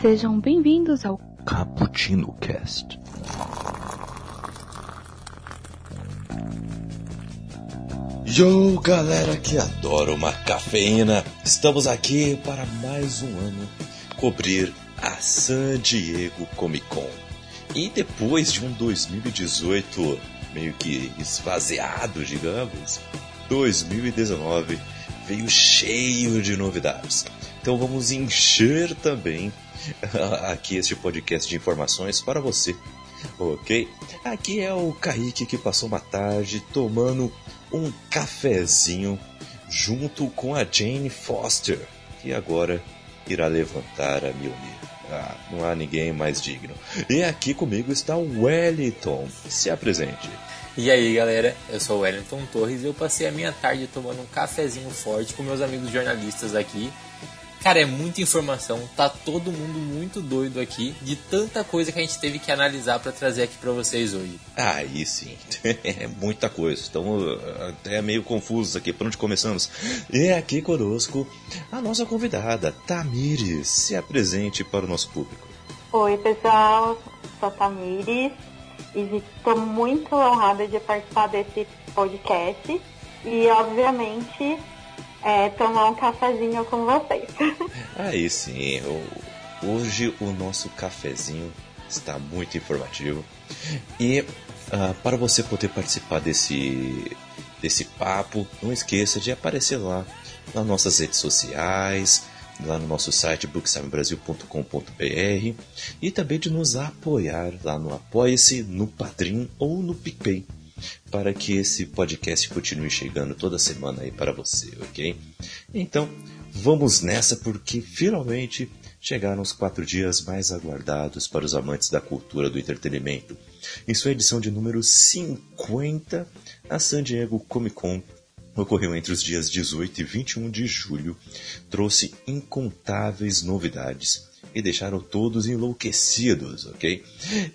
Sejam bem-vindos ao Cappuccino Cast. Yo, galera que adora uma cafeína, estamos aqui para mais um ano cobrir a San Diego Comic Con. E depois de um 2018 meio que esvaziado, digamos, 2019 veio cheio de novidades. Então vamos encher também aqui este podcast de informações para você, ok? Aqui é o Kaique que passou uma tarde tomando um cafezinho junto com a Jane Foster, que agora irá levantar a Mjolnir. Ah, não há ninguém mais digno. E aqui comigo está o Wellington. Se apresente. E aí galera, eu sou o Wellington Torres e eu passei a minha tarde tomando um cafezinho forte com meus amigos jornalistas aqui Cara, é muita informação, tá todo mundo muito doido aqui de tanta coisa que a gente teve que analisar para trazer aqui para vocês hoje. Aí sim, é muita coisa. Estamos até meio confusos aqui. Por onde começamos? E aqui conosco a nossa convidada, Tamires. Se apresente para o nosso público. Oi, pessoal. Sou Tamires estou muito honrada de participar desse podcast. E, obviamente, é, tomar um cafezinho com vocês. Aí sim, hoje o nosso cafezinho está muito informativo. E uh, para você poder participar desse, desse papo, não esqueça de aparecer lá nas nossas redes sociais, lá no nosso site booksamebrasil.com.br e também de nos apoiar lá no Apoia-se, no Padrim ou no PicPay para que esse podcast continue chegando toda semana aí para você, ok? Então, vamos nessa porque finalmente chegaram os quatro dias mais aguardados para os amantes da cultura do entretenimento. Em sua edição de número 50, a San Diego Comic Con ocorreu entre os dias 18 e 21 de julho, trouxe incontáveis novidades e deixaram todos enlouquecidos, ok?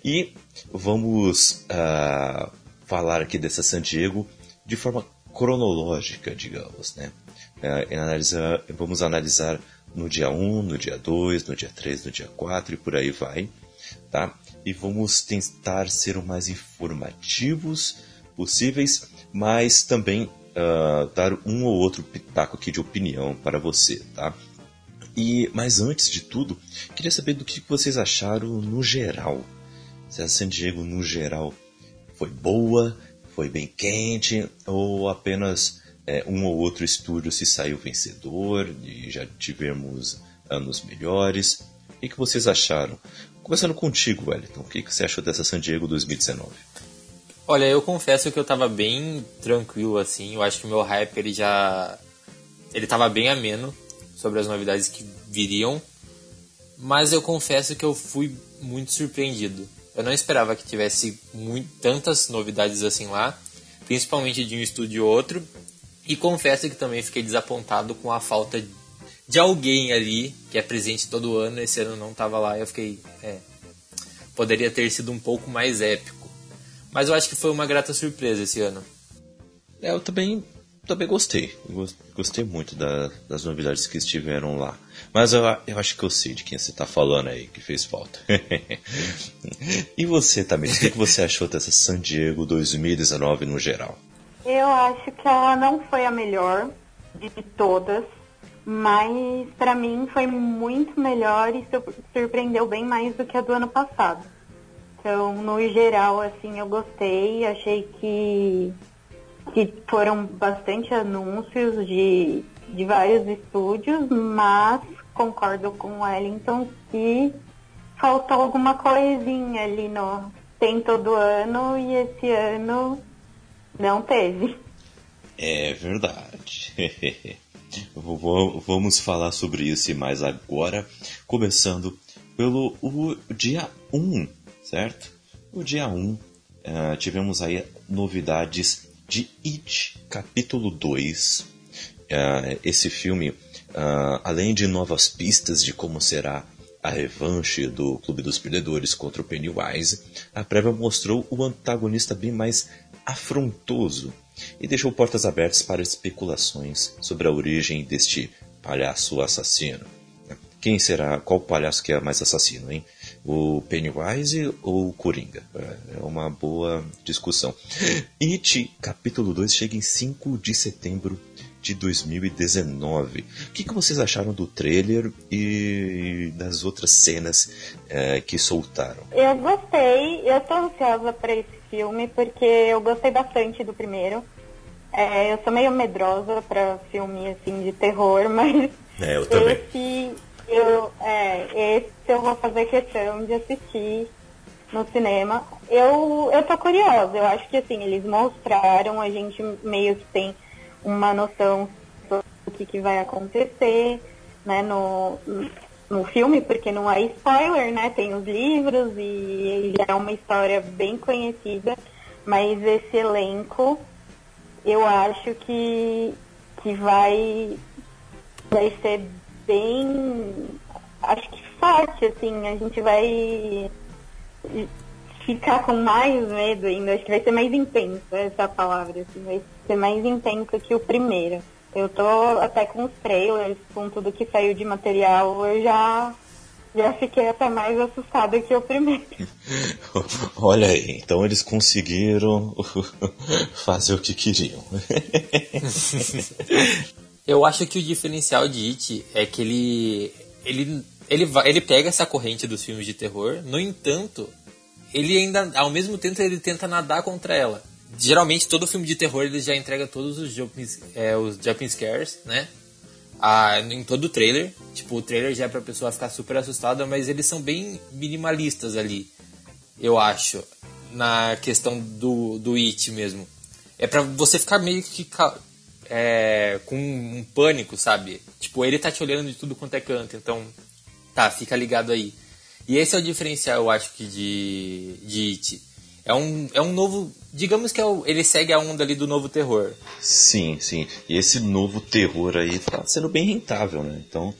E vamos uh, falar aqui dessa San Diego de forma cronológica, digamos, né? É, analisar, vamos analisar no dia 1, no dia 2, no dia 3, no dia 4 e por aí vai, tá? E vamos tentar ser o mais informativos possíveis, mas também uh, dar um ou outro pitaco aqui de opinião para você, tá? E, mas antes de tudo, queria saber do que vocês acharam no geral. Se a San Diego, no geral, foi boa, foi bem quente, ou apenas é, um ou outro estúdio se saiu vencedor e já tivemos anos melhores. O que, vocês acharam? Começando contigo, Wellington, o que você achou dessa San Diego 2019? Olha, eu confesso que eu tava bem tranquilo assim. Eu acho que o meu hype ele já ele tava bem ameno sobre as novidades que viriam, mas eu confesso que eu fui muito surpreendido. Eu não esperava que tivesse muito, tantas novidades assim lá, principalmente de um estúdio ou outro. E confesso que também fiquei desapontado com a falta de alguém ali que é presente todo ano. Esse ano não estava lá. Eu fiquei, é, poderia ter sido um pouco mais épico. Mas eu acho que foi uma grata surpresa esse ano. É, eu também também gostei. Gostei muito da, das novidades que estiveram lá. Mas eu, eu acho que eu sei de quem você está falando aí, que fez falta. e você, também? o que, que você achou dessa San Diego 2019 no geral? Eu acho que ela não foi a melhor de todas, mas para mim foi muito melhor e surpreendeu bem mais do que a do ano passado. Então, no geral, assim, eu gostei, achei que que foram bastante anúncios de, de vários estúdios, mas concordo com o Wellington que faltou alguma coisinha ali no. Tem todo ano e esse ano não teve. É verdade. Vamos falar sobre isso mais agora, começando pelo dia 1, certo? O dia 1, uh, eh, tivemos aí novidades de It, capítulo 2. Uh, é, esse filme, uh, além de novas pistas de como será a revanche do Clube dos Perdedores contra o Pennywise, a prévia mostrou o antagonista bem mais afrontoso e deixou portas abertas para especulações sobre a origem deste palhaço assassino. Quem será, qual palhaço que é mais assassino, hein? O Pennywise ou o Coringa? É uma boa discussão. It, capítulo 2, chega em 5 de setembro de 2019. O que, que vocês acharam do trailer e das outras cenas é, que soltaram? Eu gostei, eu tô ansiosa para esse filme porque eu gostei bastante do primeiro. É, eu sou meio medrosa para filme assim de terror, mas é, eu também. esse eu, é, esse eu vou fazer questão de assistir no cinema. Eu, eu tô curiosa, eu acho que assim, eles mostraram, a gente meio que tem uma noção do que, que vai acontecer, né, no, no filme, porque não é spoiler, né? Tem os livros e já é uma história bem conhecida, mas esse elenco eu acho que, que vai, vai ser bem, acho que forte, assim, a gente vai ficar com mais medo ainda, acho que vai ser mais intenso essa palavra, assim, vai ser mais intenso que o primeiro. Eu tô até com os trailers, com tudo que saiu de material, eu já já fiquei até mais assustada que o primeiro. Olha aí, então eles conseguiram fazer o que queriam. Eu acho que o diferencial de It é que ele ele ele ele pega essa corrente dos filmes de terror, no entanto, ele ainda ao mesmo tempo ele tenta nadar contra ela. Geralmente todo filme de terror ele já entrega todos os jumping, é, os jumping scares, né? Ah, em todo o trailer. Tipo, o trailer já é pra pessoa ficar super assustada, mas eles são bem minimalistas ali, eu acho, na questão do, do It mesmo. É pra você ficar meio que é, com um pânico, sabe? Tipo, ele tá te olhando de tudo quanto é canto, então tá, fica ligado aí. E esse é o diferencial, eu acho que de, de It. É um, é um novo. Digamos que é o, ele segue a onda ali do novo terror. Sim, sim. E esse novo terror aí tá sendo bem rentável, né? Então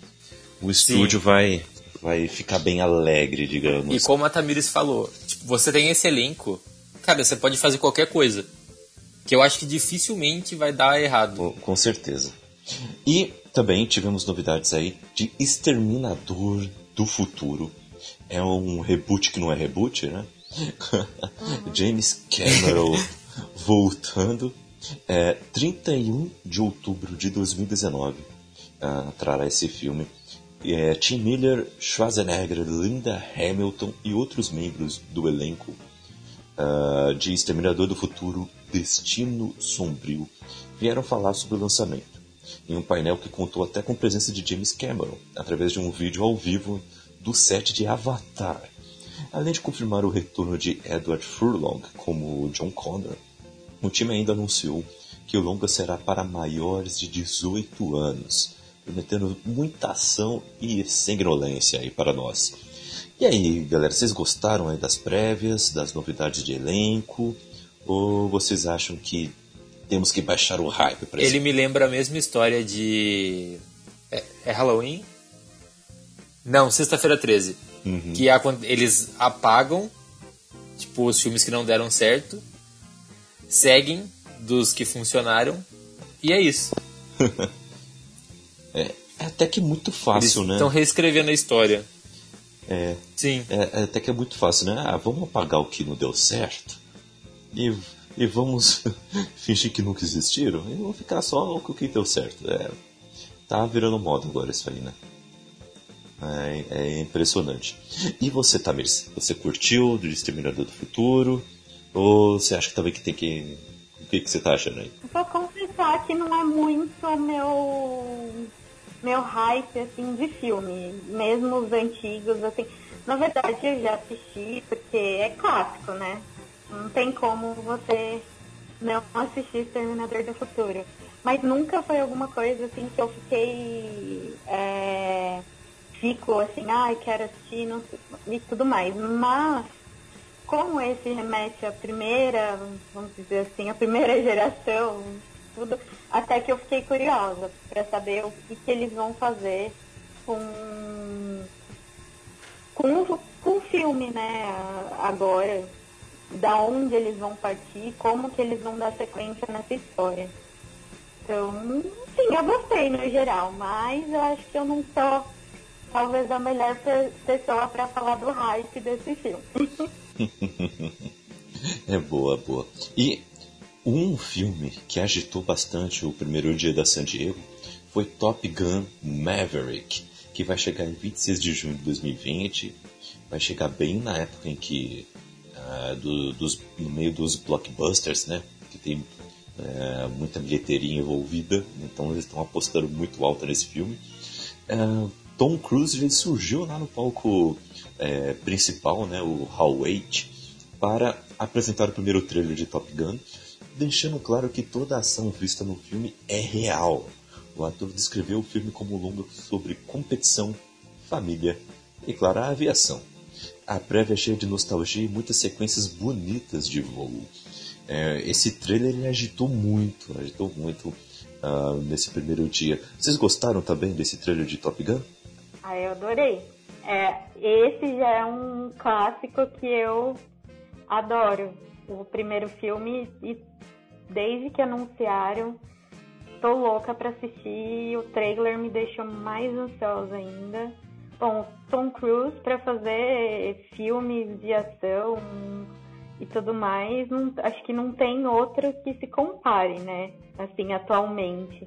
o estúdio vai, vai ficar bem alegre, digamos. E como a Tamires falou, tipo, você tem esse elenco, cara, você pode fazer qualquer coisa que eu acho que dificilmente vai dar errado. Com, com certeza. E também tivemos novidades aí de Exterminador do Futuro. É um reboot que não é reboot, né? James Cameron voltando. É, 31 de outubro de 2019 uh, trará esse filme. É, Tim Miller, Schwarzenegger, Linda Hamilton e outros membros do elenco uh, de Exterminador do Futuro Destino Sombrio vieram falar sobre o lançamento, em um painel que contou até com a presença de James Cameron, através de um vídeo ao vivo do set de Avatar. Além de confirmar o retorno de Edward Furlong como John Connor, o time ainda anunciou que o longa será para maiores de 18 anos, prometendo muita ação e sanguinolência aí para nós. E aí, galera, vocês gostaram aí das prévias, das novidades de elenco? Ou vocês acham que temos que baixar o hype para Ele me lembra a mesma história de. É, é Halloween? Não, Sexta-feira 13. Uhum. Que é quando eles apagam, tipo, os filmes que não deram certo, seguem dos que funcionaram, e é isso. é, é até que muito fácil, eles né? Estão reescrevendo a história. É. Sim. É, é, até que é muito fácil, né? Ah, vamos apagar o que não deu certo e, e vamos fingir que nunca existiram e vamos ficar só com o que deu certo. É, tá virando moda agora isso aí, né? É, é, impressionante. E você, Tamir, você curtiu do Exterminador do Futuro? Ou você acha que também que tem que. O que, que você tá achando aí? Vou confessar que não é muito meu meu hype assim de filme, mesmo os antigos, assim. Na verdade eu já assisti porque é clássico, né? Não tem como você não assistir Terminador do Futuro. Mas nunca foi alguma coisa assim que eu fiquei. É, fico assim, ai, ah, quero assistir não, e tudo mais. Mas, como esse remete à primeira, vamos dizer assim, a primeira geração, tudo, até que eu fiquei curiosa para saber o que, que eles vão fazer com, com, com o filme, né, agora da onde eles vão partir, como que eles vão dar sequência nessa história. Então, sim, eu gostei no geral, mas eu acho que eu não sou talvez a melhor pessoa para falar do hype desse filme. é boa, boa. E um filme que agitou bastante o primeiro dia da San Diego foi Top Gun Maverick, que vai chegar em 26 de junho de 2020. Vai chegar bem na época em que, uh, do, dos, no meio dos blockbusters, né? Que tem uh, muita bilheteria envolvida, então eles estão apostando muito alto nesse filme. Uh, Tom Cruise surgiu lá no palco é, principal, né, o Hall 8, para apresentar o primeiro trailer de Top Gun, deixando claro que toda a ação vista no filme é real. O ator descreveu o filme como um longa sobre competição, família e, claro, a aviação. A prévia é cheia de nostalgia e muitas sequências bonitas de voo. É, esse trailer ele agitou muito, agitou muito uh, nesse primeiro dia. Vocês gostaram também desse trailer de Top Gun? Ah, eu adorei. É, esse já é um clássico que eu adoro. O primeiro filme, e desde que anunciaram, tô louca para assistir. O trailer me deixou mais ansiosa ainda. Bom, Tom Cruise para fazer filmes de ação e tudo mais, não, acho que não tem outro que se compare, né? Assim, atualmente.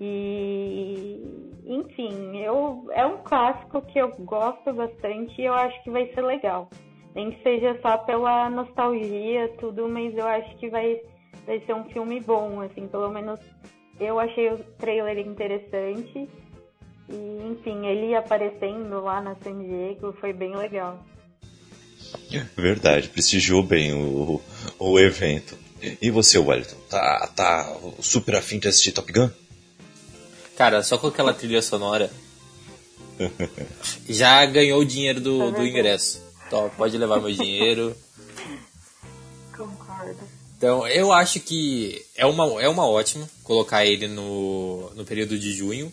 E, enfim, eu, é um clássico que eu gosto bastante e eu acho que vai ser legal. Nem que seja só pela nostalgia, tudo, mas eu acho que vai, vai ser um filme bom, assim, pelo menos eu achei o trailer interessante. E, enfim, ele aparecendo lá na San Diego foi bem legal. Verdade, prestigiou bem o, o evento. E você, Wellington, tá, tá super afim de assistir Top Gun? Cara, só com aquela trilha sonora. já ganhou o dinheiro do, do ingresso. Então, pode levar meu dinheiro. Concordo. Então, eu acho que é uma, é uma ótima colocar ele no, no período de junho.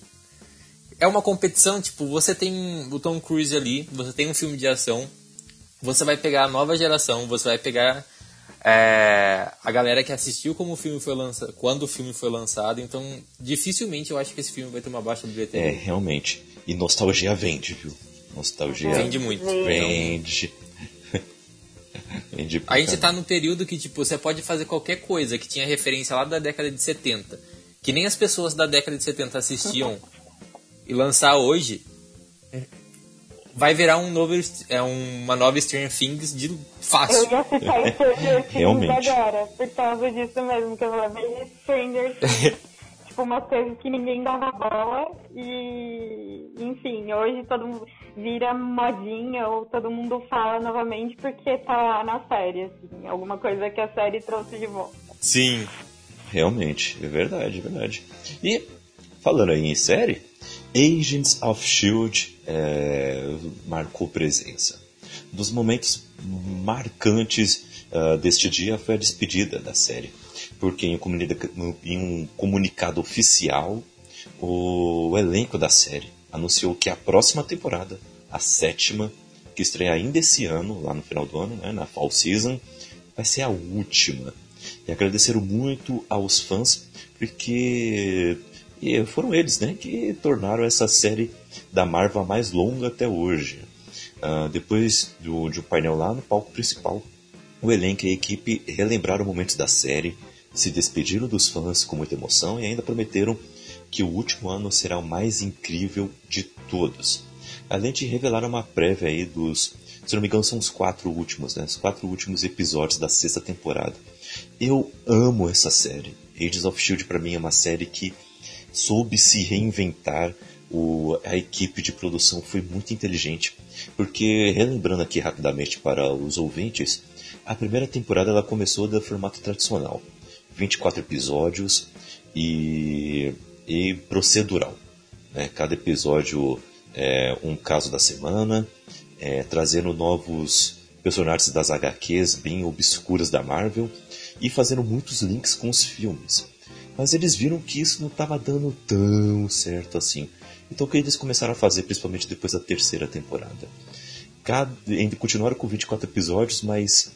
É uma competição, tipo, você tem o Tom Cruise ali, você tem um filme de ação, você vai pegar a nova geração, você vai pegar é, a galera que assistiu como o filme foi lançado, quando o filme foi lançado, então dificilmente eu acho que esse filme vai ter uma baixa bilheteria. É, realmente. E nostalgia vende, viu? Nostalgia vende muito. Vende. vende a gente tá num período que tipo, você pode fazer qualquer coisa que tinha referência lá da década de 70, que nem as pessoas da década de 70 assistiam e lançar hoje, vai virar um novo, é uma nova Stranger Things de fácil. Eu ia citar Stranger Things agora, por causa disso mesmo, que eu falei Stranger Things. tipo, uma coisa que ninguém dava bola e, enfim, hoje todo mundo vira modinha ou todo mundo fala novamente porque tá lá na série, assim, alguma coisa que a série trouxe de volta. Sim. Realmente, é verdade, é verdade. E, falando aí em série, Agents of Shield é, marcou presença. Dos momentos marcantes uh, deste dia foi a despedida da série, porque em um, um comunicado oficial, o elenco da série anunciou que a próxima temporada, a sétima, que estreia ainda esse ano, lá no final do ano, né, na Fall Season, vai ser a última. E agradeceram muito aos fãs, porque e foram eles né, que tornaram essa série da Marvel a mais longa até hoje. Uh, depois do, de um painel lá no palco principal, o elenco e a equipe relembraram momentos da série, se despediram dos fãs com muita emoção e ainda prometeram que o último ano será o mais incrível de todos. Além de revelar uma prévia aí dos, se não me engano, são os quatro últimos, né? Os quatro últimos episódios da sexta temporada. Eu amo essa série. Agents of Shield para mim é uma série que soube se reinventar. O, a equipe de produção foi muito inteligente, porque, relembrando aqui rapidamente para os ouvintes, a primeira temporada ela começou do formato tradicional: 24 episódios e, e procedural. Né? Cada episódio é um caso da semana, é, trazendo novos personagens das HQs bem obscuras da Marvel e fazendo muitos links com os filmes. Mas eles viram que isso não estava dando tão certo assim. Então o que eles começaram a fazer, principalmente depois da terceira temporada? Cada, continuaram com 24 episódios, mas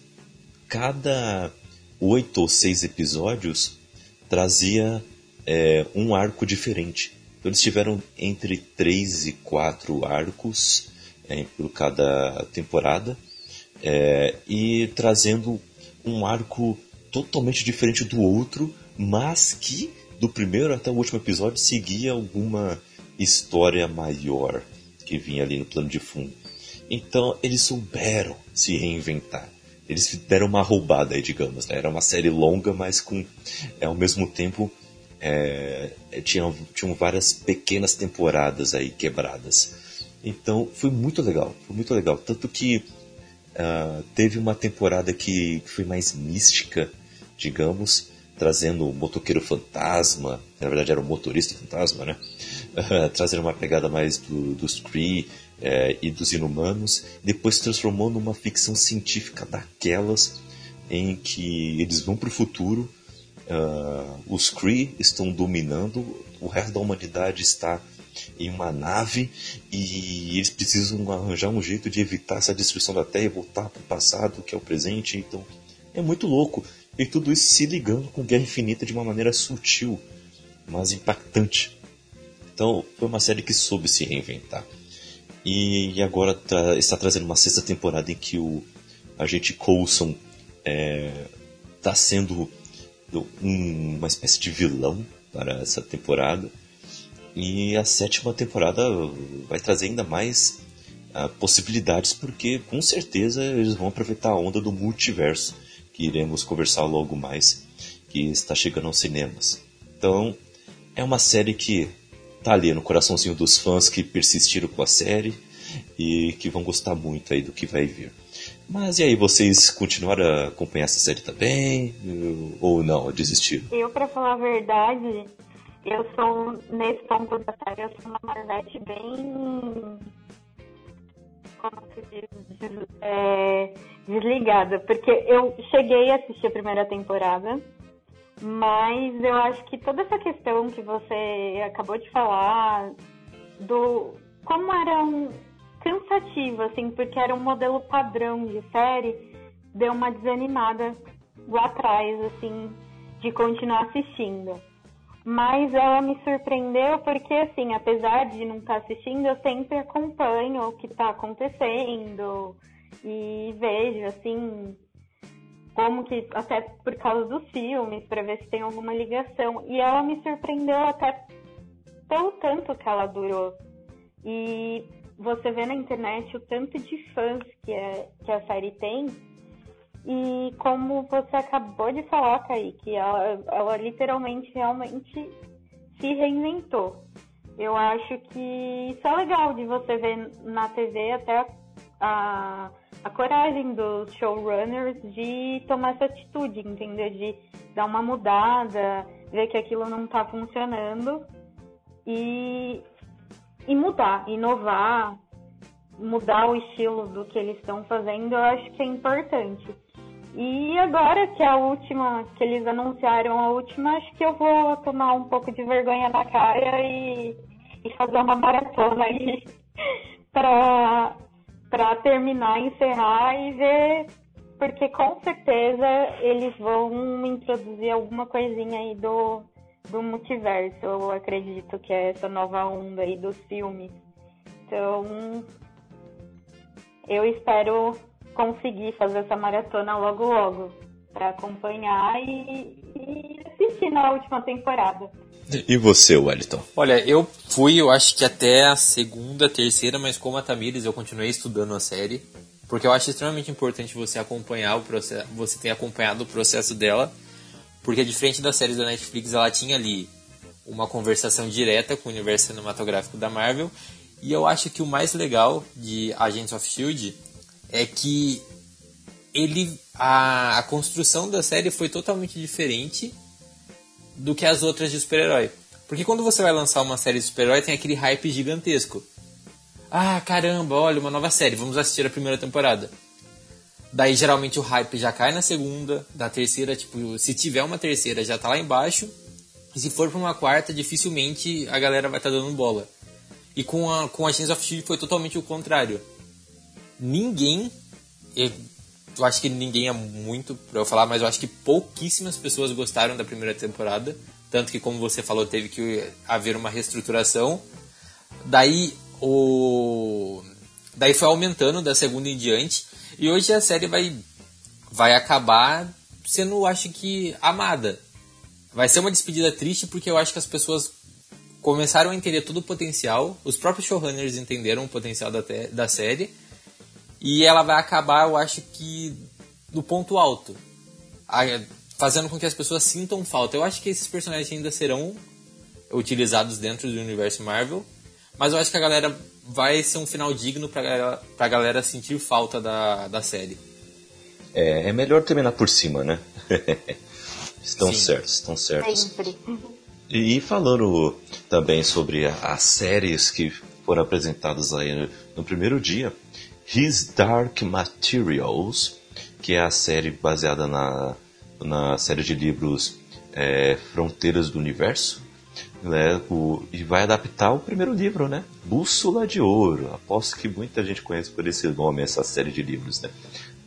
cada oito ou seis episódios trazia é, um arco diferente. Então eles tiveram entre três e quatro arcos é, por cada temporada é, e trazendo um arco totalmente diferente do outro, mas que do primeiro até o último episódio seguia alguma história maior que vinha ali no plano de fundo. Então eles souberam se reinventar. Eles deram uma roubada aí, digamos. Né? Era uma série longa, mas com é, ao mesmo tempo é, é, tinham, tinham várias pequenas temporadas aí quebradas. Então foi muito legal, foi muito legal. Tanto que uh, teve uma temporada que foi mais mística, digamos, trazendo o motoqueiro fantasma, na verdade era o motorista fantasma, né? Trazendo uma pegada mais do, dos Kree é, e dos Inumanos, depois se transformou numa ficção científica daquelas em que eles vão para o futuro, uh, os Kree estão dominando, o resto da humanidade está em uma nave e eles precisam arranjar um jeito de evitar essa destruição da Terra e voltar para o passado, que é o presente. Então é muito louco. E tudo isso se ligando com Guerra Infinita de uma maneira sutil, mas impactante. Então foi uma série que soube se reinventar. E agora tá, está trazendo uma sexta temporada em que o agente Coulson está é, tá sendo um, uma espécie de vilão para essa temporada. E a sétima temporada vai trazer ainda mais uh, possibilidades, porque com certeza eles vão aproveitar a onda do multiverso, que iremos conversar logo mais, que está chegando aos cinemas. Então, é uma série que tá ali no coraçãozinho dos fãs que persistiram com a série e que vão gostar muito aí do que vai vir. Mas e aí, vocês continuaram a acompanhar essa série também? Ou não, desistiram? Eu, para falar a verdade, eu sou, nesse ponto da série, eu sou uma Marvete bem. Como se diz? É, desligada. Porque eu cheguei a assistir a primeira temporada, mas eu acho que toda essa questão que você acabou de falar, do como era um cansativo, assim, porque era um modelo padrão de série, deu uma desanimada lá atrás, assim, de continuar assistindo. Mas ela me surpreendeu porque, assim, apesar de não estar assistindo, eu sempre acompanho o que está acontecendo e vejo, assim, como que, até por causa dos filmes, para ver se tem alguma ligação. E ela me surpreendeu até pelo tanto que ela durou. E você vê na internet o tanto de fãs que, é, que a série tem e como você acabou de falar, Kaique, ela, ela literalmente realmente se reinventou. Eu acho que isso é legal de você ver na TV até a, a coragem dos showrunners de tomar essa atitude, entendeu? De dar uma mudada, ver que aquilo não está funcionando e, e mudar, inovar, mudar o estilo do que eles estão fazendo, eu acho que é importante. E agora que é a última, que eles anunciaram a última, acho que eu vou tomar um pouco de vergonha na cara e, e fazer uma maratona aí pra, pra terminar, encerrar e ver, porque com certeza eles vão introduzir alguma coisinha aí do, do multiverso, eu acredito que é essa nova onda aí dos filmes. Então, eu espero conseguir fazer essa maratona logo logo para acompanhar e, e, assistir na última temporada. E você, Wellington? Olha, eu fui, eu acho que até a segunda, terceira, mas como a Tamires, eu continuei estudando a série, porque eu acho extremamente importante você acompanhar o processo, você ter acompanhado o processo dela, porque diferente das séries da Netflix, ela tinha ali uma conversação direta com o universo cinematográfico da Marvel, e eu acho que o mais legal de Agents of Shield é que ele a, a construção da série foi totalmente diferente do que as outras de super-herói. Porque quando você vai lançar uma série de super-herói, tem aquele hype gigantesco. Ah, caramba, olha, uma nova série, vamos assistir a primeira temporada. Daí geralmente o hype já cai na segunda, da terceira, tipo, se tiver uma terceira já tá lá embaixo. E se for pra uma quarta, dificilmente a galera vai estar tá dando bola. E com a, com a Agents of Shield foi totalmente o contrário ninguém eu acho que ninguém é muito pra eu falar, mas eu acho que pouquíssimas pessoas gostaram da primeira temporada. Tanto que, como você falou, teve que haver uma reestruturação. Daí o. Daí foi aumentando da segunda em diante. E hoje a série vai, vai acabar sendo, acho que, amada. Vai ser uma despedida triste porque eu acho que as pessoas começaram a entender todo o potencial. Os próprios showrunners entenderam o potencial da, da série. E ela vai acabar, eu acho que, no ponto alto. Fazendo com que as pessoas sintam falta. Eu acho que esses personagens ainda serão utilizados dentro do universo Marvel. Mas eu acho que a galera vai ser um final digno pra galera, pra galera sentir falta da, da série. É, é melhor terminar por cima, né? estão Sim. certos, estão certos. Sempre. E falando também sobre as séries que foram apresentadas aí no primeiro dia, His Dark Materials, que é a série baseada na, na série de livros é, Fronteiras do Universo, né, o, e vai adaptar o primeiro livro, né? Bússola de Ouro. Aposto que muita gente conhece por esse nome essa série de livros, né?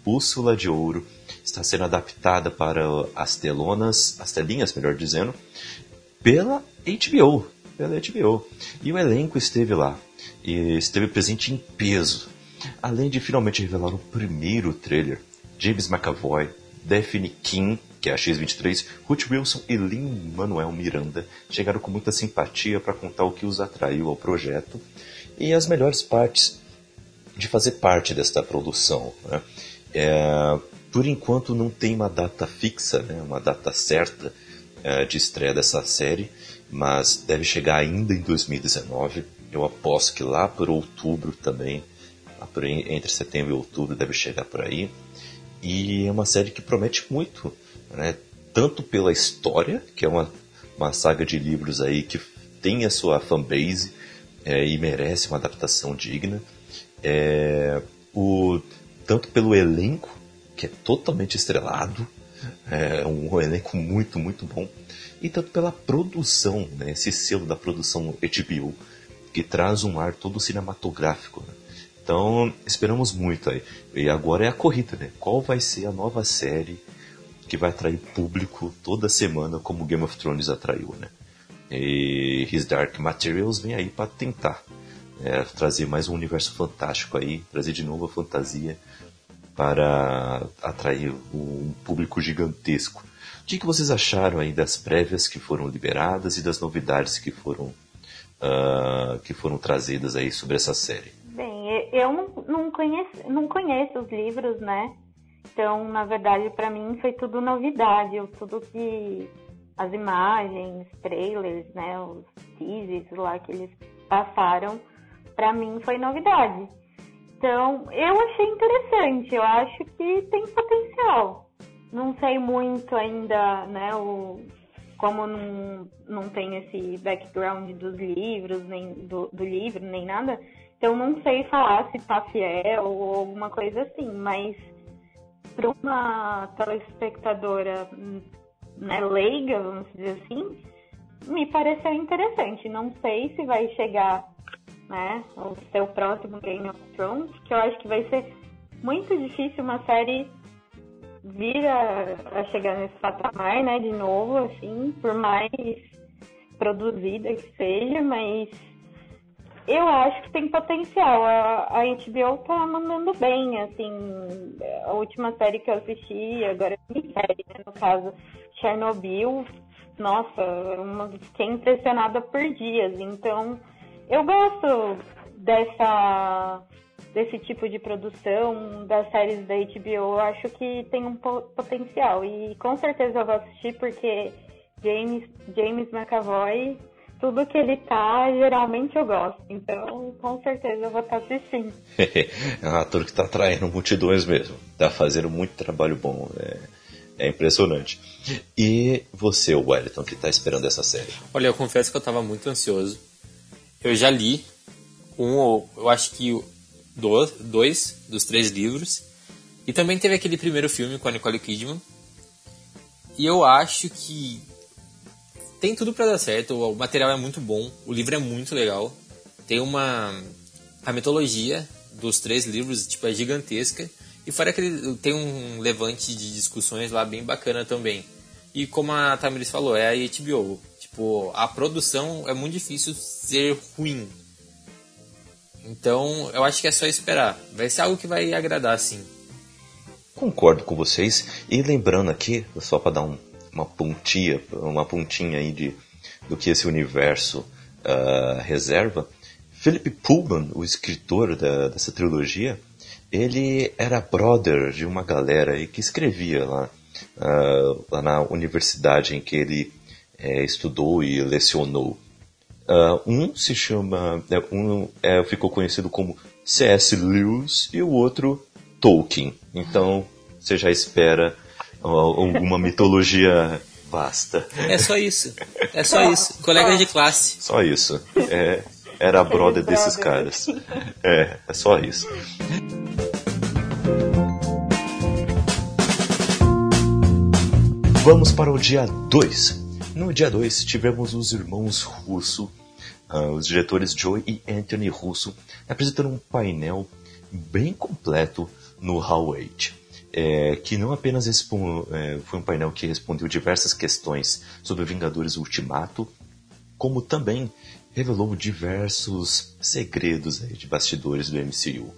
Bússola de Ouro está sendo adaptada para as telonas, as telinhas, melhor dizendo, pela HBO, pela HBO. E o elenco esteve lá e esteve presente em peso Além de finalmente revelar o primeiro trailer, James McAvoy, Daphne King, que é a X-23, Ruth Wilson e Lin-Manuel Miranda chegaram com muita simpatia para contar o que os atraiu ao projeto e as melhores partes de fazer parte desta produção. Né? É, por enquanto não tem uma data fixa, né? uma data certa é, de estreia dessa série, mas deve chegar ainda em 2019. Eu aposto que lá por outubro também entre setembro e outubro deve chegar por aí. E é uma série que promete muito, né? tanto pela história, que é uma, uma saga de livros aí que tem a sua fanbase é, e merece uma adaptação digna, é, o, tanto pelo elenco, que é totalmente estrelado, é um, um elenco muito, muito bom, e tanto pela produção, né, esse selo da produção HBO, que traz um ar todo cinematográfico. Né? Então, esperamos muito aí. E agora é a corrida, né? Qual vai ser a nova série que vai atrair público toda semana como Game of Thrones atraiu, né? E His Dark Materials vem aí para tentar é, trazer mais um universo fantástico aí, trazer de novo a fantasia para atrair um público gigantesco. O que, que vocês acharam aí das prévias que foram liberadas e das novidades que foram uh, que foram trazidas aí sobre essa série? Não conheço os livros, né? Então, na verdade, para mim foi tudo novidade, tudo que as imagens, trailers, né, os teasers lá que eles passaram, para mim foi novidade. Então, eu achei interessante, eu acho que tem potencial. Não sei muito ainda, né, o, como não, não tem esse background dos livros, nem do, do livro, nem nada, então não sei falar se tá fiel ou alguma coisa assim, mas para uma telespectadora né, leiga, vamos dizer assim, me pareceu interessante. Não sei se vai chegar né, o seu próximo Game of Thrones, que eu acho que vai ser muito difícil uma série vir a, a chegar nesse patamar, né, de novo, assim, por mais produzida que seja, mas eu acho que tem potencial. A, a HBO tá mandando bem, assim. A última série que eu assisti, agora é série, né, no caso, Chernobyl, nossa, uma, fiquei impressionada por dias. Então, eu gosto dessa desse tipo de produção das séries da HBO. Eu acho que tem um potencial e com certeza eu vou assistir porque James James McAvoy tudo que ele tá, geralmente eu gosto. Então, com certeza eu vou estar tá assistindo. é um ator que tá atraindo multidões mesmo. Tá fazendo muito trabalho bom. É, é impressionante. E você, Wellington, que tá esperando essa série? Olha, eu confesso que eu tava muito ansioso. Eu já li um, eu acho que dois, dois dos três livros. E também teve aquele primeiro filme com a Nicole Kidman. E eu acho que tem tudo para dar certo, o material é muito bom, o livro é muito legal. Tem uma. A mitologia dos três livros tipo, é gigantesca. E fora que ele tem um levante de discussões lá bem bacana também. E como a Tamiris falou, é a HBO. Tipo, a produção é muito difícil ser ruim. Então, eu acho que é só esperar. Vai ser algo que vai agradar, sim. Concordo com vocês. E lembrando aqui, só para dar um, uma pontinha, uma pontinha aí de, do que esse universo uh, reserva, Philip Pullman, o escritor da, dessa trilogia, ele era brother de uma galera aí que escrevia lá, uh, lá na universidade em que ele é, estudou e lecionou. Uh, um se chama, é, um é, ficou conhecido como C.S. Lewis e o outro Tolkien. Então você já espera alguma mitologia vasta. É só isso. É só isso. Colegas de classe. Só isso. É, era brother desses caras. É, é só isso. Vamos para o dia 2. No dia 2 tivemos os irmãos Russo, uh, os diretores Joe e Anthony Russo, apresentando um painel bem completo no Hall 8. É, que não apenas é, foi um painel que respondeu diversas questões sobre Vingadores Ultimato, como também revelou diversos segredos aí, de bastidores do MCU.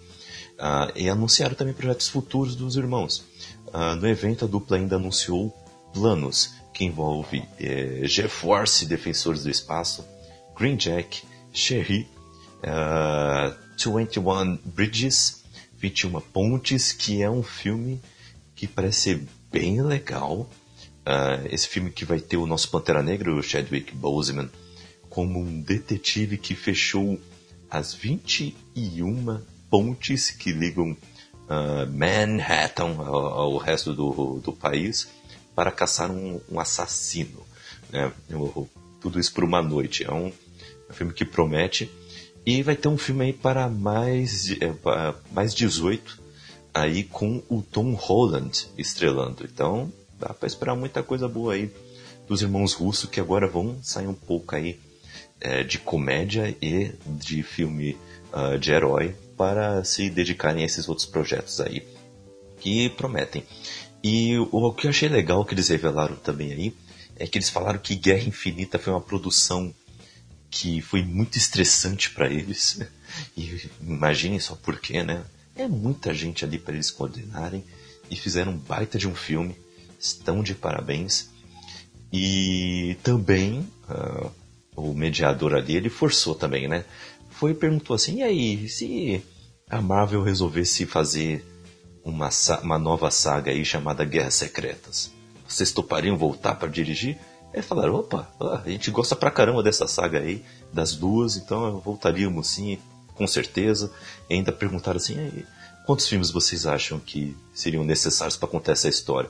Ah, e anunciaram também projetos futuros dos irmãos. Uh, no evento, a dupla ainda anunciou planos que envolve é, G-Force Defensores do Espaço, Green Jack, Sherry, uh, 21 Bridges, 21 Pontes, que é um filme que parece ser bem legal. Uh, esse filme que vai ter o nosso Pantera Negra, o Chadwick Boseman, como um detetive que fechou as 21 pontes que ligam uh, Manhattan ao, ao resto do, do país para caçar um, um assassino. Né? Tudo isso por uma noite. É um, é um, filme que promete. E vai ter um filme aí para mais, é, para mais 18, aí com o Tom Holland estrelando. Então dá para esperar muita coisa boa aí dos irmãos russos que agora vão sair um pouco aí é, de comédia e de filme uh, de herói para se dedicarem a esses outros projetos aí que prometem. E o que eu achei legal que eles revelaram também aí é que eles falaram que Guerra Infinita foi uma produção que foi muito estressante para eles. E imaginem só por quê, né? É muita gente ali para eles coordenarem e fizeram um baita de um filme. Estão de parabéns. E também uh, o mediador ali, ele forçou também, né? Foi e perguntou assim: e aí, se a Marvel resolvesse fazer uma, uma nova saga aí chamada Guerras Secretas. Vocês topariam voltar para dirigir? Aí falaram, opa, a gente gosta pra caramba dessa saga aí, das duas, então voltaríamos sim, com certeza. E ainda perguntaram assim, quantos filmes vocês acham que seriam necessários para contar essa história?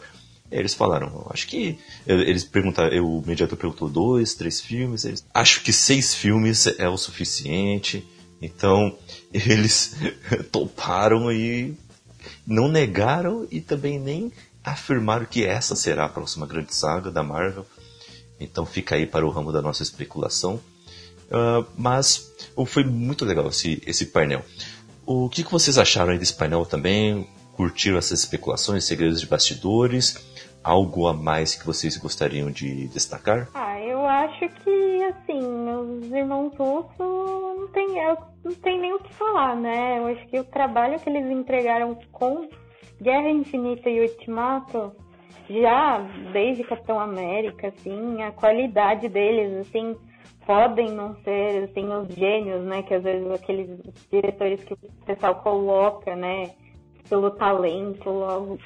Aí eles falaram, acho que. Eles perguntaram, o mediador perguntou dois, três filmes. Eles, acho que seis filmes é o suficiente. Então eles toparam e não negaram e também nem afirmaram que essa será a próxima grande saga da Marvel. Então fica aí para o ramo da nossa especulação. Uh, mas foi muito legal esse, esse painel. O que, que vocês acharam desse painel também? Curtiram essas especulações, segredos de bastidores? Algo a mais que vocês gostariam de destacar? Ah, eu acho que, assim, os irmãos russos não tem, não tem nem o que falar, né? Eu acho que o trabalho que eles entregaram com Guerra Infinita e Ultimato, já desde Capitão América, assim, a qualidade deles, assim, podem não ser, assim, os gênios, né? Que às vezes aqueles diretores que o pessoal coloca, né? pelo talento, logo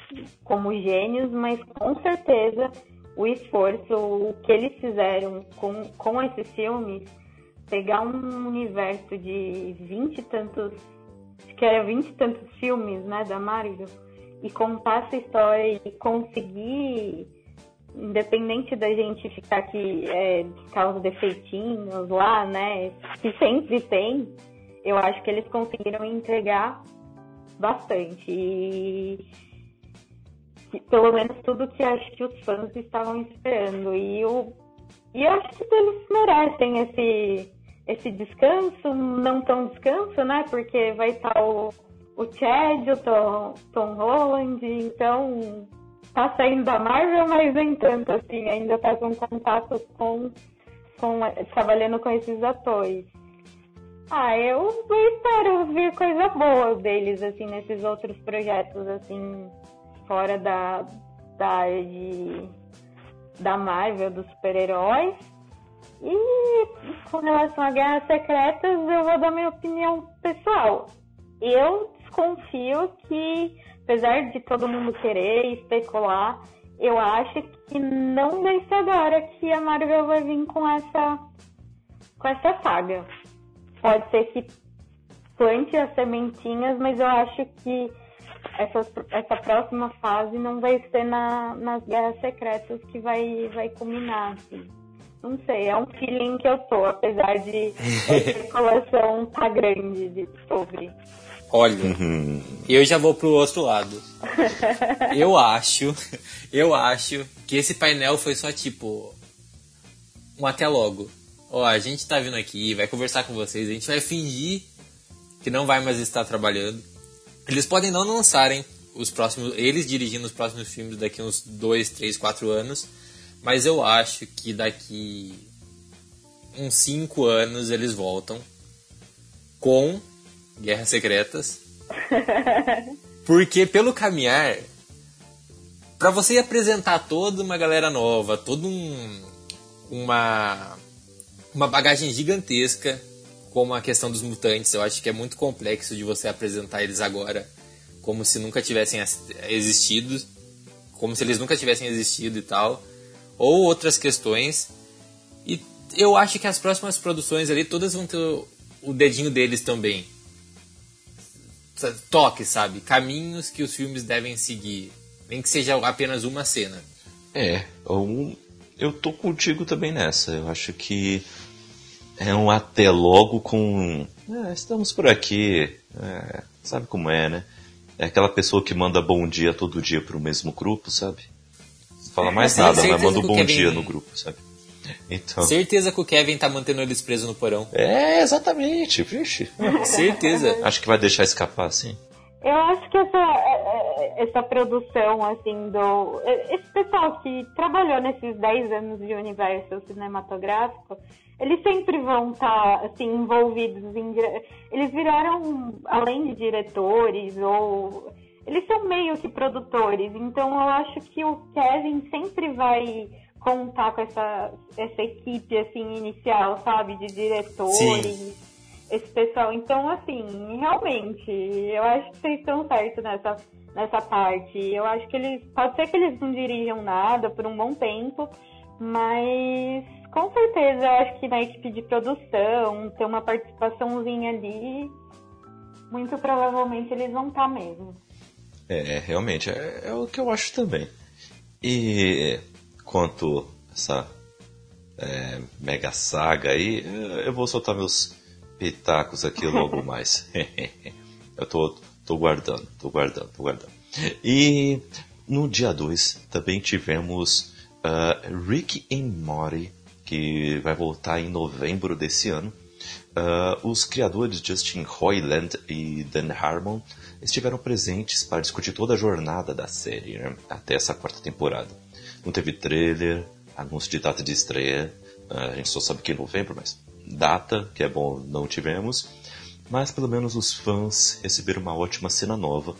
como gênios, mas com certeza o esforço, o que eles fizeram com, com esses filmes, pegar um universo de vinte e tantos, que era vinte e tantos filmes, né, da Marvel, e contar essa história e conseguir, independente da gente ficar aqui, é, os defeitinhos lá, né, que sempre tem, eu acho que eles conseguiram entregar bastante. E pelo menos tudo que acho que os fãs estavam esperando. E eu, e eu acho que eles merecem esse, esse descanso, não tão descanso, né? Porque vai estar o, o Chad, o Tom, Tom Holland, então tá saindo da Marvel, mas nem tanto assim, ainda tá com contato com, com trabalhando com esses atores. Ah, eu espero ver coisas boas deles, assim, nesses outros projetos, assim, fora da, da área de, da Marvel, dos super-heróis. E com relação a Guerras Secretas, eu vou dar minha opinião pessoal. Eu desconfio que, apesar de todo mundo querer especular, eu acho que não vai ser agora que a Marvel vai vir com essa, com essa saga. Pode ser que plante as sementinhas, mas eu acho que essa, essa próxima fase não vai ser na, nas Guerras Secretas que vai, vai culminar, assim. Não sei, é um feeling que eu tô, apesar de a especulação tá grande de, sobre. Olha, uhum. eu já vou pro outro lado. eu acho, eu acho que esse painel foi só tipo um até logo. Ó, a gente tá vindo aqui, vai conversar com vocês, a gente vai fingir que não vai mais estar trabalhando. Eles podem não lançarem os próximos, eles dirigindo os próximos filmes daqui uns 2, 3, 4 anos, mas eu acho que daqui uns 5 anos eles voltam com Guerras Secretas. Porque pelo caminhar, para você apresentar toda uma galera nova, todo um, uma uma bagagem gigantesca, como a questão dos mutantes, eu acho que é muito complexo de você apresentar eles agora como se nunca tivessem existido, como se eles nunca tivessem existido e tal, ou outras questões. E eu acho que as próximas produções ali todas vão ter o dedinho deles também toque, sabe? Caminhos que os filmes devem seguir. Nem que seja apenas uma cena. É, um, eu tô contigo também nessa. Eu acho que é um até logo com. É, estamos por aqui. É, sabe como é, né? É aquela pessoa que manda bom dia todo dia pro mesmo grupo, sabe? Não fala mais nada, mas manda um bom Kevin... dia no grupo, sabe? Então... Certeza que o Kevin tá mantendo eles presos no porão. É, exatamente. Vixe. Certeza. Acho que vai deixar escapar, assim. Eu acho que essa, é, é, essa produção, assim, do. Esse pessoal que trabalhou nesses 10 anos de universo cinematográfico, eles sempre vão estar, tá, assim, envolvidos em. Eles viraram, além de diretores, ou. Eles são meio que produtores, então eu acho que o Kevin sempre vai contar com essa, essa equipe assim inicial, sabe, de diretores, Sim. esse pessoal. Então, assim, realmente, eu acho que vocês estão certos nessa, nessa parte. Eu acho que eles. Pode ser que eles não dirijam nada por um bom tempo, mas com certeza eu acho que na equipe de produção, ter uma participaçãozinha ali, muito provavelmente eles vão estar tá mesmo. É, realmente, é, é o que eu acho também. E quanto essa é, mega saga aí, eu vou soltar meus pitacos aqui logo mais. eu tô, tô guardando, tô guardando, tô guardando. E no dia 2 também tivemos uh, Rick and Morty, que vai voltar em novembro desse ano. Uh, os criadores Justin Roiland e Dan Harmon estiveram presentes para discutir toda a jornada da série né, até essa quarta temporada. Não teve trailer, anúncio de data de estreia. A gente só sabe que é novembro, mas data, que é bom, não tivemos. Mas pelo menos os fãs receberam uma ótima cena nova,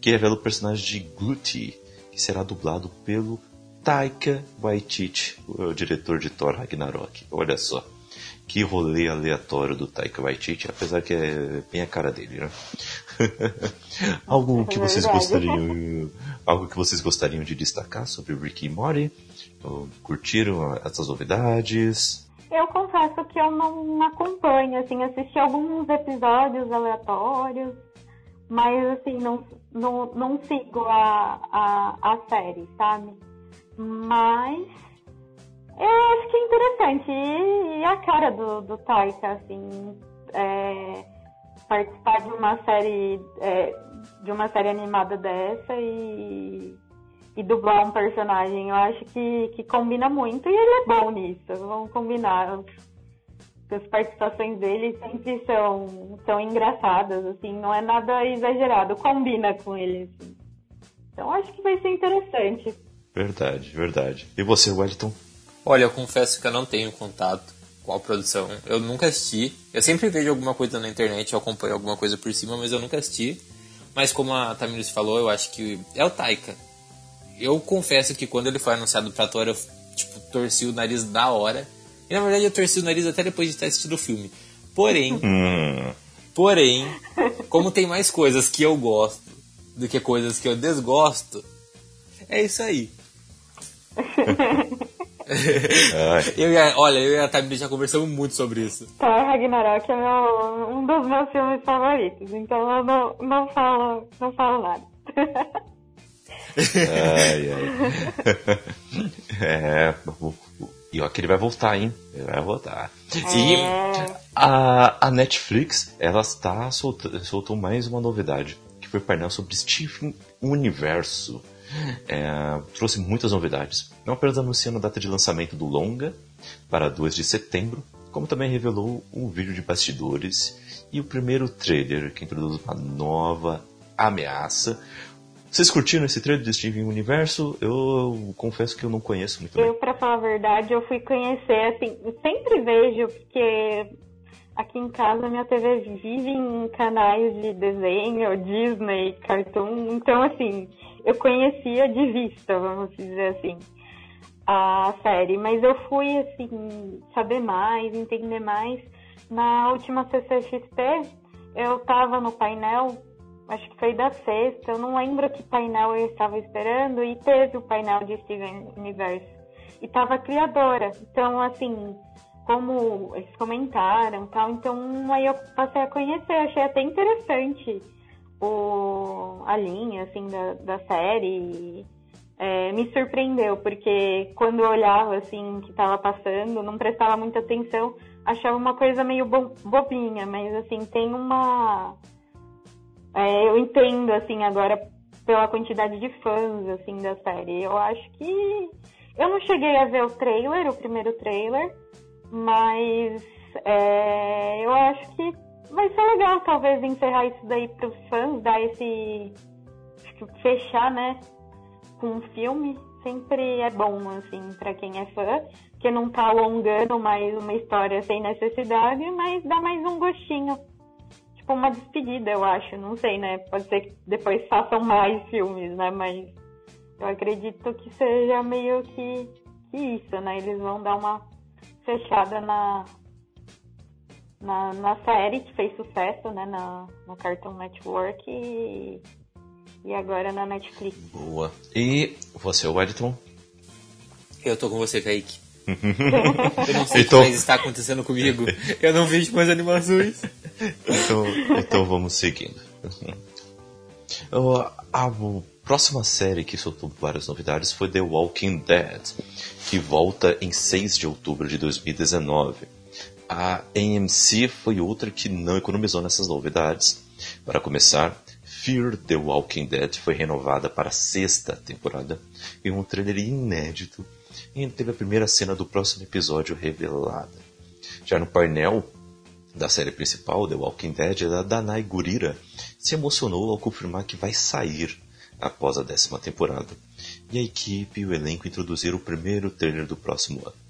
que revela o personagem de Gluti, que será dublado pelo Taika Waititi, o diretor de Thor Ragnarok. Olha só. Que rolê aleatório do Taika Waititi, apesar que é bem a cara dele, né? algo que vocês gostariam, algo que vocês gostariam de destacar sobre Rick e Morty? Curtiram essas novidades? Eu confesso que eu não acompanho, assim, assisti alguns episódios aleatórios, mas assim, não, não, não sigo a, a, a série, sabe? Mas eu acho que é interessante. E, e a cara do, do Taika, assim, é, participar de uma série é, de uma série animada dessa e, e dublar um personagem. Eu acho que, que combina muito e ele é bom nisso. Vamos combinar. as participações dele sempre são, são engraçadas, assim, não é nada exagerado, combina com ele. Assim. Então acho que vai ser interessante. Verdade, verdade. E você, Wellington? Olha, eu confesso que eu não tenho contato a produção. Eu nunca assisti. Eu sempre vejo alguma coisa na internet, eu acompanho alguma coisa por cima, mas eu nunca assisti. Mas como a Tamiris falou, eu acho que é o Taika. Eu confesso que quando ele foi anunciado pra ator, eu tipo, torci o nariz da hora. E na verdade eu torci o nariz até depois de ter assistido o filme. Porém, Hum, porém, como tem mais coisas que eu gosto do que coisas que eu desgosto, é isso aí. Eu e a, olha, eu e a Tamiris já conversamos muito sobre isso. Thor Ragnarok é meu, um dos meus filmes favoritos, então eu não, não, falo, não falo nada. ai, ai. É, e ó que ele vai voltar, hein? Ele vai voltar. E É. a, a Netflix, ela está solta, soltou mais uma novidade, que foi o painel sobre Steven Universo. É, trouxe muitas novidades, não apenas anunciando a data de lançamento do longa para 2 de setembro, como também revelou um vídeo de bastidores e o primeiro trailer que introduz uma nova ameaça. Vocês curtiram esse trailer de Steven Universo? Eu confesso que eu não conheço muito bem. Eu, pra falar a verdade, eu fui conhecer, assim, sempre vejo, porque aqui em casa minha TV vive em canais de desenho, Disney, Cartoon, então, assim, eu conhecia de vista, vamos dizer assim, a série, mas eu fui, assim, saber mais, entender mais. Na última CCXP, eu tava no painel, acho que foi da sexta, eu não lembro que painel eu estava esperando, e teve o painel de Steven Universe. E tava a criadora. Então, assim, como eles comentaram tal, então aí eu passei a conhecer, achei até interessante o, a linha, assim, da, da série. É, me surpreendeu, porque quando eu olhava, assim, que tava passando, não prestava muita atenção, achava uma coisa meio bo- bobinha, mas, assim, tem uma... É, eu entendo, assim, agora pela quantidade de fãs, assim, da série. Eu acho que... Eu não cheguei a ver o trailer, o primeiro trailer, mas é, eu acho que vai ser legal, talvez, encerrar isso daí pros fãs, dar esse... que fechar, né, com um filme. Sempre é bom, assim, pra quem é fã, porque não tá alongando mais uma história sem necessidade, mas dá mais um gostinho tipo uma despedida, eu acho. Não sei, né? Pode ser que depois façam mais filmes, né? Mas eu acredito que seja meio que, que isso, né? Eles vão dar uma fechada na, na, na série que fez sucesso, né? Na, no Cartoon Network e, e agora na Netflix. Boa. E você, Wellington? Eu tô com você, Kaique. Eu não sei Então- o que mais está acontecendo comigo. Eu não vejo mais animações. Então, então vamos seguindo. Uh, A próxima série que soltou várias novidades foi The Walking Dead, que volta em 6 de outubro de 2019. A AMC foi outra que não economizou nessas novidades. Para começar, Fear the Walking Dead foi renovada para a sexta temporada e um trailer inédito e teve a primeira cena do próximo episódio revelada. Já no painel da série principal, The Walking Dead, a Danai Gurira se emocionou ao confirmar que vai sair após a décima temporada. E a equipe e o elenco introduziram o primeiro trailer do próximo ano.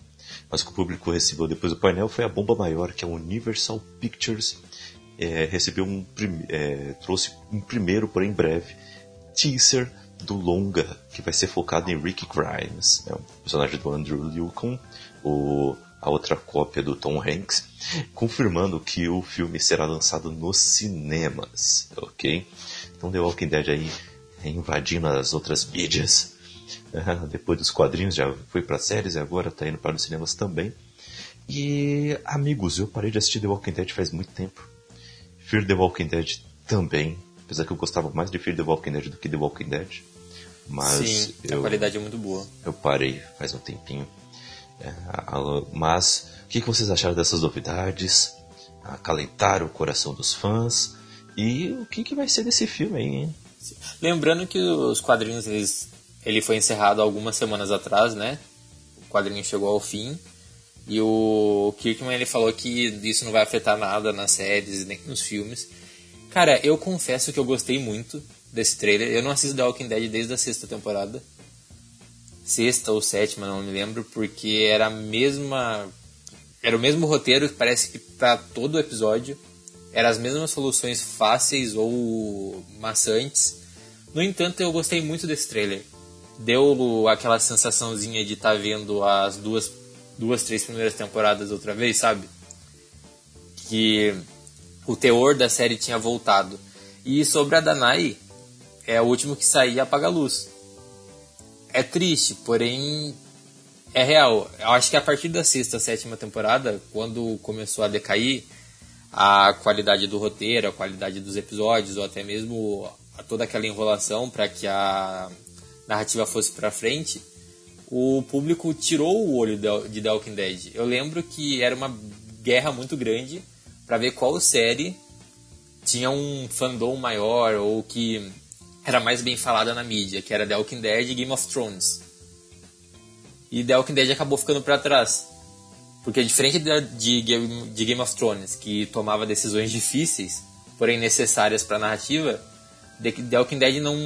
Mas que o público recebeu depois do painel foi a bomba maior que a Universal Pictures eh, recebeu um eh, trouxe um primeiro, porém breve, teaser do longa que vai ser focado em Rick Grimes, né, o personagem do Andrew Lincoln, o, a outra cópia do Tom Hanks, confirmando que o filme será lançado nos cinemas, ok? Então The Walking Dead aí invadindo as outras mídias. Depois dos quadrinhos já foi para séries e agora tá indo para os cinemas também. E amigos, eu parei de assistir The Walking Dead faz muito tempo. Fear the Walking Dead também, apesar que eu gostava mais de Fear the Walking Dead do que The Walking Dead. Mas Sim, a eu, qualidade é muito boa. eu parei faz um tempinho. É, a- mas o que, vocês acharam dessas novidades? Acalentaram o coração dos fãs? E o que, que vai ser desse filme aí, hein? Lembrando que os quadrinhos eles, ele foi encerrado algumas semanas atrás, né? O quadrinho chegou ao fim. E o Kirkman ele falou que isso não vai afetar nada nas séries nem nos filmes. Cara, eu confesso que eu gostei muito desse trailer. Eu não assisto The Walking Dead desde a sexta temporada. Sexta ou sétima, não me lembro, porque era a mesma. Era o mesmo roteiro, parece que pra todo o episódio. Eram as mesmas soluções fáceis ou maçantes. No entanto, eu gostei muito desse trailer. Deu aquela sensaçãozinha de estar tá vendo as duas, duas, três primeiras temporadas outra vez, sabe? Que o teor da série tinha voltado. E sobre a Danai, é o último que sair apaga a luz. É triste, porém é real. Eu acho que a partir da sexta, sétima temporada, quando começou a decair a qualidade do roteiro, a qualidade dos episódios, ou até mesmo toda aquela enrolação para que a narrativa fosse para frente, o público tirou o olho de The Walking Dead. Eu lembro que era uma guerra muito grande para ver qual série tinha um fandom maior ou que era mais bem falada na mídia, que era The Walking Dead e Game of Thrones. E The Walking Dead acabou ficando para trás. Porque diferente de, Game of Thrones, que tomava decisões difíceis, porém necessárias para a narrativa, The Walking Dead não,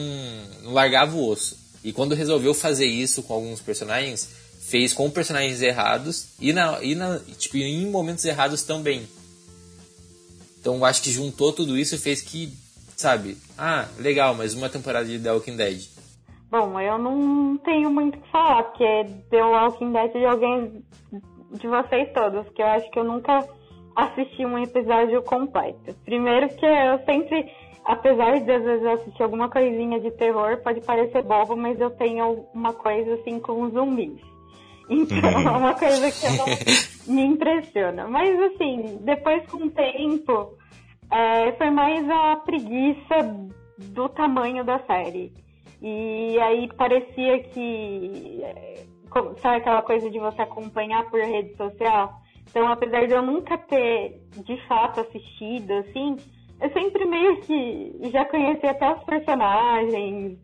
não largava o osso. E quando resolveu fazer isso com alguns personagens, fez com personagens errados e, na, e na, tipo, em momentos errados também. Então acho que juntou tudo isso e fez que, sabe, ah, legal, mas uma temporada de The Walking Dead. Bom, eu não tenho muito o que falar, porque The Walking Dead de alguém de vocês todos, que eu acho que eu nunca assisti um episódio completo. Primeiro que eu sempre, apesar de às vezes assistir alguma coisinha de terror, pode parecer bobo, mas eu tenho uma coisa assim com zumbis. Então é uma coisa que não me impressiona. Mas assim, depois com o tempo, é, foi mais a preguiça do tamanho da série. E aí parecia que. É, sabe aquela coisa de você acompanhar por rede social? Então, apesar de eu nunca ter de fato assistido, assim, eu sempre meio que já conhecia até os personagens,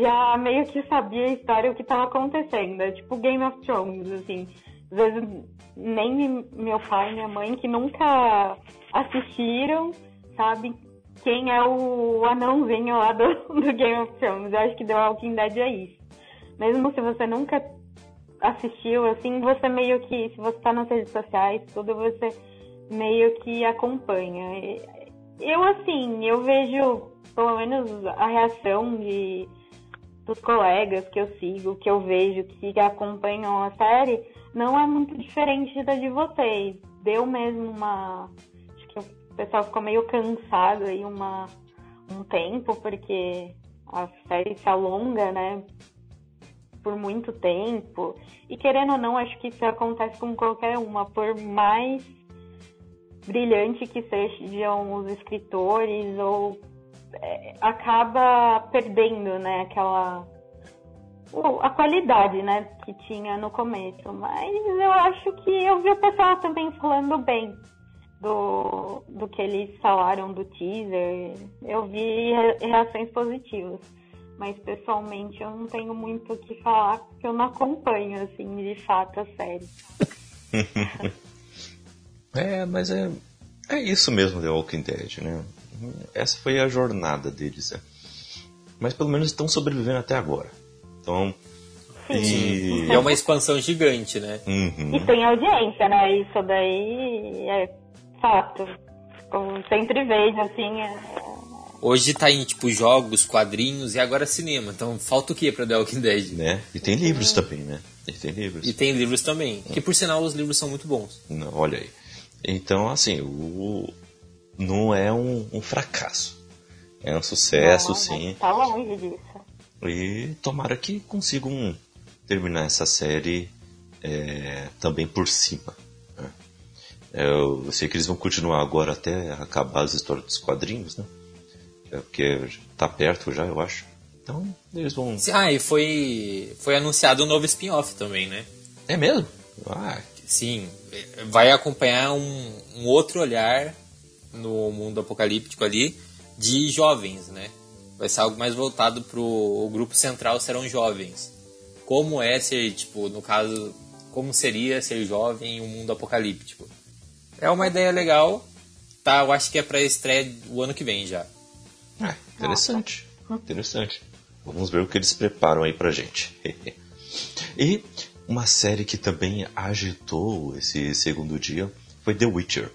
já meio que sabia a história, o que estava acontecendo. É tipo Game of Thrones, assim. Às vezes nem meu pai e minha mãe, que nunca assistiram, sabe quem é o anãozinho lá do, do Game of Thrones. Eu acho que The Walking Dead é isso. Mesmo se você nunca assistiu, assim, você meio que, se você tá nas redes sociais, tudo, você meio que acompanha. Eu, assim, eu vejo, pelo menos, a reação de dos colegas que eu sigo, que eu vejo, que acompanham a série, não é muito diferente da de vocês. Deu mesmo uma. Acho que o pessoal ficou meio cansado aí uma, um tempo, porque a série se alonga, né? Por muito tempo. E querendo ou não, acho que isso acontece com qualquer uma. Por mais brilhante que sejam os escritores ou é, acaba perdendo, né, aquela a qualidade, né, que tinha no começo. Mas eu acho que eu vi o pessoal também falando bem do, do que eles falaram do teaser. Eu vi reações positivas. Mas pessoalmente eu não tenho muito o que falar, porque eu não acompanho, assim, de fato, a série. é, mas é, é isso mesmo The Walking Dead, né? essa foi a jornada deles. Né? Mas pelo menos estão sobrevivendo até agora. Então. E... É uma expansão gigante, né? Uhum. E tem audiência, né? Isso daí é fato. Como sempre vejo, assim. É... Hoje tá em, tipo, jogos, quadrinhos e agora cinema. Então falta o que pra The Walking Dead? Né? E tem livros também, né? E tem livros. E tem livros também. Que por sinal os livros são muito bons. Não, olha aí. Então, assim, o, não é um, um fracasso. É um sucesso, não, sim. Tá longe disso. E tomara que consigam terminar essa série é, também por cima. Né? Eu sei que eles vão continuar agora até acabar as histórias dos quadrinhos, né? É porque tá perto já, eu acho. Então, eles vão. Ah, e foi, foi anunciado um novo spin-off também, né? É mesmo? Ah. Sim, vai acompanhar um, um outro olhar no mundo apocalíptico ali de jovens, né? Vai ser algo mais voltado pro o grupo central serão jovens. Como é ser, tipo, no caso, como seria ser jovem em um mundo apocalíptico. É uma ideia legal, tá? Eu acho que é para estreia o ano que vem já. É, interessante. Interessante. Vamos ver o que eles preparam aí pra gente. e uma série que também agitou esse segundo dia foi The Witcher.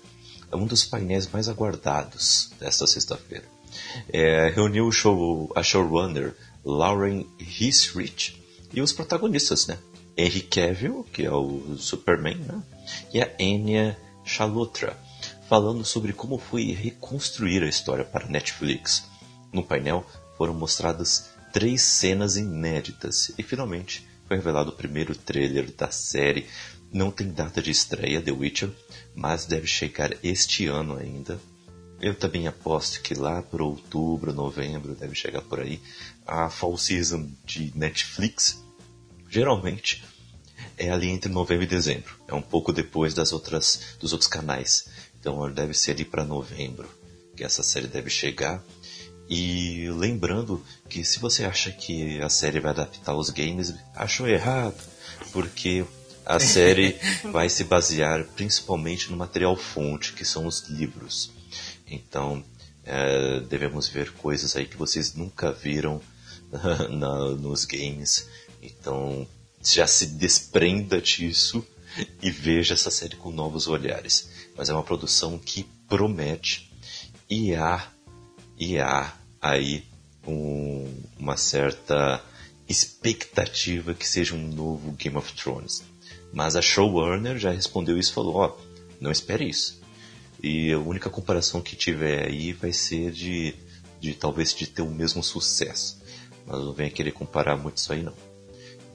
Um dos painéis mais aguardados desta sexta-feira. É, reuniu show, a showrunner Lauren Hisrich e os protagonistas, né? Henry Cavill, que é o Superman, né? E a Anya Chalotra, falando sobre como foi reconstruir a história para Netflix. No painel foram mostradas três cenas inéditas e finalmente foi revelado o primeiro trailer da série. Não tem data de estreia The Witcher, mas deve chegar este ano ainda. Eu também aposto que lá por outubro, novembro, deve chegar por aí a fall season de Netflix. Geralmente é ali entre novembro e dezembro. É um pouco depois das outras dos outros canais. Então deve ser ali para novembro que essa série deve chegar. E lembrando que se você acha que a série vai adaptar os games, achou errado, porque a série vai se basear principalmente no material fonte, que são os livros. Então, é, devemos ver coisas aí que vocês nunca viram na, nos games. Então, já se desprenda disso e veja essa série com novos olhares. Mas é uma produção que promete e há, e há aí um, uma certa expectativa que seja um novo Game of Thrones. Mas a showrunner já respondeu isso e falou: ó, oh, não espere isso. E a única comparação que tiver aí vai ser de, de talvez de ter o mesmo sucesso. Mas não venha querer comparar muito isso aí não.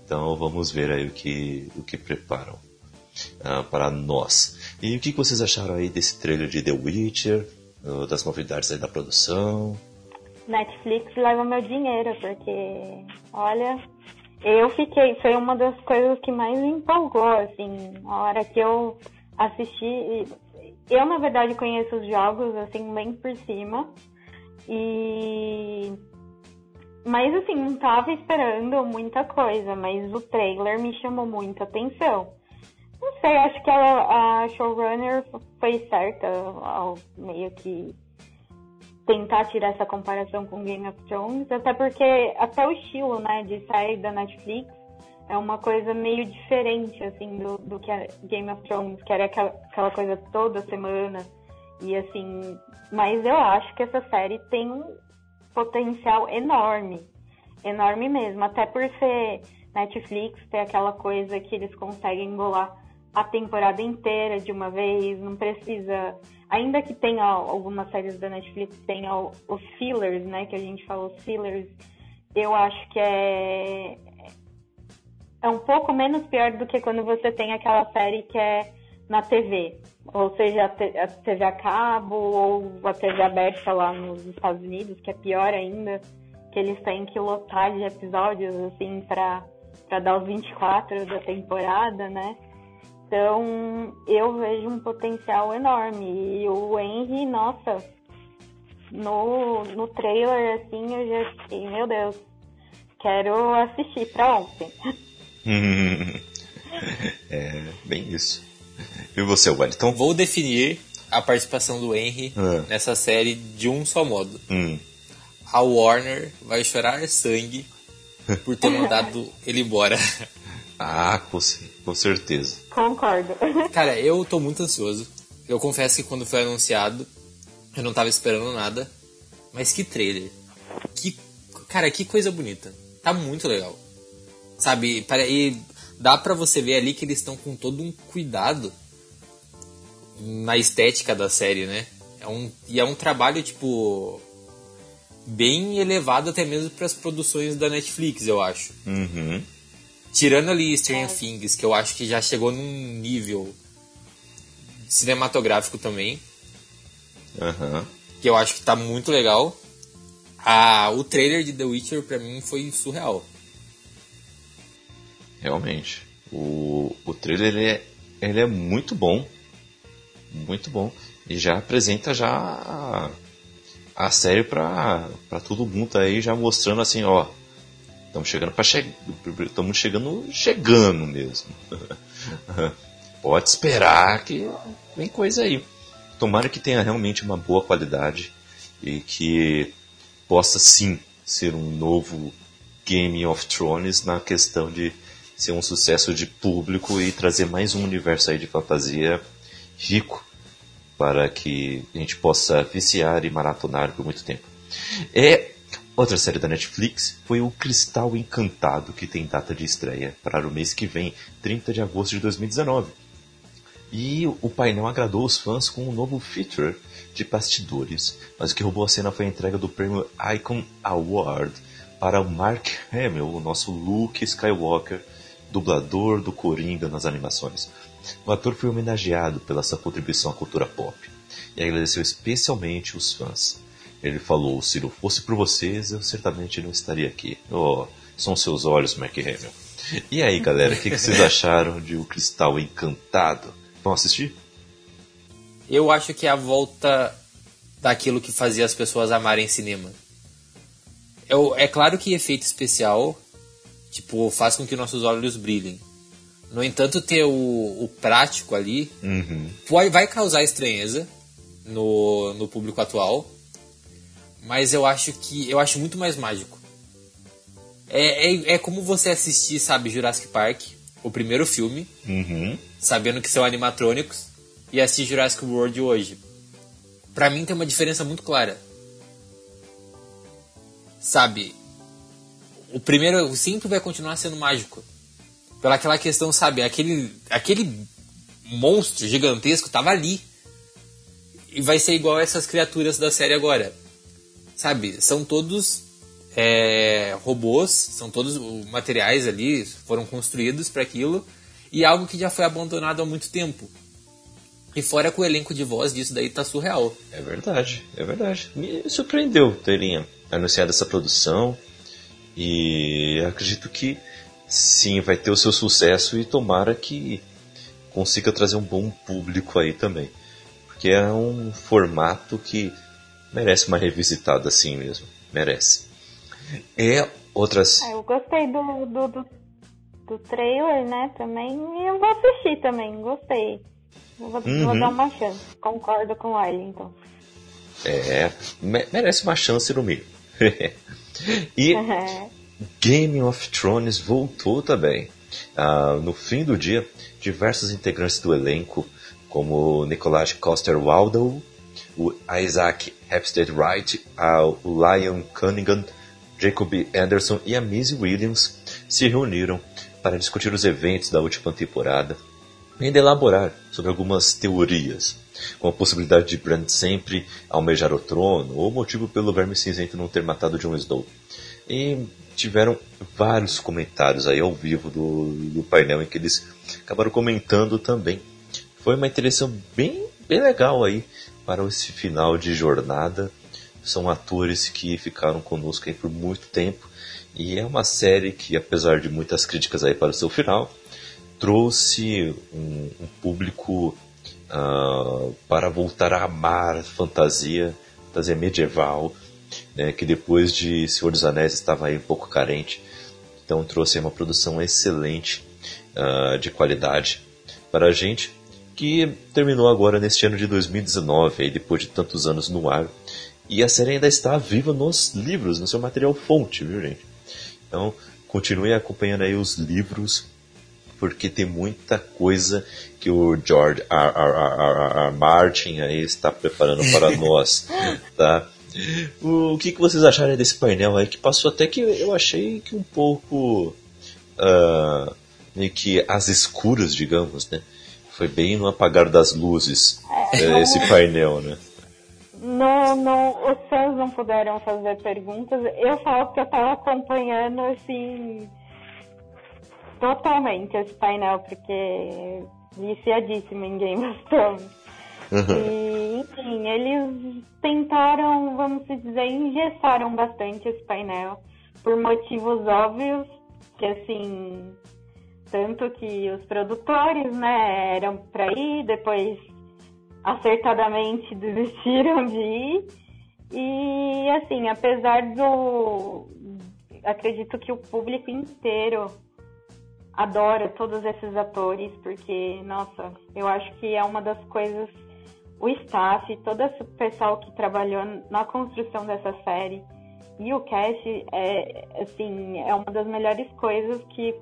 Então vamos ver aí o que, o que preparam uh, para nós. E o que vocês acharam aí desse trailer de The Witcher, uh, das novidades aí da produção? Netflix leva meu dinheiro, porque, olha, eu fiquei, foi uma das coisas que mais me empolgou, assim, a hora que eu assisti. Eu, na verdade, conheço os jogos, assim, bem por cima. E. Mas, assim, não tava esperando muita coisa, mas o trailer me chamou muita atenção. Não sei, acho que a, a showrunner foi certa ao meio que tentar tirar essa comparação com Game of Thrones, até porque até o estilo, né, de sair da Netflix é uma coisa meio diferente, assim, do, do que a Game of Thrones, que era aquela, aquela coisa toda semana, e assim, mas eu acho que essa série tem um potencial enorme, enorme mesmo, até por ser Netflix, ter aquela coisa que eles conseguem embolar a temporada inteira de uma vez, não precisa ainda que tenha algumas séries da Netflix tenha os fillers, né, que a gente fala os fillers, eu acho que é é um pouco menos pior do que quando você tem aquela série que é na TV, ou seja, a TV a cabo ou a TV aberta lá nos Estados Unidos, que é pior ainda, que eles têm que lotar de episódios assim para para dar os 24 da temporada, né? Então, eu vejo um potencial enorme. E o Henry, nossa, no, no trailer, assim, eu já fiquei, meu Deus, quero assistir pra ontem. é, bem isso. E você, Wellington? Vou definir a participação do Henry ah. nessa série de um só modo. Hum. A Warner vai chorar sangue por ter mandado ele embora. Ah, com, com certeza. Concordo. Cara, eu tô muito ansioso. Eu confesso que quando foi anunciado, eu não tava esperando nada. Mas que trailer. Que. Cara, que coisa bonita. Tá muito legal. Sabe? E dá pra você ver ali que eles estão com todo um cuidado na estética da série, né? É um, e é um trabalho, tipo. Bem elevado até mesmo para as produções da Netflix, eu acho. Uhum. Tirando ali Stranger é. Things, que eu acho que já chegou num nível cinematográfico também. Uhum. Que eu acho que tá muito legal. Ah, o trailer de The Witcher pra mim foi surreal. Realmente. O, o trailer ele é, ele é muito bom. Muito bom. E já apresenta já a, a série pra, pra todo mundo aí, já mostrando assim, ó Estamos chegando para che... estamos chegando chegando mesmo. Pode esperar que vem coisa aí. Tomara que tenha realmente uma boa qualidade e que possa sim ser um novo Game of Thrones na questão de ser um sucesso de público e trazer mais um universo aí de fantasia rico para que a gente possa viciar e maratonar por muito tempo. É outra série da Netflix foi o Cristal Encantado, que tem data de estreia para o mês que vem, 30 de agosto de 2019. E o painel agradou os fãs com um novo feature de bastidores, mas o que roubou a cena foi a entrega do prêmio Icon Award para o Mark Hamill, o nosso Luke Skywalker, dublador do Coringa nas animações. O ator foi homenageado pela sua contribuição à cultura pop e agradeceu especialmente os fãs. Ele falou: Se não fosse por vocês, eu certamente não estaria aqui. Oh, são seus olhos, Mark Hamill. E aí, galera, o que, que vocês acharam de O Cristal Encantado? Vão assistir? Eu acho que é a volta daquilo que fazia as pessoas amarem cinema. É, é claro que efeito especial tipo faz com que nossos olhos brilhem. No entanto, ter o, o prático ali uhum. vai, vai causar estranheza no, no público atual, mas eu acho que eu acho muito mais mágico. É, é, é como você assistir, sabe, Jurassic Park, o primeiro filme, uhum. sabendo que são animatrônicos, e assistir Jurassic World hoje. Pra mim tem uma diferença muito clara. Sabe, o primeiro, sempre vai continuar sendo mágico. Pela aquela questão, sabe, aquele, aquele monstro gigantesco tava ali. E vai ser igual essas criaturas da série agora. Sabe, são todos é, robôs, são todos materiais ali, foram construídos para aquilo. E algo que já foi abandonado há muito tempo. E fora que o elenco de voz disso daí tá surreal. É verdade, é verdade. Me surpreendeu terem anunciado essa produção. E acredito que sim, vai ter o seu sucesso e tomara que consiga trazer um bom público aí também. Porque é um formato que merece uma revisitada assim mesmo. Merece. É outras. É, eu gostei do, do, do, do, trailer, né? Também. E eu vou assistir também, gostei. Vou, uhum. vou dar uma chance. Concordo com o Arlington. É, merece uma chance no meio. e Game of Thrones voltou também. Uh, no fim do dia, diversos integrantes do elenco, como Nicolás Coster Waldau, o Isaac Hempstead Wright, o Lion Cunningham, Jacob Anderson e a Maisie Williams se reuniram para discutir os eventos da última temporada e ainda elaborar sobre algumas teorias, como a possibilidade de Bran sempre almejar o trono ou o motivo pelo Verme Cinzento não ter matado Jon Snow. E tiveram vários comentários aí ao vivo do, do painel em que eles acabaram comentando também. Foi uma interação bem, bem legal aí para esse final de jornada. São atores que ficaram conosco aí por muito tempo e é uma série que, apesar de muitas críticas aí para o seu final, trouxe um, um público uh, para voltar a amar fantasia, fantasia medieval, né, que depois de Senhor dos Anéis estava aí um pouco carente. Então trouxe uma produção excelente uh, de qualidade para a gente, que terminou agora neste ano de 2019, aí, depois de tantos anos no ar. E a série ainda está viva nos livros, no seu material fonte, viu gente? Então continue acompanhando aí os livros, porque tem muita coisa que o George R. R. R. R. Martin aí está preparando para nós, tá? O que, que vocês acharam desse painel aí? Que passou até que eu achei que um pouco. Uh, meio que às escuras, digamos, né? Foi bem no apagar das luzes é, esse painel, né? Não, não, os fãs não puderam fazer perguntas. Eu falo que eu tava acompanhando assim totalmente esse painel, porque viciadíssimo em Game of Thrones. Uhum. E, enfim, eles tentaram, vamos dizer, engessaram bastante esse painel por motivos óbvios, que assim, tanto que os produtores, né, eram para ir, depois acertadamente desistiram de ir. E assim, apesar do acredito que o público inteiro adora todos esses atores, porque, nossa, eu acho que é uma das coisas. O staff, todo esse pessoal que trabalhou na construção dessa série e o cast é, assim, é uma das melhores coisas que,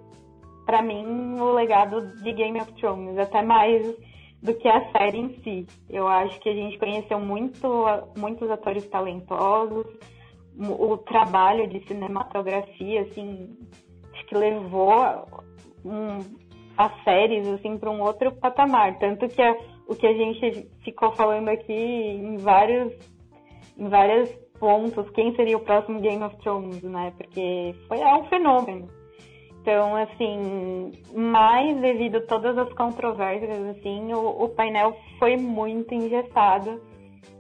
para mim, o legado de Game of Thrones, até mais do que a série em si. Eu acho que a gente conheceu muito, muitos atores talentosos, o trabalho de cinematografia, assim, acho que levou um, as séries assim para um outro patamar, tanto que a, o que a gente ficou falando aqui em vários em vários pontos, quem seria o próximo Game of Thrones, né? Porque foi é um fenômeno. Então, assim, mais devido a todas as controvérsias, assim, o, o painel foi muito engessado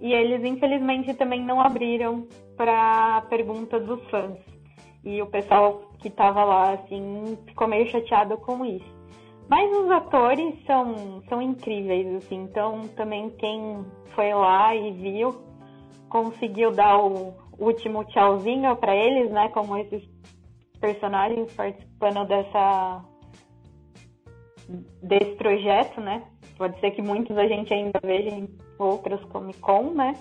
e eles infelizmente também não abriram para pergunta dos fãs. E o pessoal que estava lá, assim, ficou meio chateado com isso. Mas os atores são, são incríveis, assim, então também quem foi lá e viu conseguiu dar o último tchauzinho para eles, né? Como esses personagens participando dessa desse projeto, né? Pode ser que muitos a gente ainda veja em outras Comic Con, né?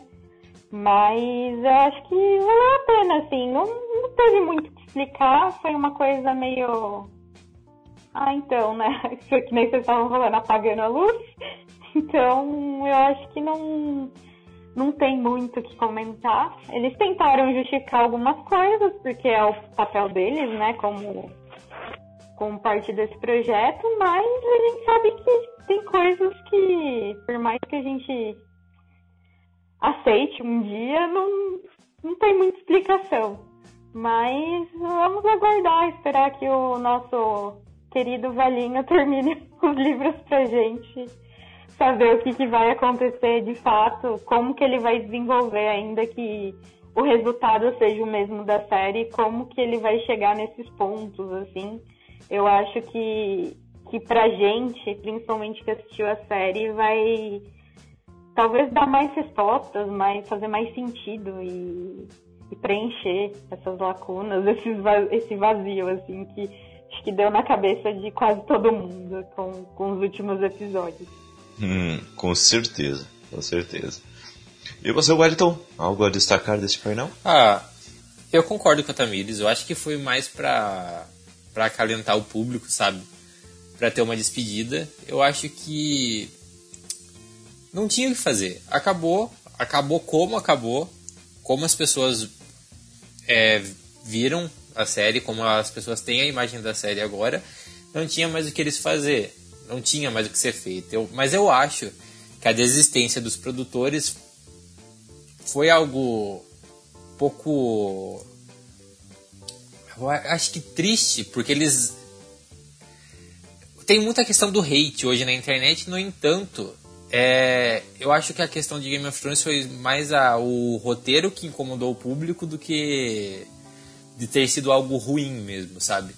Mas eu acho que valeu a pena, assim. Não, não teve muito o que explicar, foi uma coisa meio. Ah, então, né? Isso que nem vocês estavam falando, apagando a luz. Então, eu acho que não, não tem muito o que comentar. Eles tentaram justificar algumas coisas, porque é o papel deles, né? Como, como parte desse projeto, mas a gente sabe que tem coisas que, por mais que a gente aceite um dia, não, não tem muita explicação. Mas vamos aguardar, esperar que o nosso querido velhinho termine os livros pra gente saber o que, que vai acontecer de fato, como que ele vai desenvolver ainda que o resultado seja o mesmo da série, como que ele vai chegar nesses pontos, assim. Eu acho que, que pra gente, principalmente que assistiu a série, vai talvez dar mais respostas, mais, fazer mais sentido e, e preencher essas lacunas, esses, esse vazio, assim, que acho que deu na cabeça de quase todo mundo com, com os últimos episódios. Hum, com certeza, com certeza. E você, Wellington, algo a destacar desse painel? Ah, eu concordo com a Tamires, eu acho que foi mais pra, pra acalentar o público, sabe? Pra ter uma despedida. Eu acho que não tinha o que fazer. Acabou, acabou como acabou, como as pessoas é, viram a série, como as pessoas têm a imagem da série agora, não tinha mais o que eles fazer, não tinha mais o que ser feito. Eu, mas eu acho que a desistência dos produtores foi algo pouco eu acho que triste, porque eles tem muita questão do hate hoje na internet, no entanto, é, eu acho que a questão de Game of Thrones foi mais a, o roteiro que incomodou o público do que de ter sido algo ruim mesmo, sabe?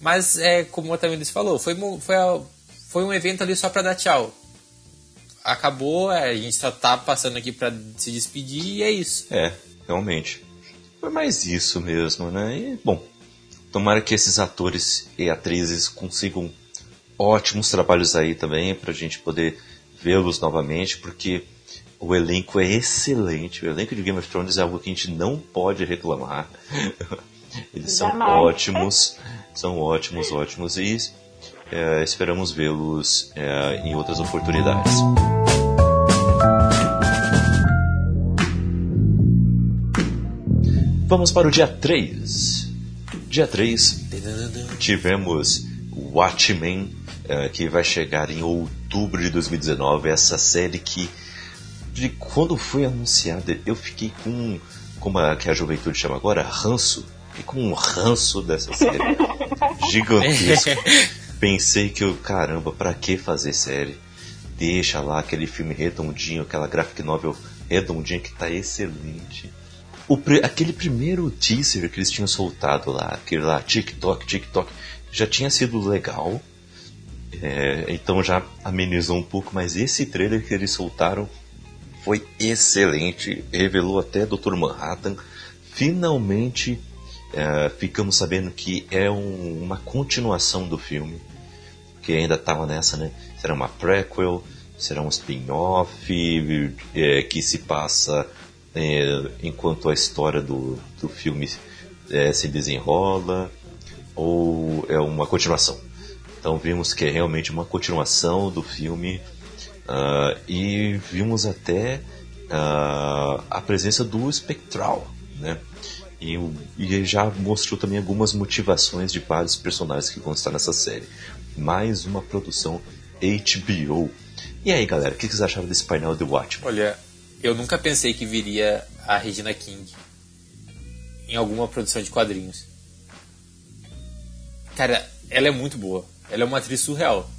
Mas, é, como o Otamides falou, foi, foi, foi um evento ali só pra dar tchau. Acabou, é, a gente só tá passando aqui pra se despedir e é isso. É, realmente. Foi mais isso mesmo, né? E, bom, tomara que esses atores e atrizes consigam ótimos trabalhos aí também pra gente poder vê-los novamente, porque o elenco é excelente. O elenco de Game of Thrones é algo que a gente não pode reclamar. Eles são Jamais. ótimos, são ótimos, ótimos e é, esperamos vê-los é, em outras oportunidades. Vamos para o dia 3. Dia 3, tivemos Watchmen, é, que vai chegar em outubro de 2019, essa série que de quando foi anunciada, eu fiquei com como a, que a juventude chama agora, ranço. Fiquei com um ranço dessa série. Gigantesco. Pensei que eu, caramba, pra que fazer série? Deixa lá aquele filme redondinho, aquela graphic novel redondinha que tá excelente. O, aquele primeiro teaser que eles tinham soltado lá, aquele lá, TikTok, TikTok, já tinha sido legal. É, então já amenizou um pouco, mas esse trailer que eles soltaram foi excelente. Revelou até Dr. Manhattan. Finalmente uh, ficamos sabendo que é um, uma continuação do filme, que ainda estava nessa, né? Será uma prequel, será um spin-off é, que se passa é, enquanto a história do, do filme é, se desenrola, ou é uma continuação. Então vimos que é realmente uma continuação do filme uh, e vimos até uh, a presença do espectral, né? E, e já mostrou também algumas motivações de vários personagens que vão estar nessa série. Mais uma produção HBO. E aí, galera, o que vocês acharam desse painel de Watchmen? Olha, eu nunca pensei que viria a Regina King em alguma produção de quadrinhos. Cara, ela é muito boa. Ela é uma atriz surreal.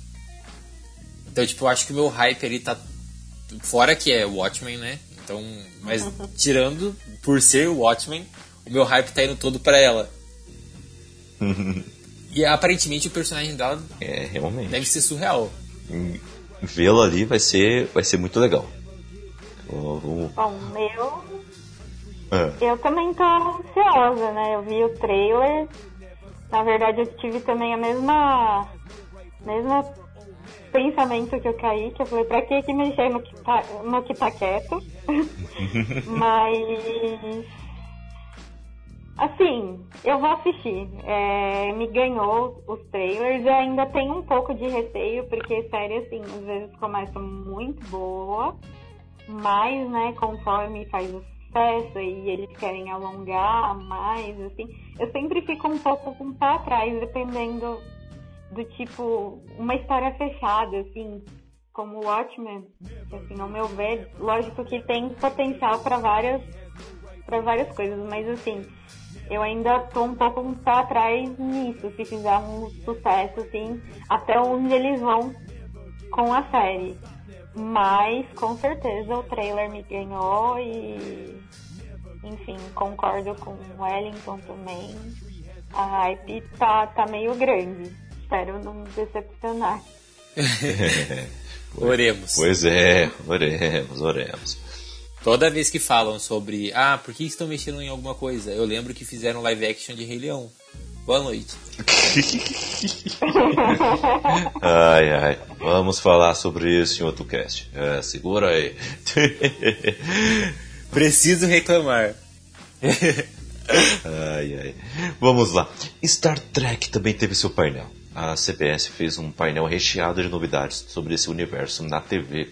Então, tipo, eu acho que o meu hype ali tá. Fora que é Watchmen, né? Então, mas tirando por ser Watchmen, o meu hype tá indo todo pra ela. e aparentemente o personagem dela é, realmente. deve ser surreal. Vê-lo ali vai ser, vai ser muito legal. Bom, eu. É. Eu também tô ansiosa, né? Eu vi o trailer. Na verdade, eu tive também a mesma. mesma pensamento que eu caí, que eu falei, pra que que mexer no que tá, no que tá quieto? Mas. Assim, eu vou assistir. É, me ganhou os trailers. Eu ainda tenho um pouco de receio, porque série, assim, às vezes começa muito boa, mas, né, conforme faz o sucesso e eles querem alongar mais, assim, eu sempre fico um pouco com um pé atrás, dependendo do tipo, uma história fechada, assim, como o Watchmen, assim, ao meu ver, lógico que tem potencial para várias para várias coisas, mas assim, eu ainda tô um pouco um pé atrás nisso, se fizer um sucesso, assim, até onde eles vão com a série. Mas com certeza o trailer me ganhou e enfim, concordo com o Wellington também. A hype tá, tá meio grande. Espero não decepcionar. oremos. Pois é, oremos, oremos. Toda vez que falam sobre, ah, por que estão mexendo em alguma coisa? Eu lembro que fizeram live action de Rei Leão. Boa noite. ai, ai. Vamos falar sobre isso em outro cast. É, segura aí. Preciso reclamar. ai, ai. Vamos lá. Star Trek também teve seu painel. A CBS fez um painel recheado de novidades sobre esse universo na TV,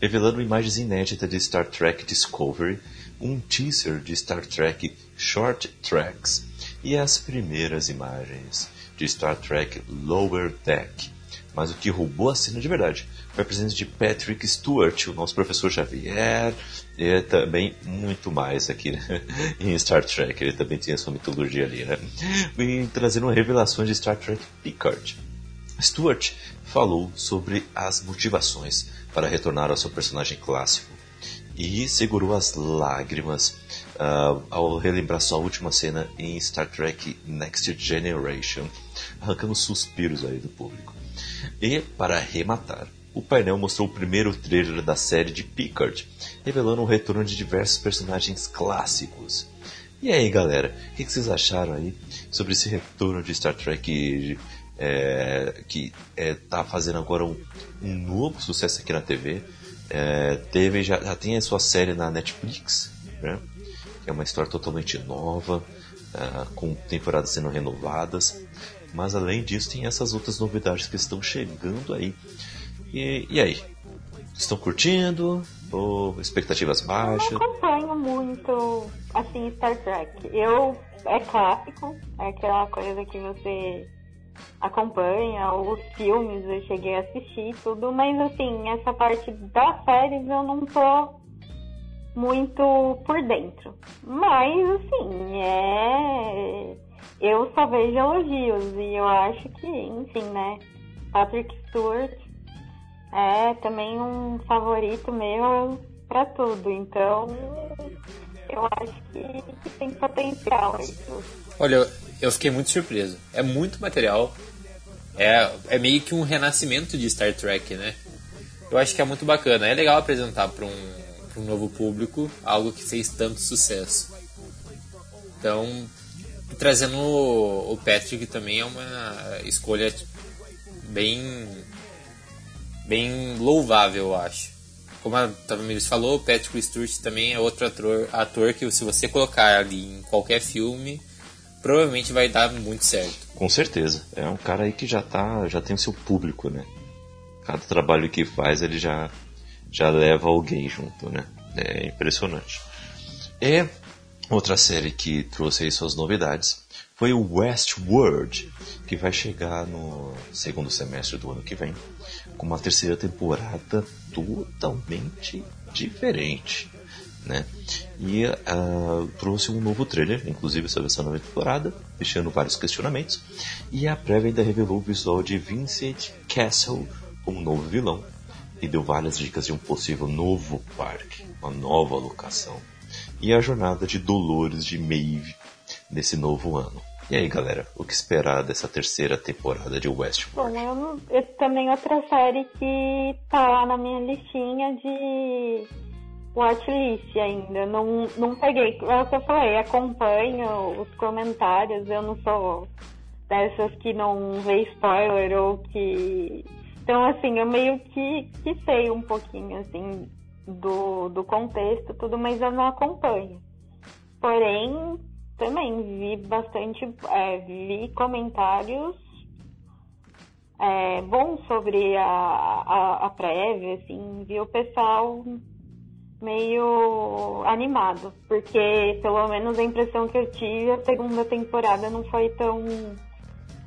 revelando imagens inéditas de Star Trek Discovery, um teaser de Star Trek Short Tracks e as primeiras imagens de Star Trek Lower Deck. Mas o que roubou a cena de verdade foi a presença de Patrick Stewart, o nosso professor Xavier, e também muito mais aqui né? em Star Trek. Ele também tinha sua mitologia ali, né? E trazendo revelações de Star Trek Picard. Stewart falou sobre as motivações para retornar ao seu personagem clássico e segurou as lágrimas uh, ao relembrar sua última cena em Star Trek Next Generation, arrancando suspiros aí do público. E, para arrematar, o painel mostrou o primeiro trailer da série de Picard, revelando o retorno de diversos personagens clássicos. E aí, galera, o que, que, vocês acharam aí sobre esse retorno de Star Trek é, que está é, fazendo agora um, um, novo sucesso aqui na TV? É, teve, já, já tem a sua série na Netflix, né? que é uma história totalmente nova, uh, com temporadas sendo renovadas. Mas além disso, tem essas outras novidades que estão chegando aí. E, e aí? Estão curtindo? Ou expectativas baixas? Eu não acompanho muito assim Star Trek. Eu é clássico, é aquela coisa que você acompanha, os filmes eu cheguei a assistir tudo, mas assim, essa parte das séries eu não tô muito por dentro. Mas assim, é eu só vejo elogios e eu acho que, enfim, né? Patrick Stewart é também um favorito meu para tudo, então eu acho que, que tem potencial isso. Olha, eu fiquei muito surpreso. É muito material. É, é meio que um renascimento de Star Trek, né? Eu acho que é muito bacana. É legal apresentar para um, um novo público algo que fez tanto sucesso. Então, trazendo o Patrick também é uma escolha bem bem louvável, eu acho. Como a Tavamiris falou, o Patrick Stewart também é outro ator, ator que se você colocar ali em qualquer filme, provavelmente vai dar muito certo. Com certeza. É um cara aí que já tá, já tem o seu público, né? Cada trabalho que faz, ele já já leva alguém junto, né? É impressionante. E outra série que trouxe aí suas novidades foi o Westworld, que vai chegar no segundo semestre do ano que vem, com uma terceira temporada totalmente diferente. Né? E uh, trouxe um novo trailer, inclusive sobre essa nova temporada, deixando vários questionamentos. E a prévia ainda revelou o visual de Vincent Castle como novo vilão e deu várias dicas de um possível novo parque, uma nova locação. E a jornada de Dolores de Maeve nesse novo ano. E aí, galera, o que esperar dessa terceira temporada de Westworld? Bom, eu, eu também outra série que tá lá na minha listinha de watchlist ainda. Não, não peguei. É o eu falei, acompanho os comentários. Eu não sou dessas que não vê spoiler ou que. Então, assim, eu meio que, que sei um pouquinho, assim, do, do contexto, tudo, mas eu não acompanho. Porém, também vi bastante, é, vi comentários é, bons sobre a, a, a prévia, assim, vi o pessoal meio animado, porque pelo menos a impressão que eu tive, a segunda temporada não foi tão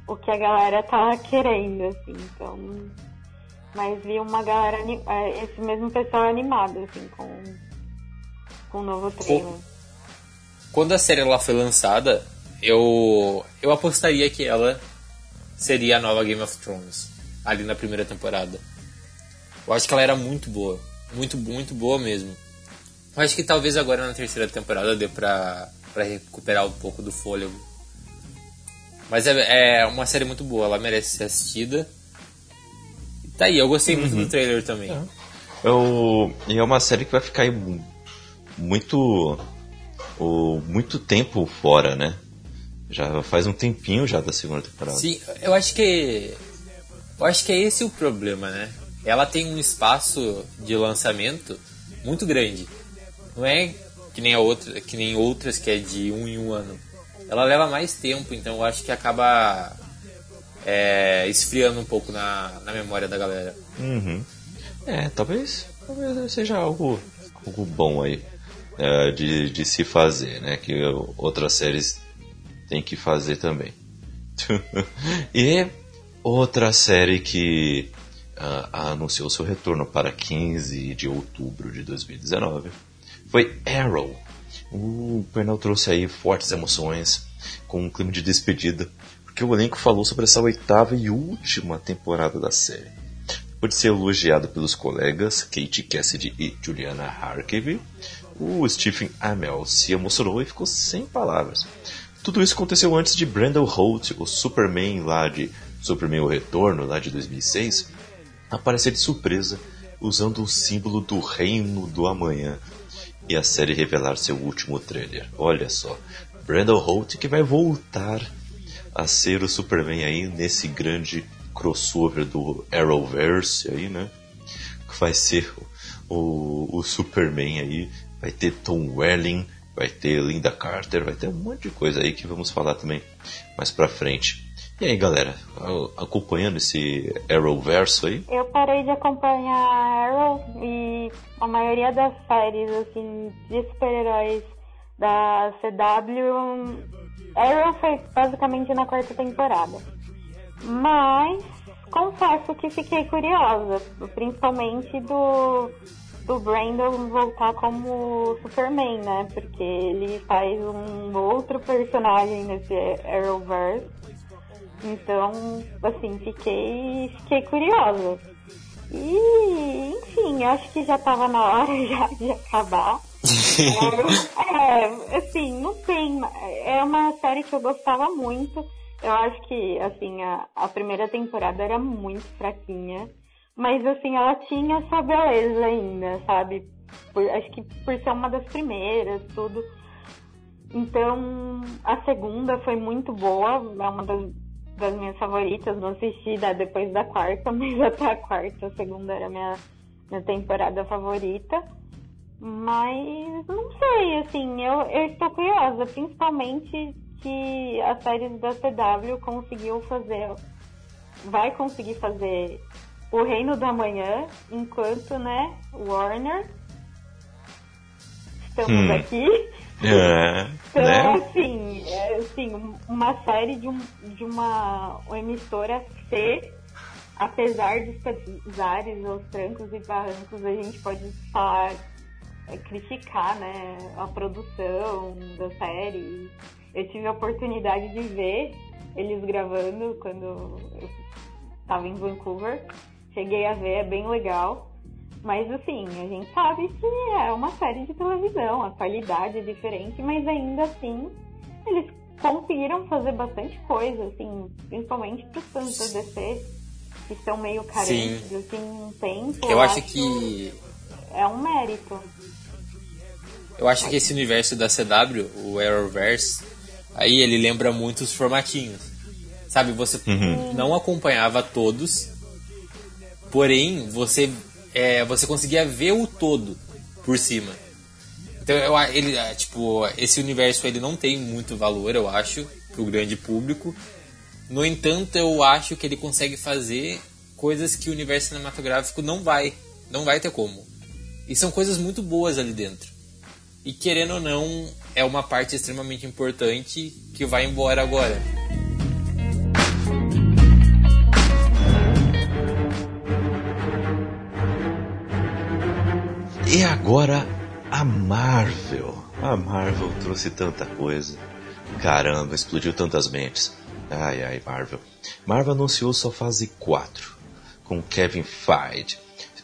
o que a galera tá querendo, assim, então. Mas vi uma galera, é, esse mesmo pessoal animado, assim, com, com o novo trailer. Quando a série ela foi lançada, eu, eu apostaria que ela seria a nova Game of Thrones, ali na primeira temporada. Eu acho que ela era muito boa. Muito, muito boa mesmo. Eu acho que talvez agora na terceira temporada dê pra, pra recuperar um pouco do fôlego. Mas é, é uma série muito boa, ela merece ser assistida. Tá aí, eu gostei muito do uhum. trailer também. É. Eu, e é uma série que vai ficar muito o, muito tempo fora, né? Já faz um tempinho já da segunda temporada. Sim, eu acho que. Eu acho que é esse o problema, né? Ela tem um espaço de lançamento muito grande. Não é que nem, a outra, que nem outras que é de um em um ano. Ela leva mais tempo, então eu acho que acaba é, esfriando um pouco na, na memória da galera. Uhum. É, talvez, talvez seja algo, algo bom aí uh, de, de se fazer, né? Que outras séries têm que fazer também. e outra série que uh, anunciou seu retorno para 15 de outubro de 2019 foi Arrow. O Pernal trouxe aí fortes emoções, com um clima de despedida, porque o elenco falou sobre essa oitava e última temporada da série. Pode ser elogiado pelos colegas Kate Cassidy e Juliana Harkavy, o Stephen Amell se emocionou e ficou sem palavras. Tudo isso aconteceu antes de Brandon Holt, o Superman lá de Superman O Retorno, lá de 2006, aparecer de surpresa usando o símbolo do Reino do Amanhã e a série revelar seu último trailer. Olha só, Brandon Holt que vai voltar a ser o Superman aí nesse grande crossover do Arrowverse aí, né? Que vai ser o, o Superman aí vai ter Tom Welling, vai ter Linda Carter, vai ter um monte de coisa aí que vamos falar também mais pra frente. E aí, galera, acompanhando esse Arrowverso aí? Eu parei de acompanhar Arrow e a maioria das séries assim de super-heróis da CW, Arrow foi basicamente na quarta temporada. Mas confesso que fiquei curiosa, principalmente do do Brandon voltar como Superman, né? Porque ele faz um outro personagem nesse Arrowverse. Então, assim, fiquei, fiquei curiosa. E, enfim, acho que já tava na hora já de acabar. é, assim, não tem. É uma série que eu gostava muito. Eu acho que, assim, a, a primeira temporada era muito fraquinha. Mas assim, ela tinha essa beleza ainda, sabe? Por, acho que por ser uma das primeiras, tudo. Então, a segunda foi muito boa, é uma das, das minhas favoritas. Não assisti da, depois da quarta, mas até a quarta, a segunda era a minha, minha temporada favorita. Mas não sei, assim, eu, eu estou curiosa, principalmente que as séries da CW conseguiu fazer, vai conseguir fazer o Reino da Manhã, enquanto, né, Warner, estamos hum. aqui. É, então, né? assim, é, assim, uma série de, um, de uma, uma emissora C, apesar dos pesares, os trancos e barrancos, a gente pode falar é, criticar né, a produção da série. Eu tive a oportunidade de ver eles gravando quando eu estava em Vancouver. Cheguei a ver, é bem legal. Mas assim, a gente sabe que é uma série de televisão, a qualidade é diferente, mas ainda assim eles conseguiram fazer bastante coisa, assim, principalmente para os fãs da DC, que estão meio carentes, Sim. assim, um tempo. Eu, eu acho, acho que é um mérito. Eu acho que esse universo da CW, o Arrowverse, aí ele lembra muito os formatinhos. Sabe, você uhum. não acompanhava todos, porém você, é, você conseguia ver o todo por cima. Então, eu, ele, é, tipo, esse universo ele não tem muito valor, eu acho, pro grande público. No entanto, eu acho que ele consegue fazer coisas que o universo cinematográfico não vai, não vai ter como. E são coisas muito boas ali dentro. E querendo ou não, é uma parte extremamente importante que vai embora agora. E agora a Marvel. A Marvel trouxe tanta coisa. Caramba, explodiu tantas mentes. Ai ai, Marvel. Marvel anunciou sua fase 4 com Kevin Feige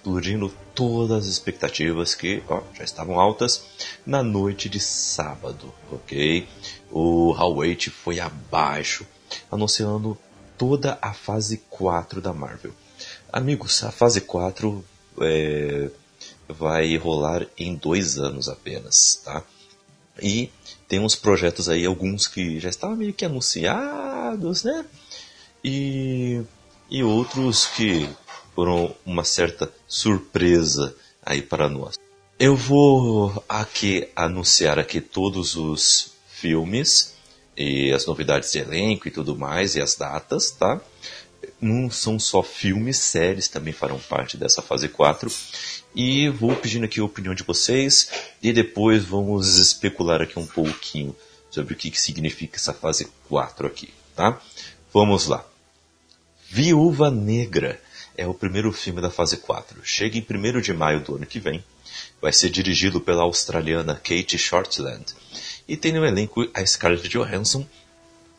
explodindo todas as expectativas que ó, já estavam altas na noite de sábado, ok? O Huawei foi abaixo, anunciando toda a fase 4 da Marvel. Amigos, a fase 4 é, vai rolar em dois anos apenas, tá? E tem uns projetos aí, alguns que já estavam meio que anunciados, né? E, e outros que foram uma certa surpresa aí para nós. Eu vou aqui anunciar aqui todos os filmes e as novidades de elenco e tudo mais e as datas, tá? Não são só filmes, séries também farão parte dessa fase 4. E vou pedindo aqui a opinião de vocês e depois vamos especular aqui um pouquinho sobre o que, que significa essa fase 4 aqui, tá? Vamos lá. Viúva Negra é o primeiro filme da fase 4. Chega em 1 de maio do ano que vem. Vai ser dirigido pela australiana Kate Shortland. E tem no elenco a Scarlett Johansson,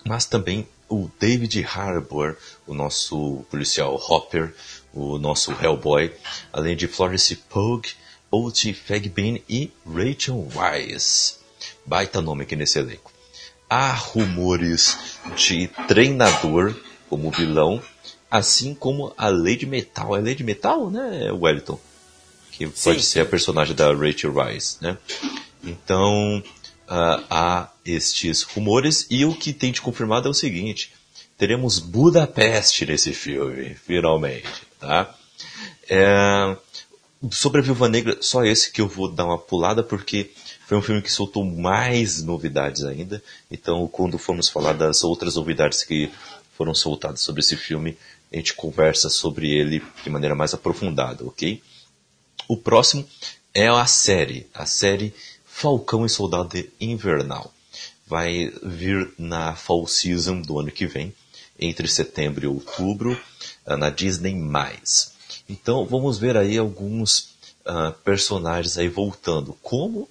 mas também o David Harbour, o nosso policial Hopper, o nosso Hellboy, além de Florence Pugh, Oti Fagbin e Rachel Weisz. Baita nome aqui nesse elenco. Há rumores de treinador como vilão Assim como a Lady Metal. É Lady Metal, né, Wellington? Que sim, pode sim. ser a personagem da Rachel Rice, né? Então, uh, há estes rumores e o que tem de confirmado é o seguinte. Teremos Budapeste nesse filme, finalmente, tá? É, sobre a Viúva Negra, só esse que eu vou dar uma pulada porque foi um filme que soltou mais novidades ainda. Então, quando formos falar das outras novidades que foram soltadas sobre esse filme, a gente conversa sobre ele de maneira mais aprofundada, ok? O próximo é a série, a série Falcão e Soldado Invernal. Vai vir na Fall Season do ano que vem, entre setembro e outubro, ah, na Disney+. Então vamos ver aí alguns uh, personagens aí voltando, como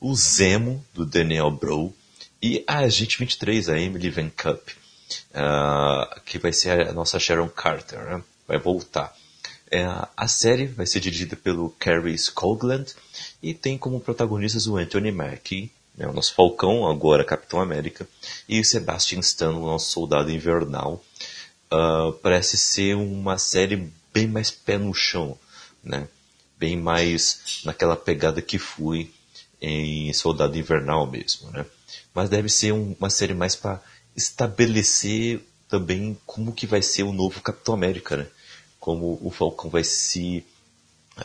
o Zemo, do Daniel Bro, e a Agente 23, a Emily Van Cup uh, que vai ser a nossa Sharon Carter, né? vai voltar. É, a série vai ser dirigida pelo Cary Scogland e tem como protagonistas o Anthony Mackie, né, o nosso Falcão, agora Capitão América, e o Sebastian Stan, o nosso Soldado Invernal. Uh, parece ser uma série bem mais pé no chão, né? bem mais naquela pegada que fui em Soldado Invernal mesmo. Né? mas deve ser um, uma série mais para estabelecer também como que vai ser o novo Capitão América, né? Como o Falcão vai se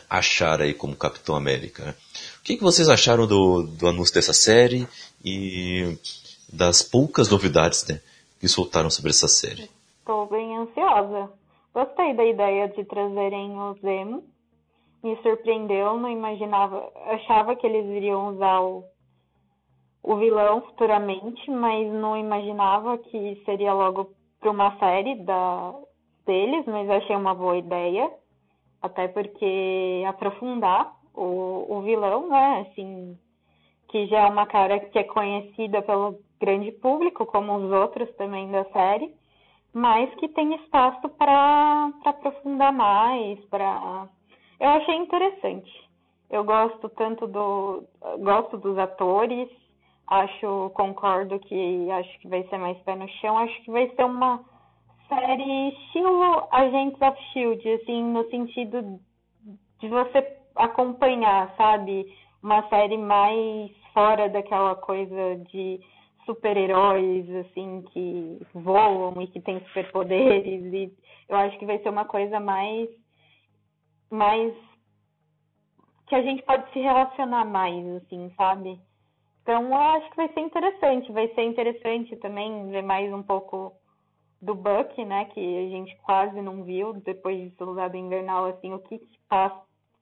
achar aí como Capitão América. Né? O que, que vocês acharam do, do anúncio dessa série e das poucas novidades né, que soltaram sobre essa série? Estou bem ansiosa. Gostei da ideia de trazerem o Zemo. Me surpreendeu, não imaginava. Achava que eles iriam usar o, o vilão futuramente, mas não imaginava que seria logo para uma série da, deles, mas achei uma boa ideia. Até porque aprofundar o, o vilão, né? Assim, que já é uma cara que é conhecida pelo grande público, como os outros também da série, mas que tem espaço para aprofundar mais, para eu achei interessante. Eu gosto tanto do gosto dos atores, acho concordo que acho que vai ser mais pé no chão, acho que vai ser uma série estilo Agents of Shield, assim, no sentido de você acompanhar, sabe? Uma série mais fora daquela coisa de super-heróis, assim, que voam e que têm superpoderes. E eu acho que vai ser uma coisa mais. mais. que a gente pode se relacionar mais, assim, sabe? Então eu acho que vai ser interessante. Vai ser interessante também ver mais um pouco do Buck, né? Que a gente quase não viu depois de Soldado Invernal, assim, o que, que passa,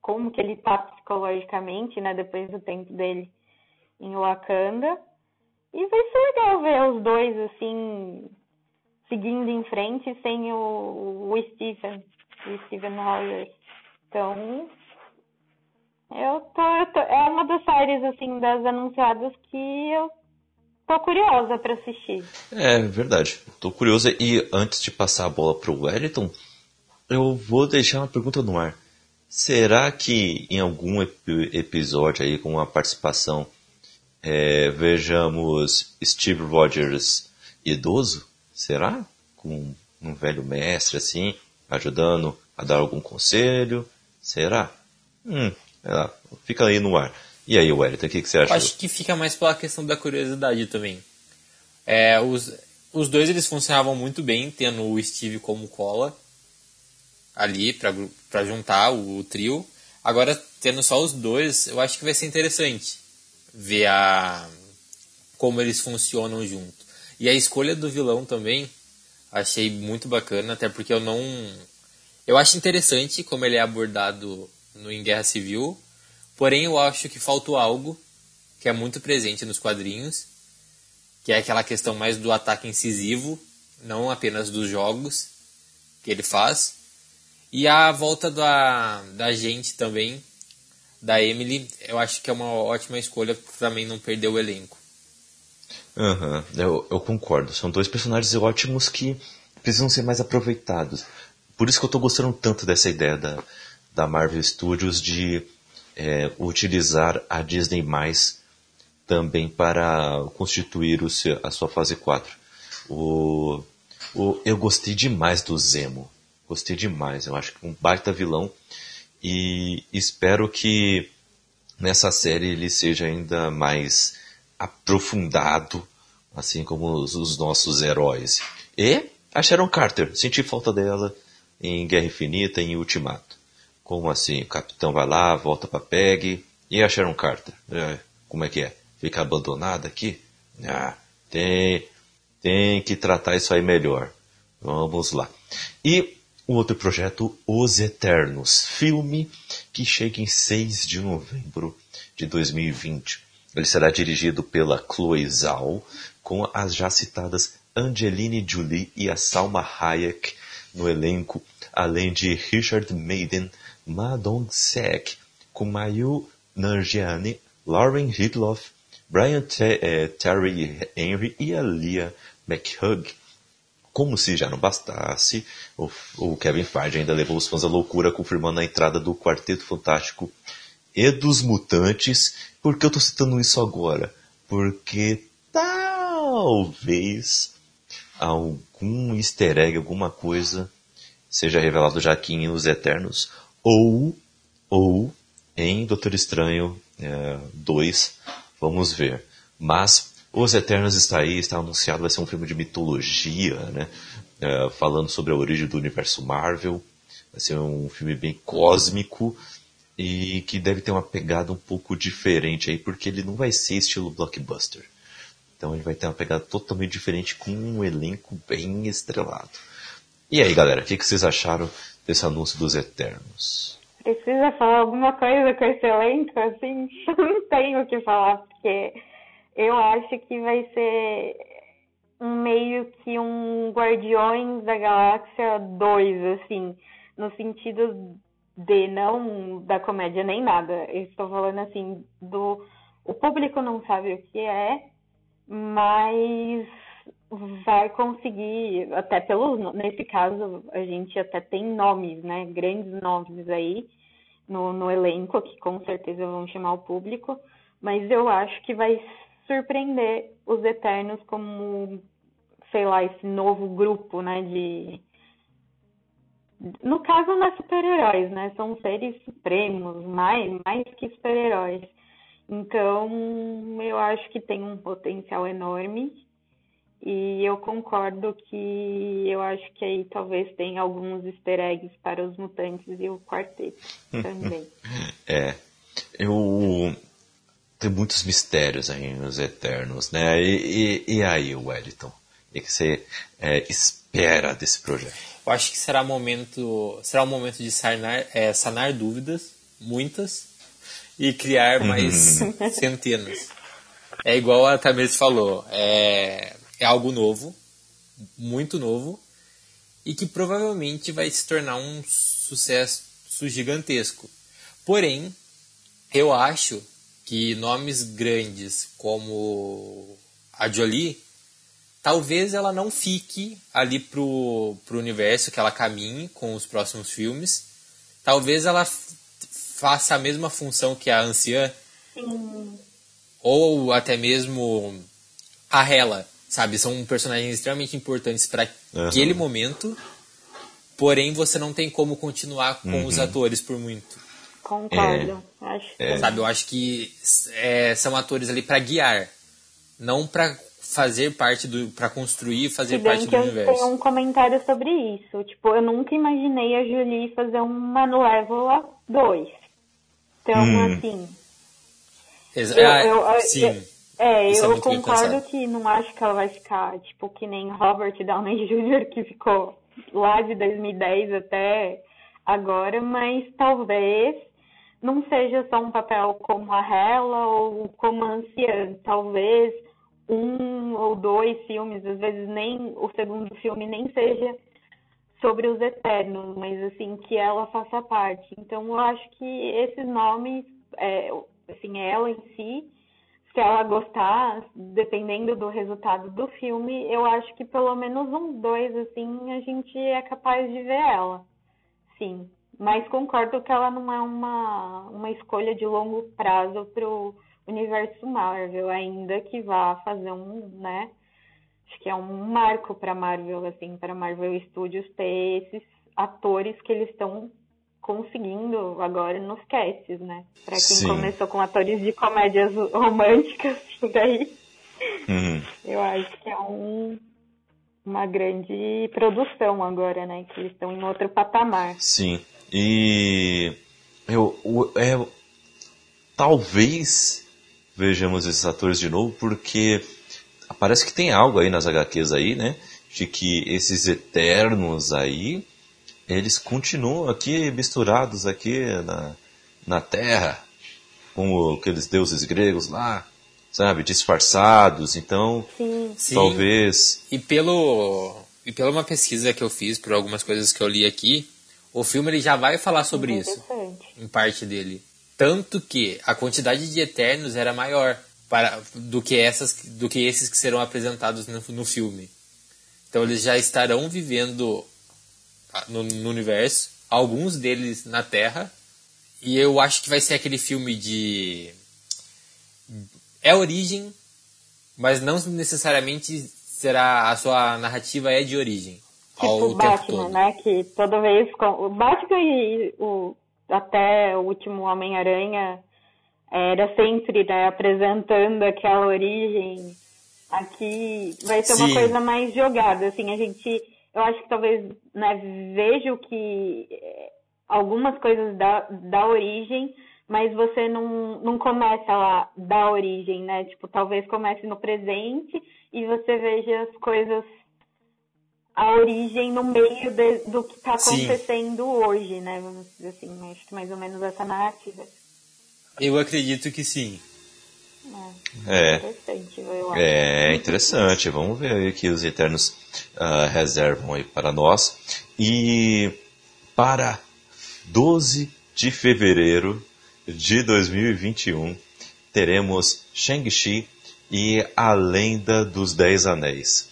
como que ele tá psicologicamente, né? Depois do tempo dele em Wakanda. E vai ser legal ver os dois, assim, seguindo em frente sem o, o Stephen, o Stephen Rogers. Então, eu tô, eu tô, é uma das séries, assim, das anunciadas que eu tô curiosa para assistir. É verdade, tô curiosa. E antes de passar a bola pro Wellington, eu vou deixar uma pergunta no ar. Será que em algum ep episódio aí com uma participação é, vejamos Steve Rogers idoso? Será? Com um velho mestre assim, ajudando a dar algum conselho? Será? Hum, é fica aí no ar. E aí, Wellington, o que, que você acha? Acho que fica mais pela questão da curiosidade também. É, os, os dois eles funcionavam muito bem, tendo o Steve como cola ali para juntar o, o trio. Agora, tendo só os dois, eu acho que vai ser interessante ver a, como eles funcionam junto. E a escolha do vilão também achei muito bacana, até porque eu não. Eu acho interessante como ele é abordado no Em Guerra Civil, porém eu acho que faltou algo que é muito presente nos quadrinhos, que é aquela questão mais do ataque incisivo, não apenas dos jogos que ele faz. E a volta da, da gente também, da Emily, eu acho que é uma ótima escolha para também não perder o elenco. Uhum, eu, eu concordo. São dois personagens ótimos que precisam ser mais aproveitados. Por isso que eu estou gostando tanto dessa ideia da, da Marvel Studios de é, utilizar a Disney mais também para constituir o seu, a sua fase 4. O, o, eu gostei demais do Zemo. Gostei demais. Eu acho que um baita vilão e espero que nessa série ele seja ainda mais aprofundado, assim como os, os nossos heróis. E a Sharon Carter, senti falta dela em Guerra Infinita em Ultimato. Como assim? O capitão vai lá, volta pra Peg. E a Sharon Carter? É, como é que é? Fica abandonada aqui? Ah, tem, tem que tratar isso aí melhor. Vamos lá. E o outro projeto, Os Eternos, filme que chega em 6 de novembro de 2020. Ele será dirigido pela Chloe Zhao, com as já citadas Angeline Jolie e a Salma Hayek no elenco, além de Richard Madden, Ma Dong-seok, Kumail Nanjiani, Lauren Hitloff, Brian eh, Terry Henry e a Leah McHugh. Como se já não bastasse, o, o Kevin Feige ainda levou os fãs à loucura confirmando a entrada do Quarteto Fantástico e dos Mutantes. Por que eu estou citando isso agora? Porque talvez algum easter egg, alguma coisa seja revelado já aqui em Os Eternos ou ou em Doutor Estranho 2, é, vamos ver. Mas Os Eternos está aí, está anunciado, vai ser um filme de mitologia, né? Uh, falando sobre a origem do universo Marvel. Vai ser um filme bem cósmico e que deve ter uma pegada um pouco diferente aí, porque ele não vai ser estilo blockbuster. Então ele vai ter uma pegada totalmente diferente com um elenco bem estrelado. E aí, galera, o que, que vocês acharam desse anúncio dos Eternos? Precisa falar alguma coisa com esse elenco, assim? Não tenho o que falar, porque eu acho que vai ser um meio que um Guardiões da Galáxia 2, assim, no sentido de não da comédia nem nada. Eu estou falando assim do o público não sabe o que é, mas vai conseguir até pelo nesse caso a gente até tem nomes, né, grandes nomes aí no, no elenco que com certeza vão chamar o público, mas eu acho que vai surpreender os Eternos como sei lá esse novo grupo, né, de no caso, não é super-heróis, né? São seres supremos, mais, mais que super-heróis. Então, eu acho que tem um potencial enorme. E eu concordo que eu acho que aí talvez tenha alguns easter eggs para os mutantes e o quarteto também. é. Eu. Tem muitos mistérios aí nos Eternos, né? E, e, e aí, Wellington? O que você é, espera desse projeto? Eu acho que será momento, será um momento de sanar, é, sanar dúvidas, muitas, e criar mais uhum. centenas. É igual a Tamires falou, é, é algo novo, muito novo, e que provavelmente vai se tornar um sucesso gigantesco. Porém, eu acho que nomes grandes como a Jolie talvez ela não fique ali pro, pro universo que ela caminhe com os próximos filmes. Talvez ela faça a mesma função que a anciã. Sim. Ou até mesmo a Hela, sabe? São personagens extremamente importantes para uhum. aquele momento. Porém, você não tem como continuar com uhum. os atores por muito. Concordo. É. Acho é. Sabe, eu acho que é, são atores ali para guiar, não para fazer parte do. para construir fazer Se parte do eu universo. Tenho um comentário sobre isso. Tipo, eu nunca imaginei a Julie fazer uma Manuévola 2. Então, hum. assim. Exa eu, eu, eu, sim. É, eu é concordo que não acho que ela vai ficar, tipo, que nem Robert Downey Jr., que ficou lá de 2010 até agora, mas talvez não seja só um papel como a Hela ou como a anciã. Talvez um ou dois filmes, às vezes nem o segundo filme nem seja sobre os Eternos, mas assim, que ela faça parte. Então eu acho que esses nomes, é, assim, ela em si, se ela gostar, dependendo do resultado do filme, eu acho que pelo menos uns dois, assim, a gente é capaz de ver ela. Sim. Mas concordo que ela não é uma, uma escolha de longo prazo pro universo Marvel, ainda que vá fazer um, né? Acho que é um marco para Marvel, assim, para Marvel Studios ter esses atores que eles estão conseguindo agora nos casts, né? Para quem Sim. começou com atores de comédias românticas, daí uhum. eu acho que é um, uma grande produção agora, né? Que eles estão em outro patamar. Sim. E eu, eu, é, talvez vejamos esses atores de novo, porque parece que tem algo aí nas HQs aí, né? De que esses eternos aí, eles continuam aqui misturados aqui na, na Terra, como aqueles deuses gregos lá, sabe? Disfarçados, então sim. talvez... E pelo... E pela uma pesquisa que eu fiz, por algumas coisas que eu li aqui, o filme ele já vai falar sobre isso, em parte dele. Tanto que a quantidade de Eternos era maior para, do, que essas, do que esses que serão apresentados no, no filme. Então eles já estarão vivendo ah, no, no, universo, alguns deles na Terra. E eu acho que vai ser aquele filme de. É origem, mas não necessariamente será. A sua narrativa é de origem. Tipo Batman, né? Que toda vez. O Batman e o até o último Homem-Aranha era sempre né, apresentando aquela origem Aqui vai ser Sim. uma coisa mais jogada, assim, a gente, eu acho que talvez, né, vejo que algumas coisas da, da origem, mas você não, não começa lá da origem, né? Tipo, talvez comece no presente e você veja as coisas, a origem no meio de- do que está Sim. acontecendo hoje, né? Vamos dizer assim, acho que mais ou menos essa narrativa. Eu acredito que sim. É, Interessante, eu acho. é interessante. Vamos ver aí o que os Eternos ah, reservam aí para nós. E para 12 de fevereiro de 2021 teremos Shang-Chi e a Lenda dos Dez Anéis.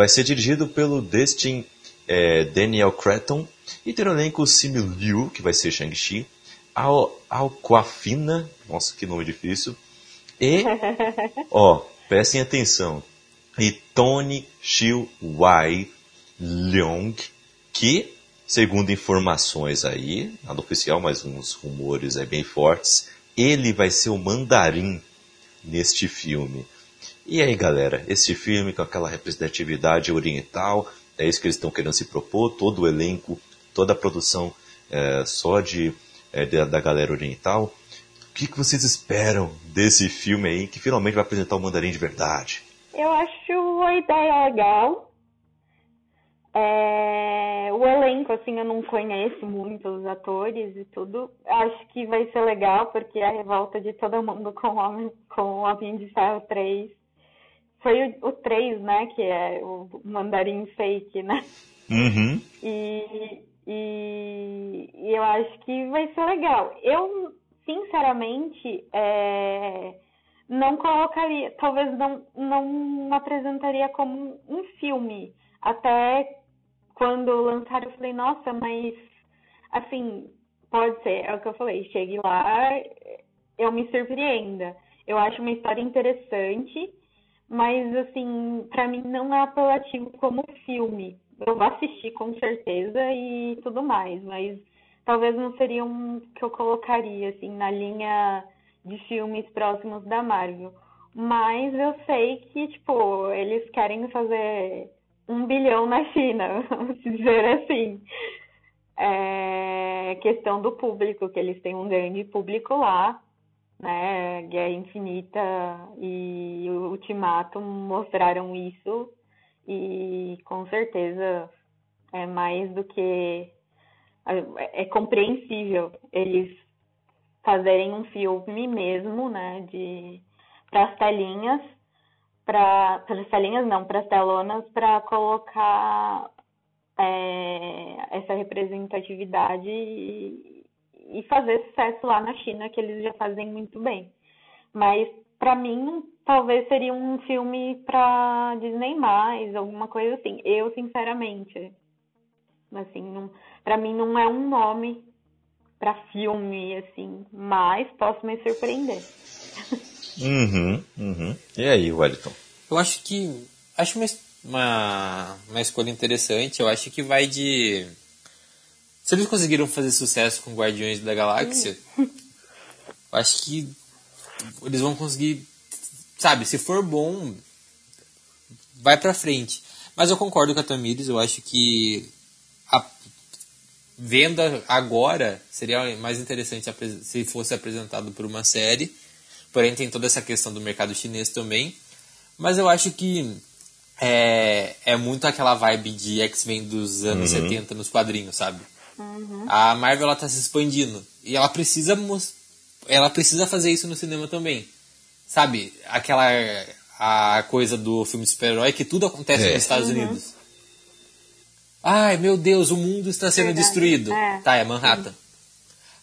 Vai ser dirigido pelo Destin eh, Daniel Cretton e ter o elenco Simu Liu, que vai ser Shang-Chi, Al Alquafina, nossa que nome difícil, e, ó, prestem atenção, e Tony Chiu Wai Leong, que, segundo informações aí, nada oficial, mas uns rumores aí bem fortes, ele vai ser o mandarim neste filme. E aí, galera, esse filme com aquela representatividade oriental, é isso que eles estão querendo se propor, todo o elenco, toda a produção é, só de, é, da, galera oriental. O que, que vocês esperam desse filme aí que finalmente vai apresentar o mandarim de verdade? Eu acho a ideia legal. É, o elenco, assim, eu não conheço muito os atores e tudo. Acho que vai ser legal, porque a revolta de todo mundo com o Homem, com o Homem de Ferro 3 foi o, o 3, né? Que é o mandarim fake, né? Uhum. E, e, e eu acho que vai ser legal. Eu, sinceramente, é, não colocaria, talvez não, não apresentaria como um filme. Até quando lançaram, eu falei, nossa, mas assim, pode ser, é o que eu falei, chegue lá, eu me surpreenda. Eu acho uma história interessante, mas assim, pra mim não é apelativo como filme. Eu vou assistir com certeza e tudo mais, mas talvez não seria um que eu colocaria assim na linha de filmes próximos da Marvel. Mas eu sei que, tipo, eles querem fazer um bilhão na China, vamos dizer assim. É questão do público, que eles têm um grande público lá, né? Guerra Infinita e o Ultimato mostraram isso e com certeza é mais do que é compreensível eles fazerem um filme mesmo, né, de para as telinhas, para as telinhas não, para as telonas, para colocar é, essa representatividade e fazer sucesso lá na China, que eles já fazem muito bem. Mas para mim, talvez seria um filme para Disney mais, alguma coisa assim. Eu, sinceramente, assim, não, para mim não é um nome para filme assim, mas posso me surpreender. Uhum, uhum. E aí, Wellington? Eu acho que. Acho uma, uma, uma escolha interessante. Eu acho que vai de. Se eles conseguiram fazer sucesso com Guardiões da Galáxia, eu acho que eles vão conseguir. Sabe, se for bom, vai pra frente. Mas eu concordo com a Tamires, eu acho que a venda agora seria mais interessante se fosse apresentado por uma série. Porém, tem toda essa questão do mercado chinês também. Mas eu acho que é, é muito aquela vibe de X-Men dos anos Uhum. 70 nos quadrinhos, sabe? A Marvel ela tá se expandindo. E ela precisa ela precisa fazer isso no cinema também. Sabe? Aquela a coisa do filme de super-herói que tudo acontece É. nos Estados Unidos. Ai, meu Deus, o mundo está sendo Verdade. destruído. É. Tá, é Manhattan.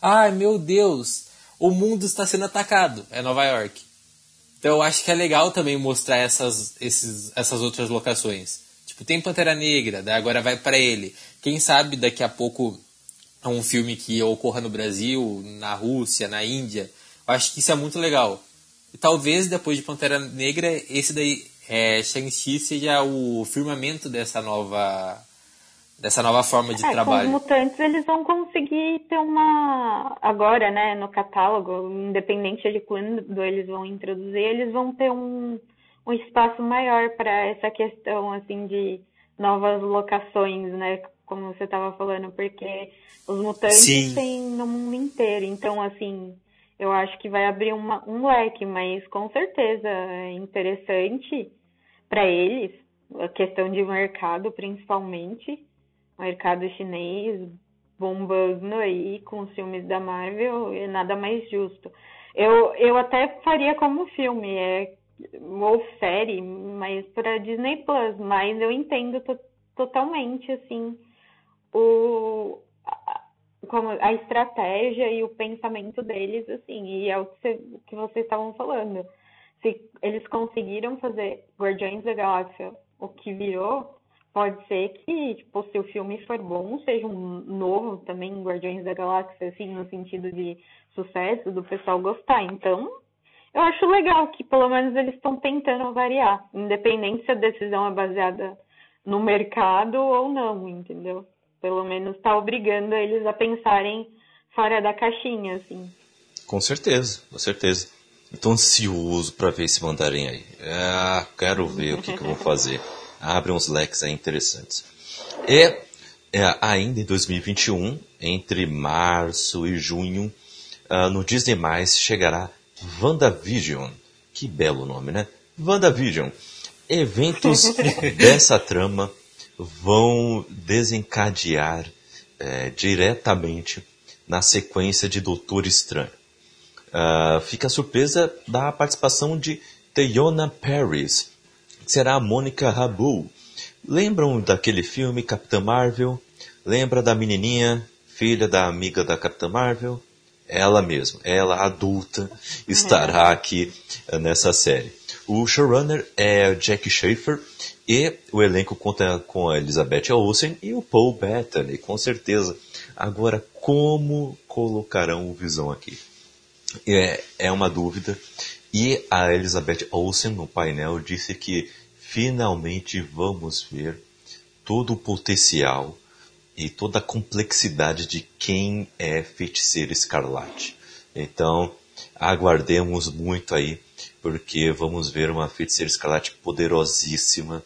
Ai, meu Deus, o mundo está sendo atacado. É Nova York. Então eu acho que é legal também mostrar essas, esses, essas outras locações. Tipo, tem Pantera Negra, daí agora vai pra ele. Quem sabe daqui a pouco um filme que ocorra no Brasil, na Rússia, na Índia. Eu acho que isso é muito legal. E talvez depois de Pantera Negra, esse daí, é, Shang-Chi, seja o firmamento dessa nova, dessa nova forma de É, com os trabalho. mutantes eles vão conseguir ter uma. Agora, né, no catálogo, independente de quando eles vão introduzir, eles vão ter um, um espaço maior para essa questão assim de novas locações, né? Como você estava falando, porque os mutantes Sim. têm no mundo inteiro. Então, assim, eu acho que vai abrir uma, um leque, mas com certeza é interessante para eles, a questão de mercado principalmente, mercado chinês bombando aí com os filmes da Marvel, é nada mais justo. Eu, eu até faria como filme, é ou série, mas para Disney Plus, mas eu entendo totalmente assim o como a estratégia e o pensamento deles, assim, e é o que, que vocês estavam falando. Se eles conseguiram fazer Guardiões da Galáxia o que virou, pode ser que, tipo, se o filme for bom, seja um novo também Guardiões da Galáxia, assim, no sentido de sucesso, do pessoal gostar. Então, eu acho legal que pelo menos eles estão tentando variar, independente se a decisão é baseada no mercado ou não, entendeu? Pelo menos está obrigando eles a pensarem fora da caixinha, assim. Com certeza, com certeza. Estou ansioso para ver se mandarem aí. Ah, quero ver o que, que vão fazer. Abre uns leques aí interessantes. E é, ainda em 2021, entre março e junho, uh, no Disney+, chegará WandaVision. Que belo nome, né? WandaVision. Eventos dessa trama vão desencadear é, diretamente na sequência de Doutor Estranho. Uh, fica a surpresa da participação de Teyona Paris, que será a Mônica Rabu. Lembram daquele filme Capitã Marvel? Lembra da menininha, filha da amiga da Capitã Marvel? Ela mesma, ela adulta, estará aqui uh, nessa série. O showrunner é Jack Schaefer e o elenco conta com a Elizabeth Olsen e o Paul Bettany, com certeza. Agora, como colocarão o Visão aqui? É, é uma dúvida. E a Elizabeth Olsen, no painel, disse que finalmente vamos ver todo o potencial e toda a complexidade de quem é Feiticeiro Escarlate. Então, aguardemos muito aí, porque vamos ver uma Feiticeira Escarlate poderosíssima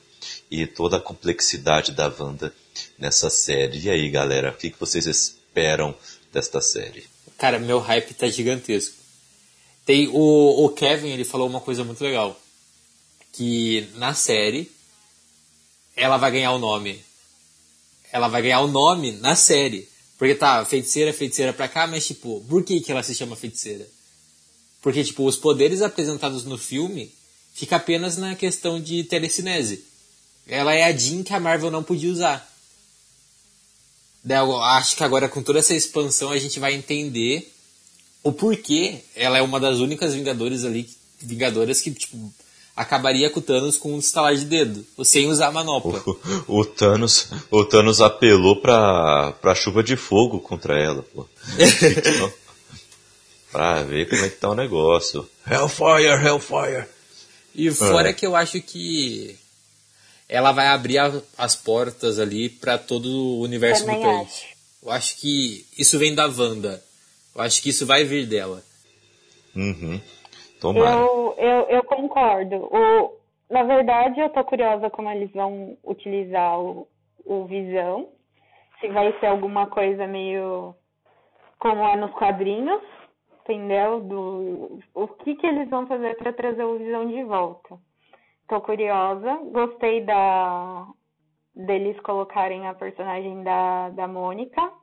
e toda a complexidade da Wanda nessa série. E aí, galera, o que, vocês esperam desta série? Cara, meu hype tá gigantesco. Tem o, o Kevin, ele falou uma coisa muito legal. Que na série ela vai ganhar o nome. Ela vai ganhar o nome na série. Porque tá, feiticeira, feiticeira pra cá, mas tipo, por que, que ela se chama feiticeira? Porque, tipo, os poderes apresentados no filme fica apenas na questão de telecinese. Ela é a Jean que a Marvel não podia usar. Eu acho que agora com toda essa expansão a gente vai entender o porquê ela é uma das únicas Vingadores ali, Vingadoras que tipo acabaria com o Thanos com um estalar de dedo, sem usar a manopla. O, o, Thanos, o Thanos apelou pra, pra chuva de fogo contra ela, pô. então, pra ver como é que tá o negócio. Hellfire, Hellfire. E fora é. que eu acho que ela vai abrir a, as portas ali para todo o universo Também mutante. Acho. Eu acho que isso vem da Wanda. Eu acho que isso vai vir dela. Uhum. Tomara. Eu, eu, eu concordo. O, na verdade, eu tô curiosa como eles vão utilizar o, o Visão. Se vai ser alguma coisa meio como é nos quadrinhos, entendeu? Do, o que, que eles vão fazer para trazer o Visão de volta. Tô curiosa. Gostei da deles colocarem a personagem da, da Mônica.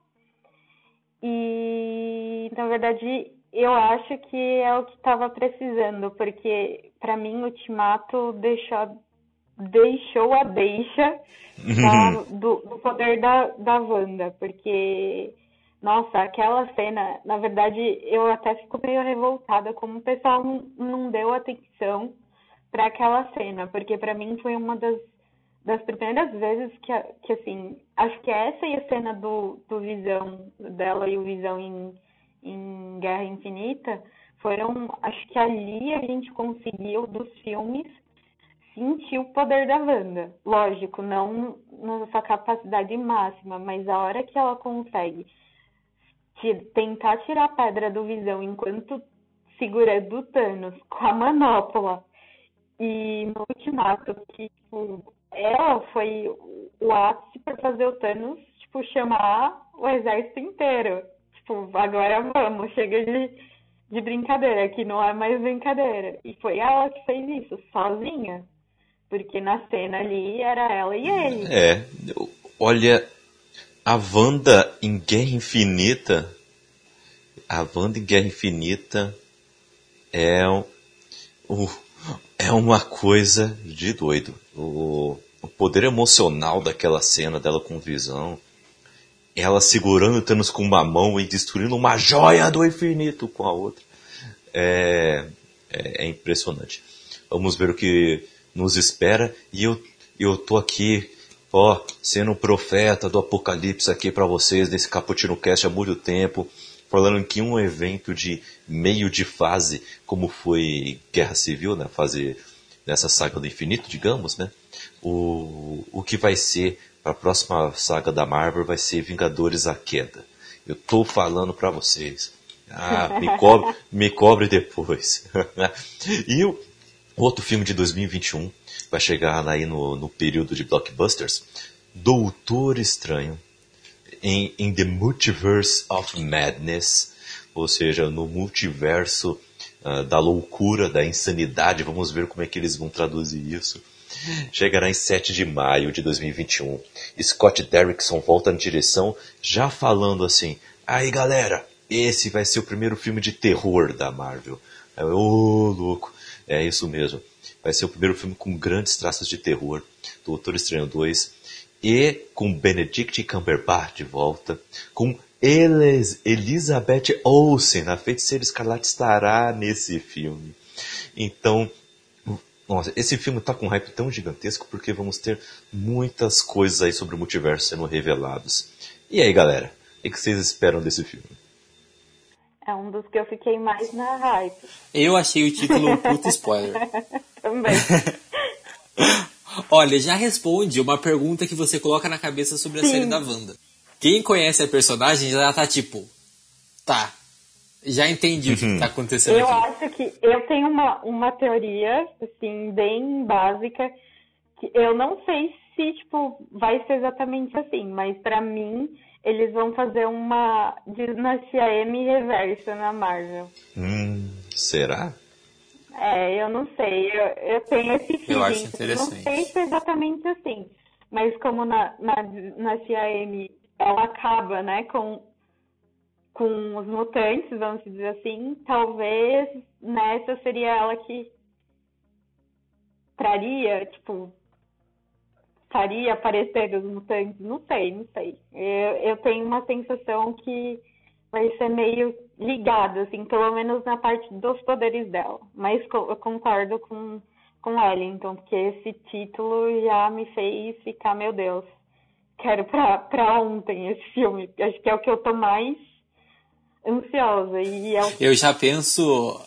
E na verdade eu acho que é o que estava precisando, porque para mim o Ultimato deixou, deixou a deixa da, do, do, poder da, da Wanda, porque nossa, aquela cena, na verdade, eu até fico meio revoltada como o pessoal não, não deu atenção para aquela cena, porque para mim foi uma das, das primeiras vezes que, que, assim, acho que essa e a cena do, do Visão, dela e o Visão em, em Guerra Infinita, foram, acho que ali a gente conseguiu, dos filmes, sentir o poder da Wanda. Lógico, não na sua capacidade máxima, mas a hora que ela consegue tentar tirar a pedra do Visão enquanto segura do Thanos com a manopla e no Ultimato, que tipo, ela foi o ápice para fazer o Thanos tipo, chamar o exército inteiro. Tipo, agora vamos, chega de, de brincadeira, que não é mais brincadeira. E foi ela que fez isso, sozinha. Porque na cena ali era ela e ele. É, olha, a Wanda em Guerra Infinita. A Wanda em Guerra Infinita é, o, é uma coisa de doido. O, o poder emocional daquela cena dela com visão ela segurando Thanos com uma mão e destruindo uma joia do infinito com a outra. É, é, é impressionante. Vamos ver o que nos espera. E eu, eu tô aqui, ó, sendo um profeta do apocalipse aqui para vocês nesse Caputino Cast há muito tempo. Falando que um evento de meio de fase, como foi Guerra Civil, né? Fase nessa saga do infinito, digamos, né? O, o que vai ser a próxima saga da Marvel vai ser Vingadores a Queda. Eu tô falando para vocês. Ah, me cobre, me cobre depois. e o outro filme de 2021 vai chegar aí no, no período de blockbusters. Doutor Estranho em, em The Multiverse of Madness, ou seja, no multiverso uh, da loucura, da insanidade. Vamos ver como é que eles vão traduzir isso chegará em 7 de maio de 2021. Scott Derrickson volta na direção, já falando assim: aí galera, esse vai ser o primeiro filme de terror da Marvel. Ô, oh, louco, é isso mesmo. Vai ser o primeiro filme com grandes traços de terror. Doutor Estranho 2. E com Benedict Cumberbatch de volta. Com Elis Elizabeth Olsen, a feiticeira escarlate, estará nesse filme. Então, nossa, esse filme tá com um hype tão gigantesco porque vamos ter muitas coisas aí sobre o multiverso sendo revelados. E aí, galera, o que vocês esperam desse filme? É um dos que eu fiquei mais na hype. Eu achei o título um puto spoiler. Também. Olha, já responde uma pergunta que você coloca na cabeça sobre a Sim. série da Wanda. Quem conhece a personagem já tá tipo, tá, já entendi o que está acontecendo eu aqui. acho que eu tenho uma, uma teoria, assim, bem básica, que eu não sei se, tipo, vai ser exatamente assim, mas para mim eles vão fazer uma dinastia M reversa na Marvel. Hum, será? É, eu não sei. Eu, eu tenho esse feeling. Eu acho interessante. Não sei se é exatamente assim. Mas como na, na, na CIM ela acaba, né, com com os mutantes, vamos dizer assim, talvez nessa seria ela que traria, tipo, faria aparecer os mutantes, não sei, não sei. Eu, eu tenho uma sensação que vai ser meio ligada, assim, pelo menos na parte dos poderes dela. Mas eu concordo com, com então, porque esse título já me fez ficar, meu Deus, quero pra, pra ontem esse filme. Acho que é o que eu tô mais ansiosa. E é o... Eu já penso,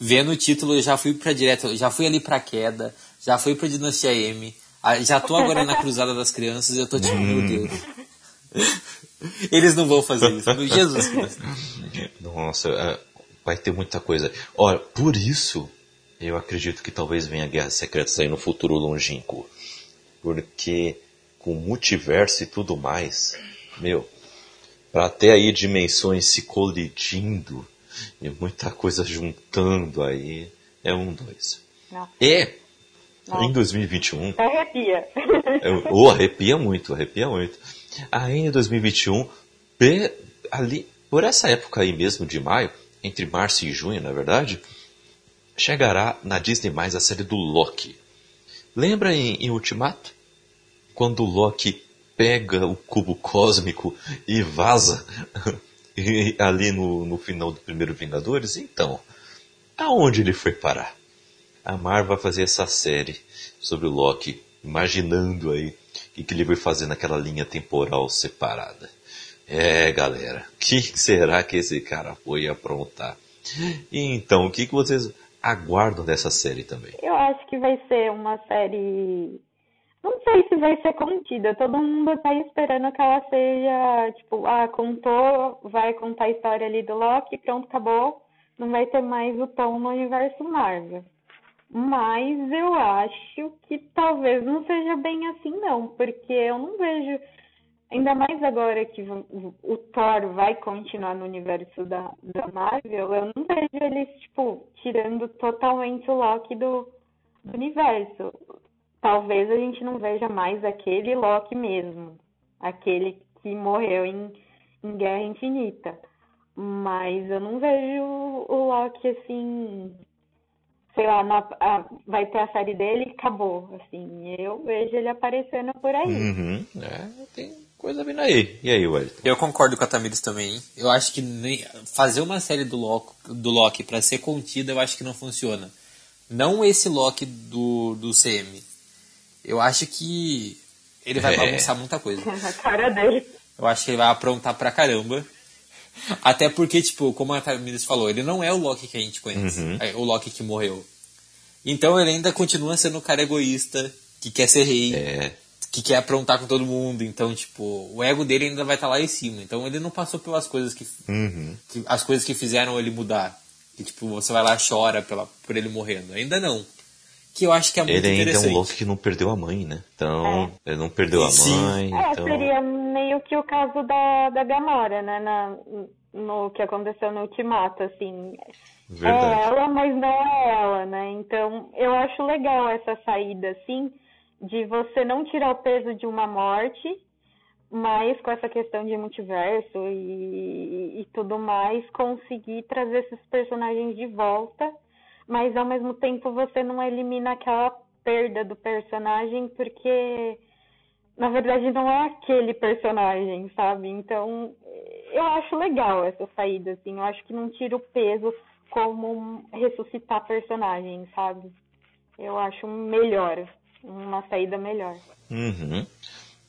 vendo o título, eu já fui para direto, já fui ali pra queda, já fui pra Dinastia M, já tô agora na Cruzada das Crianças e eu tô tipo, meu hum. Deus. Eles não vão fazer isso. Jesus Cristo. Nossa, é, vai ter muita coisa. Olha, por isso eu acredito que talvez venha Guerras Secretas aí no futuro longínquo. Porque com multiverso e tudo mais, meu, para ter aí dimensões se colidindo e muita coisa juntando aí. É um, dois. Não. E Não. em 2021. Arrepia. Ou arrepia muito, arrepia muito. Aí em 2021, ali, por essa época aí mesmo de maio, entre março e junho, na é verdade, chegará na Disney mais a série do Loki. Lembra em, em Ultimato? Quando o Loki pega o cubo cósmico e vaza ali no, no final do primeiro Vingadores? Então, aonde ele foi parar? A Marvel vai fazer essa série sobre o Loki, imaginando aí o que ele vai fazer naquela linha temporal separada. É, galera, o que será que esse cara foi aprontar? Então, o que, que vocês aguardam dessa série também? Eu acho que vai ser uma série não sei se vai ser contida. Todo mundo tá esperando que ela seja, tipo, ah, contou, vai contar a história ali do Loki, pronto, acabou. Não vai ter mais o tom no universo Marvel. Mas eu acho que talvez não seja bem assim, não, porque eu não vejo, ainda mais agora que o Thor vai continuar no universo da, da Marvel, eu não vejo eles, tipo, tirando totalmente o Loki do, do universo. Talvez a gente não veja mais aquele Loki mesmo, aquele que morreu em, em Guerra Infinita. Mas eu não vejo o Loki assim sei lá, na, a, vai ter a série dele e acabou. Assim, eu vejo ele aparecendo por aí. Uhum, é, tem coisa vindo aí. E aí, Wellington? Eu concordo com a Tamires também. Eu acho que nem, fazer uma série do Loki, do Loki para ser contida, eu acho que não funciona. Não esse Loki do, do CM. Eu acho que ele vai é. bagunçar muita coisa. a cara dele. Eu acho que ele vai aprontar pra caramba. Até porque, tipo, como a Tamires falou, ele não é o Loki que a gente conhece. Uhum. É o Loki que morreu. Então ele ainda continua sendo um cara egoísta, que quer ser rei, é. que quer aprontar com todo mundo. Então, tipo, o ego dele ainda vai estar tá lá em cima. Então ele não passou pelas coisas que, uhum. que, As coisas que fizeram ele mudar. Que, tipo, você vai lá e chora pela, por ele morrendo. Ainda não. Que eu acho que é muito ele ainda é um Loki que não perdeu a mãe, né? Então, é. ele não perdeu a Sim. mãe. É, então... seria meio que o caso da, da Gamora, né? Na, no que aconteceu no Ultimato, assim. Verdade. É ela, mas não é ela, né? Então, eu acho legal essa saída, assim, de você não tirar o peso de uma morte, mas com essa questão de multiverso e, e tudo mais, conseguir trazer esses personagens de volta, mas ao mesmo tempo você não elimina aquela perda do personagem, porque na verdade não é aquele personagem, sabe? Então, eu acho legal essa saída, assim. Eu acho que não tira o peso como ressuscitar personagens, sabe? Eu acho melhor, uma saída melhor. Uhum.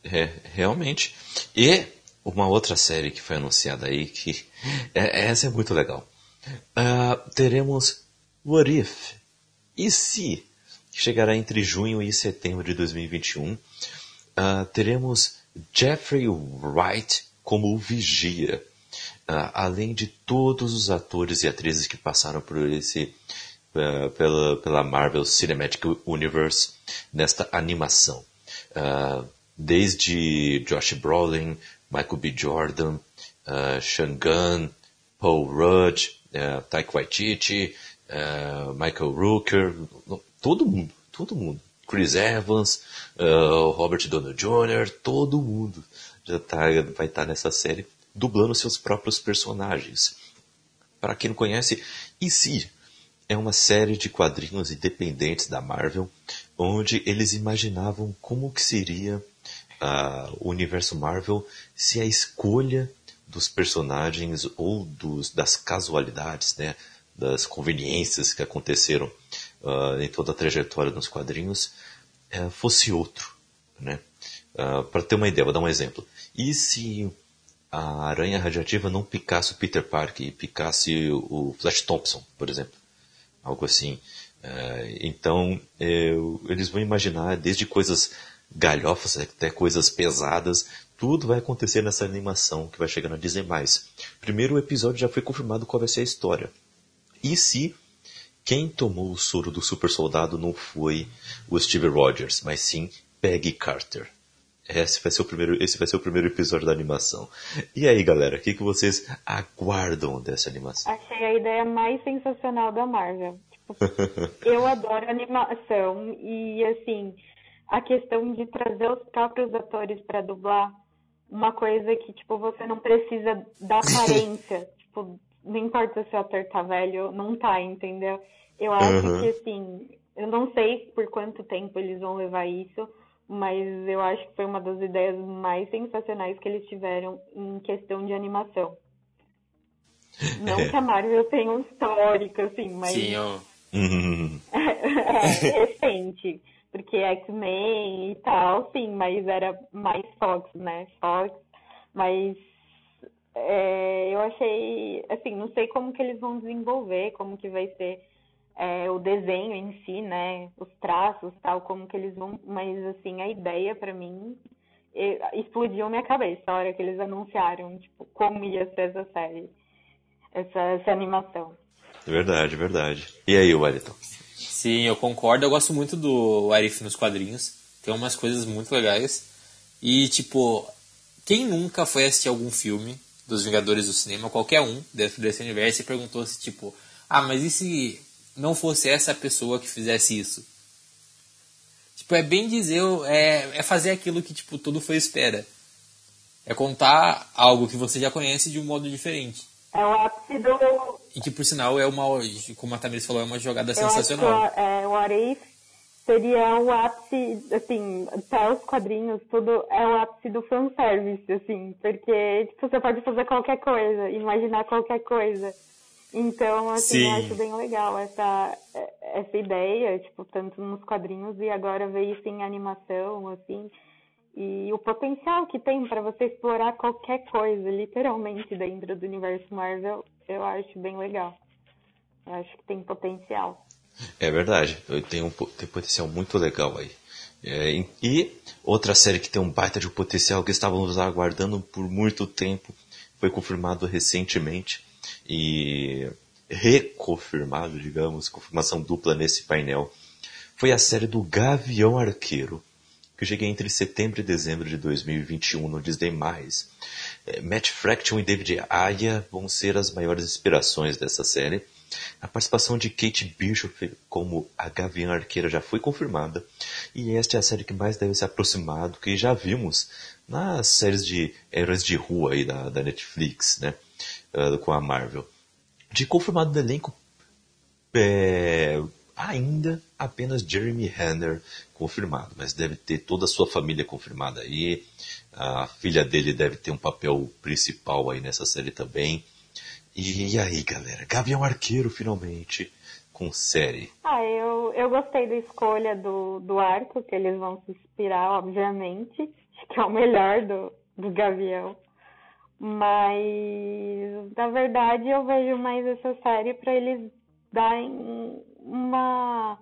É, realmente. E uma outra série que foi anunciada aí, que é, essa é muito legal. Uh, teremos What If? E se? Chegará entre junho e setembro de 2021. Uh, ah, teremos Jeffrey Wright como o Vigia. Uh, além de todos os atores e atrizes que passaram por esse uh, pela, pela Marvel Cinematic Universe nesta animação. Uh, desde Josh Brolin, Michael B. Jordan, uh, Sean Gunn, Paul Rudd, uh, Taika Waititi, uh, Michael Rooker, todo mundo, todo mundo. Chris Evans, uh, Robert Downey Jr., todo mundo já tá, vai estar tá nessa série dublando seus próprios personagens. Para quem não conhece, EC é uma série de quadrinhos independentes da Marvel, onde eles imaginavam como que seria uh, o universo Marvel se a escolha dos personagens ou dos, das casualidades, né, das conveniências que aconteceram uh, em toda a trajetória dos quadrinhos uh, fosse outro. Né? Uh, Para ter uma ideia, vou dar um exemplo. E se a aranha radiativa não picasse o Peter Parker e picasse o Flash Thompson, por exemplo. Algo assim. É, então, é, eles vão imaginar desde coisas galhofas até coisas pesadas, tudo vai acontecer nessa animação que vai chegar na Disney+. Primeiro o episódio já foi confirmado qual vai ser a história. E se quem tomou o soro do super soldado não foi o Steve Rogers, mas sim Peggy Carter. Esse vai ser o primeiro, esse vai ser o primeiro episódio da animação. E aí, galera, o que, que vocês aguardam dessa animação? Achei a ideia mais sensacional da Marvel. Tipo, eu adoro animação e assim, a questão de trazer os próprios atores para dublar, uma coisa que tipo você não precisa da aparência, tipo, não importa se o ator tá velho, não tá, entendeu? Eu acho uhum. que assim, eu não sei por quanto tempo eles vão levar isso mas eu acho que foi uma das ideias mais sensacionais que eles tiveram em questão de animação. Não é. que a Marvel tenha um histórico, assim, mas. Sim, eu... é, recente. Porque X-Men e tal, sim, mas era mais Fox, né? Fox. Mas é, eu achei, assim, não sei como que eles vão desenvolver, como que vai ser é, o desenho em si, né, os traços, tal, como que eles vão, mas assim, a ideia para mim explodiu minha cabeça a hora que eles anunciaram, tipo, como ia ser essa série, essa, essa animação. Verdade, verdade. E aí, Wellington? Sim, eu concordo. Eu gosto muito do Arif nos quadrinhos. Tem umas coisas muito legais. E, tipo, quem nunca foi assistir algum filme dos Vingadores do cinema, qualquer um dentro desse universo, e perguntou se, tipo, ah, mas e se não fosse essa pessoa que fizesse isso? Tipo, é bem dizer, é, é fazer aquilo que, tipo, todo foi espera. É contar algo que você já conhece de um modo diferente. É o ápice do. E que, por sinal, é uma, como a Tamiris falou, é uma jogada Eu sensacional. Acho que, é, o Arif seria o ápice, assim, até os quadrinhos, tudo é o ápice do fanservice, assim, porque tipo, você pode fazer qualquer coisa, imaginar qualquer coisa. Então, assim, eu acho bem legal essa, essa ideia, tipo, tanto nos quadrinhos e agora veio isso em animação, assim, e o potencial que tem para você explorar qualquer coisa, literalmente, dentro do universo Marvel, eu acho bem legal. Eu acho que tem potencial. É verdade, tem um tem potencial muito legal aí. É, e outra série que tem um baita de potencial que estávamos aguardando por muito tempo, foi confirmado recentemente e reconfirmado, digamos, confirmação dupla nesse painel, foi a série do Gavião Arqueiro, que chega entre setembro e dezembro de 2021 no Disney+. É, Matt Fraction e David Aya vão ser as maiores inspirações dessa série. A participação de Kate Bishop como a Gavião Arqueira já foi confirmada. E esta é a série que mais deve se aproximar do que já vimos nas séries de heróis de rua aí da, da Netflix, né? Ah, com a Marvel. De confirmado no elenco, é, ainda apenas Jeremy Renner confirmado, mas deve ter toda a sua família confirmada aí. A filha dele deve ter um papel principal aí nessa série também. E, aí, galera? Gavião Arqueiro, finalmente, com série. Ah, eu, eu gostei da escolha do, do arco, que eles vão se inspirar, obviamente. Que é o melhor do, do Gavião. Mas, na verdade, eu vejo mais essa série para eles darem uma,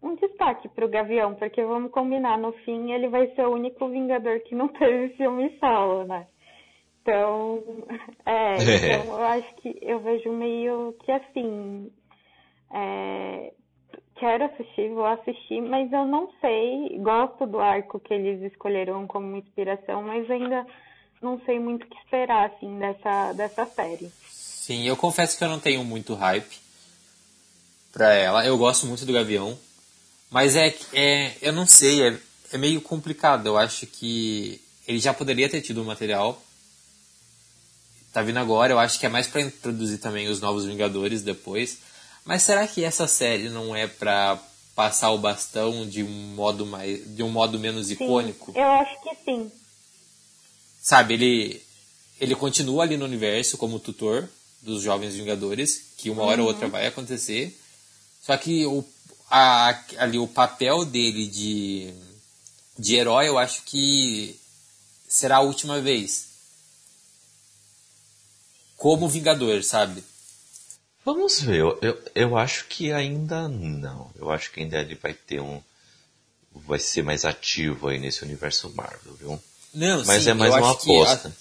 um destaque para o Gavião, porque vamos combinar, no fim ele vai ser o único Vingador que não teve filme solo, né? Então, é, então eu acho que eu vejo meio que assim, é, quero assistir, vou assistir, mas eu não sei, gosto do arco que eles escolheram como inspiração, mas ainda não sei muito o que esperar, assim, dessa, dessa série. Sim, eu confesso que eu não tenho muito hype pra ela. Eu gosto muito do Gavião. Mas é, é eu não sei, é, é meio complicado. Eu acho que ele já poderia ter tido o material. Tá vindo agora, eu acho que é mais pra introduzir também os novos Vingadores depois. Mas será que essa série não é pra passar o bastão de um modo mais de um modo menos Sim, icônico? eu acho que sim. Sabe, ele ele continua ali no universo como tutor dos jovens Vingadores, que uma hora ou outra vai acontecer. Só que o, a, ali o papel dele de, de herói, eu acho que será a última vez. Como Vingador, sabe? Vamos ver, eu, eu, eu acho que ainda não. Eu acho que ainda ele vai ter um. Vai ser mais ativo aí nesse universo Marvel, viu? Não, Mas sim, é mais uma que a- aposta.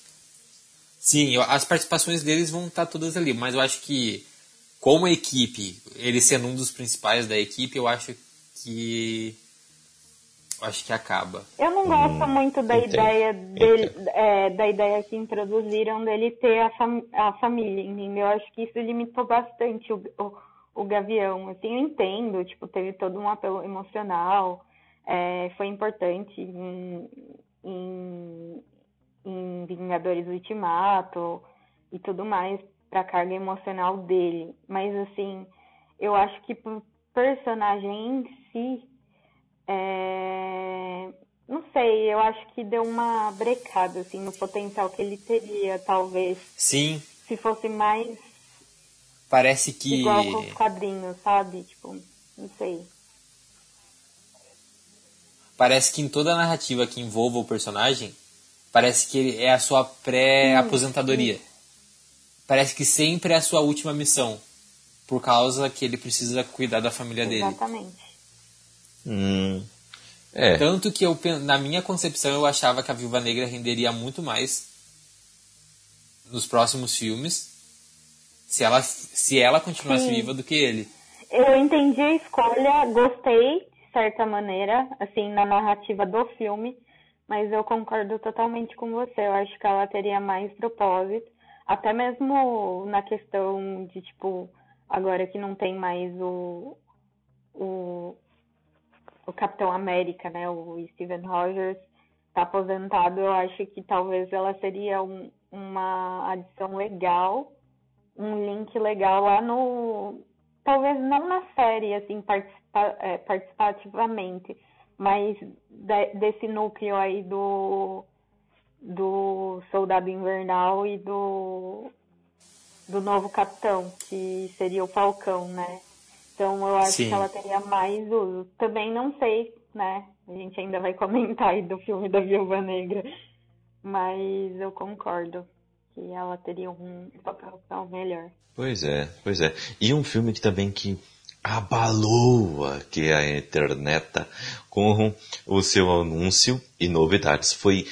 Sim, as participações deles vão estar todas ali, mas eu acho que, como equipe, ele sendo um dos principais da equipe, eu acho que. Acho que acaba. Eu não gosto muito da entendo, ideia dele, entendo. é, da ideia que introduziram dele ter a, fam a família, entendeu? Eu acho que isso limitou bastante o, o, o Gavião. Assim, eu entendo, tipo, teve todo um apelo emocional, é, foi importante em, em, em Vingadores Ultimato e tudo mais pra carga emocional dele. Mas assim, eu acho que pro personagem em si é, Não sei, eu acho que deu uma brecada, assim, no potencial que ele teria, talvez. Sim, Se fosse mais parece que. igual com os quadrinhos, sabe? Tipo, não sei. Parece que em toda a narrativa que envolva o personagem, parece que ele é a sua pré-aposentadoria. Parece que sempre é a sua última missão. Por causa que ele precisa cuidar da família dele. Exatamente. Hum, é, Tanto que eu, na minha concepção eu achava que a Viúva Negra renderia muito mais nos próximos filmes se ela, se ela continuasse Sim. viva do que ele. eu entendi a escolha, gostei, de certa maneira, assim, na narrativa do filme, mas eu concordo totalmente com você. Eu acho que ela teria mais propósito, até mesmo na questão de, tipo, agora que não tem mais o, o, o Capitão América, né, o Steven Rogers, tá aposentado, eu acho que talvez ela seria um, uma adição legal, um link legal lá no. Talvez não na série, assim, participa, é, participativamente, mas de, desse núcleo aí do, do Soldado Invernal e do, do novo capitão, que seria o Falcão, né? Então eu acho Sim. que ela teria mais uso. Também não sei, né? A gente ainda vai comentar aí do filme da Viúva Negra, mas eu concordo que ela teria um papel melhor. Pois é, pois é. E um filme que também que abalou aqui a internet com o seu anúncio e novidades foi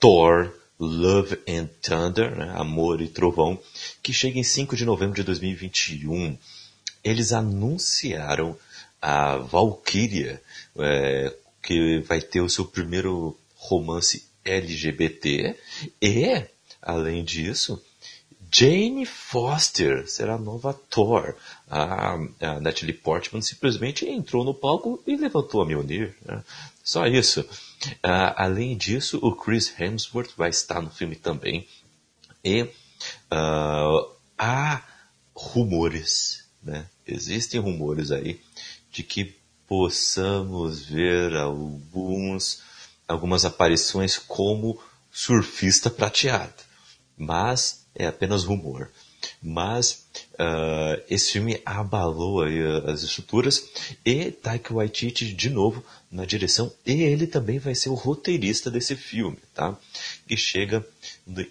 Thor Love and Thunder, né? Amor e Trovão, que chega em 5 de novembro de 2021. Eles anunciaram a Valkyria, é, que vai ter o seu primeiro romance LGBT, e, além disso, Jane Foster será a nova Thor. A, a Natalie Portman simplesmente entrou no palco e levantou a Mjolnir. Né? Só isso. Uh, além disso, o Chris Hemsworth vai estar no filme também. E uh, há rumores, né? Existem rumores aí de que possamos ver alguns, algumas aparições como surfista prateado. Mas é apenas rumor. Mas uh, esse filme abalou as estruturas e Taika Waititi de novo na direção e ele também vai ser o roteirista desse filme, tá? Que chega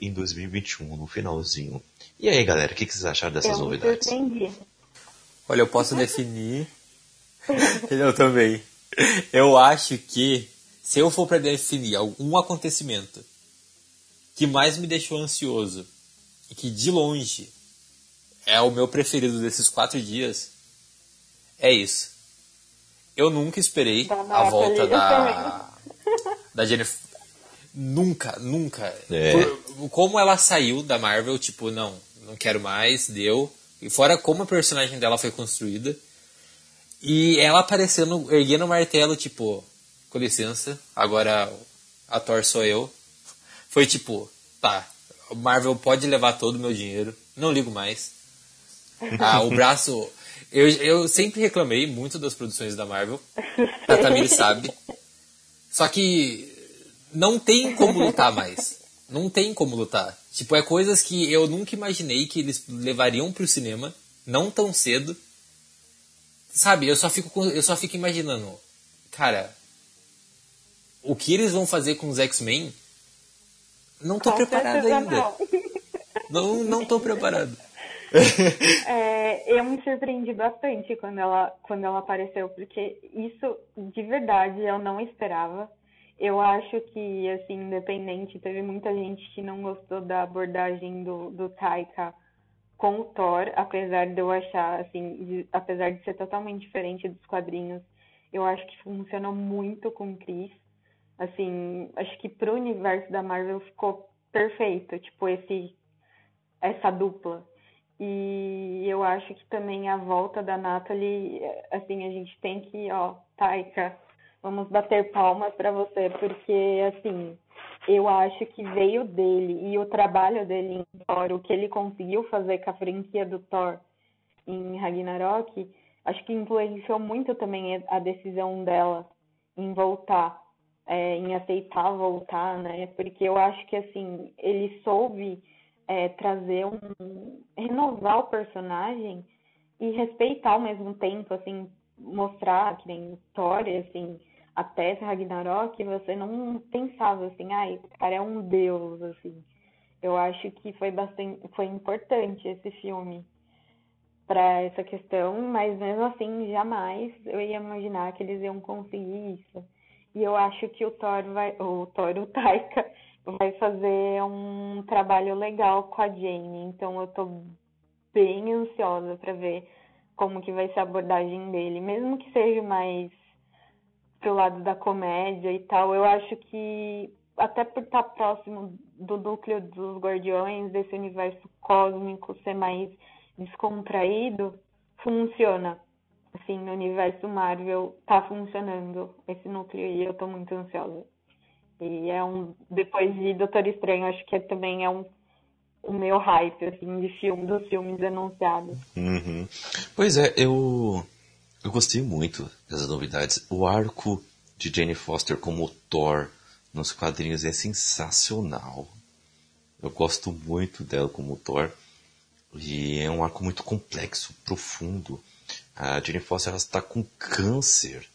em 2021, no finalzinho. E aí, galera, o que, que vocês acharam dessas eu novidades? Entendi. Olha, eu posso definir. eu também. Eu acho que se eu for para definir algum acontecimento que mais me deixou ansioso e que de longe é o meu preferido desses quatro dias, é isso. Eu nunca esperei a volta da, da Jennifer. Nunca, nunca. É. Por, como ela saiu da Marvel, tipo, não, não quero mais, deu. E fora como a personagem dela foi construída. E ela aparecendo, erguendo o martelo, tipo, com licença, agora a Thor sou eu. Foi tipo, tá, Marvel pode levar todo o meu dinheiro, não ligo mais. Ah, o braço. Eu, eu sempre reclamei muito das produções da Marvel. A Tamir sabe. Só que não tem como lutar mais. Não tem como lutar. Tipo, é coisas que eu nunca imaginei que eles levariam pro cinema, não tão cedo. Sabe, eu só fico, eu só fico imaginando, cara, o que eles vão fazer com os X-Men não tô preparado ainda. Não, não tô preparado. é, eu me surpreendi bastante quando ela, quando ela apareceu, porque isso, de verdade, eu não esperava. Eu acho que, assim, independente, teve muita gente que não gostou da abordagem do, do Taika com o Thor, apesar de eu achar, assim, de, apesar de ser totalmente diferente dos quadrinhos, eu acho que funcionou muito com o Chris assim, acho que pro universo da Marvel ficou perfeito, tipo, esse essa dupla. E eu acho que também a volta da Natalie, assim, a gente tem que, ó, Taika, vamos bater palmas para você, porque, assim, eu acho que veio dele e o trabalho dele em Thor, o que ele conseguiu fazer com a franquia do Thor em Ragnarok, acho que influenciou muito também a decisão dela em voltar é, em aceitar voltar, né? Porque eu acho que assim ele soube é, trazer um renovar o personagem e respeitar ao mesmo tempo, assim, mostrar que nem história, assim, até Ragnarok, você não pensava assim, ai, ah, cara é um deus, assim. Eu acho que foi bastante, foi importante esse filme para essa questão, mas mesmo assim, jamais eu ia imaginar que eles iam conseguir isso. E eu acho que o Thor vai, o Thor, o Taika, vai fazer um trabalho legal com a Jane. Então eu tô bem ansiosa para ver como que vai ser a abordagem dele, mesmo que seja mais pro lado da comédia e tal, eu acho que até por estar próximo do núcleo dos Guardiões, desse universo cósmico ser mais descontraído, funciona. Assim, no universo Marvel tá funcionando esse núcleo e eu tô muito ansiosa. E é um. Depois de Doutor Estranho, acho que é, também é um o meu hype, assim, de filme, dos filmes anunciados. Uhum. Pois é, eu. Eu gostei muito dessas novidades. O arco de Jane Foster como Thor nos quadrinhos é sensacional. Eu gosto muito dela como Thor. E é um arco muito complexo, profundo. A Jane Foster está com câncer.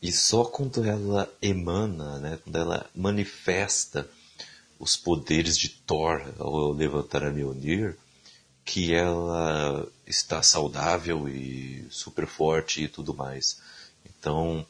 E só quando ela emana, né, quando ela manifesta os poderes de Thor ao levantar a Mjolnir, que ela está saudável e super forte e tudo mais. Então,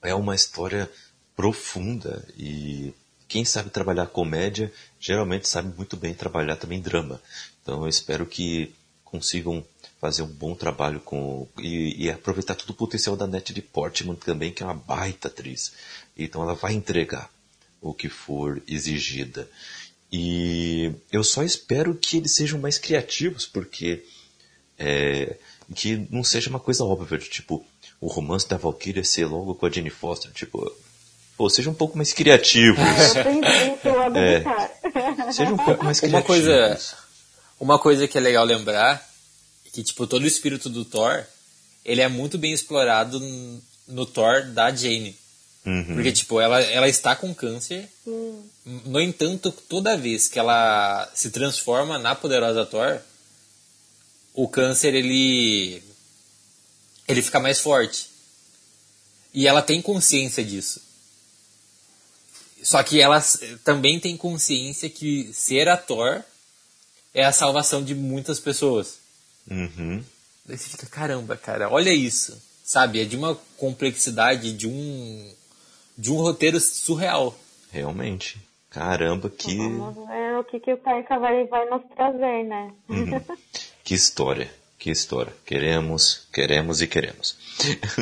é uma história profunda e quem sabe trabalhar comédia geralmente sabe muito bem trabalhar também drama. Então eu espero que consigam fazer um bom trabalho com e, e aproveitar todo o potencial da Natalie Portman também, que é uma baita atriz. Então ela vai entregar o que for exigida. E eu só espero que eles sejam mais criativos, porque é, que não seja uma coisa óbvia, tipo, o romance da Valkyria ser logo com a Jenny Foster, tipo, pô, seja um pouco mais criativos. é, seja um pouco mais criativos. Uma coisa, uma coisa que é legal lembrar é que, tipo, todo o espírito do Thor, ele é muito bem explorado no Thor da Jane. Uhum. Porque, tipo, ela, ela está com câncer. Uhum. No entanto, toda vez que ela se transforma na poderosa Thor, o câncer, ele... Ele fica mais forte. E ela tem consciência disso. Só que ela também tem consciência que ser a Thor é a salvação de muitas pessoas. Uhum. Daí você fica, caramba, cara, olha isso. Sabe? É de uma complexidade, de um de um roteiro surreal. Realmente. Caramba, que. Vamos ver o que, que o Taika vai, vai nos trazer, né? Uhum. que história, que história. Queremos, queremos e queremos.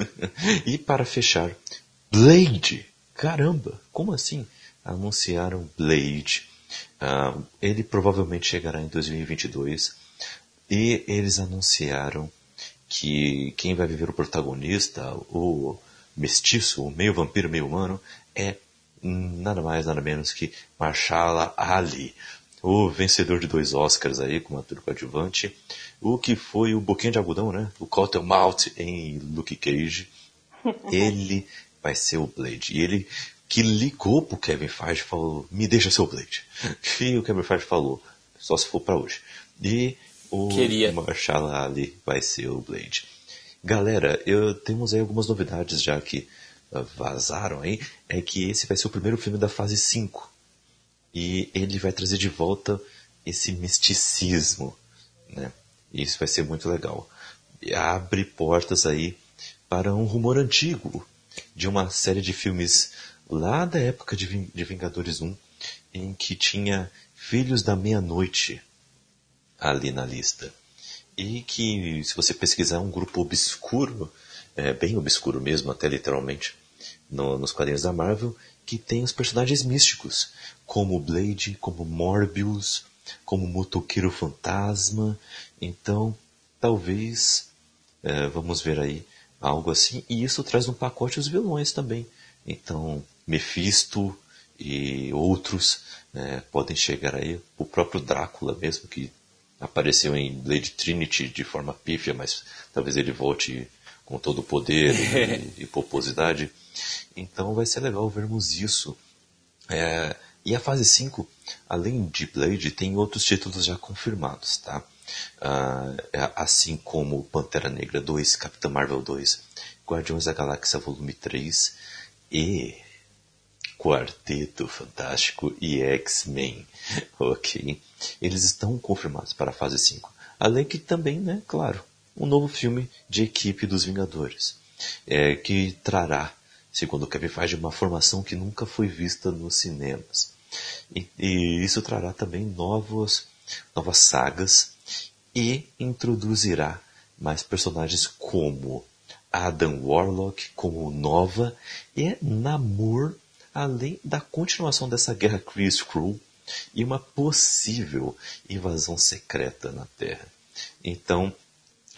e para fechar, Blade. Caramba, como assim? Anunciaram Blade. Uh, ele provavelmente chegará em 2022. E eles anunciaram que quem vai viver o protagonista, o mestiço, meio vampiro, meio humano, é nada mais, nada menos que Marshala Ali, o vencedor de dois Oscars aí, como ator coadjuvante, o que foi o Boquinha de Algodão, né? O Cottonmouth em Luke Cage. Ele vai ser o Blade. E ele que ligou pro Kevin Feige e falou, me deixa ser o Blade. E o Kevin Feige falou, só se for para hoje. E o Queria. Marshala Ali vai ser o Blade. Galera, eu, temos aí algumas novidades já uh, vazaram aí. É que esse vai ser o primeiro filme da fase 5. E ele vai trazer de volta esse misticismo, né? E isso vai ser muito legal. E abre portas aí para um rumor antigo de uma série de filmes lá da época de Vingadores 1, em que tinha Filhos da Meia-Noite ali na lista e que, se você pesquisar, é um grupo obscuro, é, bem obscuro mesmo, até literalmente, no, nos quadrinhos da Marvel, que tem os personagens místicos, como Blade, como Morbius, como Motoqueiro Fantasma. Então, talvez é, vamos ver aí algo assim. E isso traz um pacote os vilões também. Então, Mephisto e outros né, podem chegar aí. O próprio Drácula mesmo, que apareceu em Blade Trinity de forma pífia, mas talvez ele volte com todo o poder e, e populosidade. Então vai ser legal vermos isso. É, e a fase 5, além de Blade, tem outros títulos já confirmados, tá? É, assim como Pantera Negra 2, Capitã Marvel 2, Guardiões da Galáxia Volume 3 e Quarteto Fantástico e X-Men. ok. Eles estão confirmados para a fase 5. Além que também, né, claro, um novo filme de equipe dos Vingadores. É, que trará, segundo o Kevin uma formação que nunca foi vista nos cinemas. E, e isso trará também novos, novas sagas e introduzirá mas personagens como Adam Warlock, como Nova e Namor, além da continuação dessa guerra Kree-Skrull e uma possível invasão secreta na Terra. Então,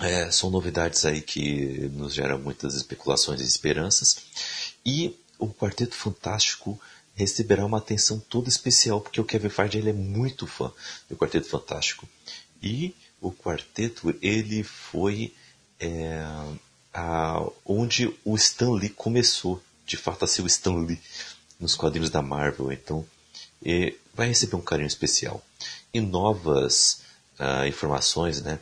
é, são novidades aí que nos geram muitas especulações e esperanças. E o Quarteto Fantástico receberá uma atenção toda especial, porque o Kevin Feige ele é muito fã do Quarteto Fantástico. E o quarteto ele foi é, a, onde o Stan Lee começou, de fato, a ser o Stan Lee nos quadrinhos da Marvel. Então, é, vai receber um carinho especial. E novas uh, informações né,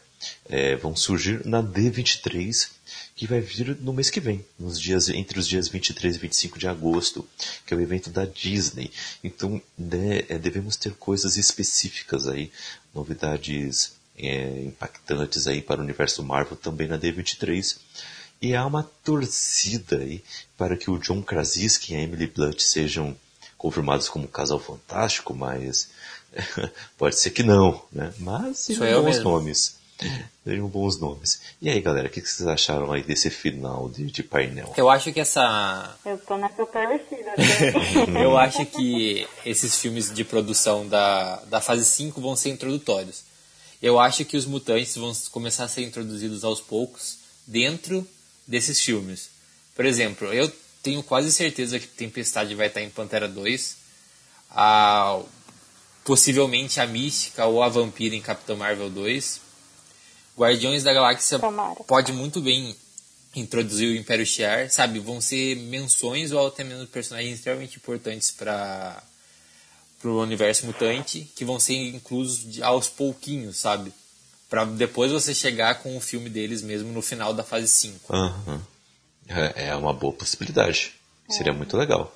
é, vão surgir na D23, que vai vir no mês que vem, nos dias, entre os dias 23 e 25 de agosto, que é o evento da Disney. Então, né, é, devemos ter coisas específicas aí, novidades é, impactantes aí para o universo Marvel também na D23. E há uma torcida aí para que o John Krasinski e a Emily Blunt sejam confirmados como casal fantástico, mas pode ser que não, né? Mas sejam bons mesmo. nomes. Sejam bons nomes. E aí, galera, o que vocês acharam aí desse final de, de painel? Eu acho que essa. Eu tô nessa torcida. Eu acho que esses filmes de produção da, da fase 5 vão ser introdutórios. Eu acho que os mutantes vão começar a ser introduzidos aos poucos dentro desses filmes. Por exemplo, eu tenho quase certeza que Tempestade vai estar em Pantera 2. A, possivelmente a Mística ou a Vampira em Capitão Marvel 2. Guardiões da Galáxia Tomara. pode muito bem introduzir o Império Shi'ar, sabe? Vão ser menções ou até mesmo personagens extremamente importantes para o universo mutante que vão ser inclusos aos pouquinhos, sabe? Para depois você chegar com o filme deles mesmo no final da fase 5. Uhum. É, é uma boa possibilidade. É. Seria muito legal.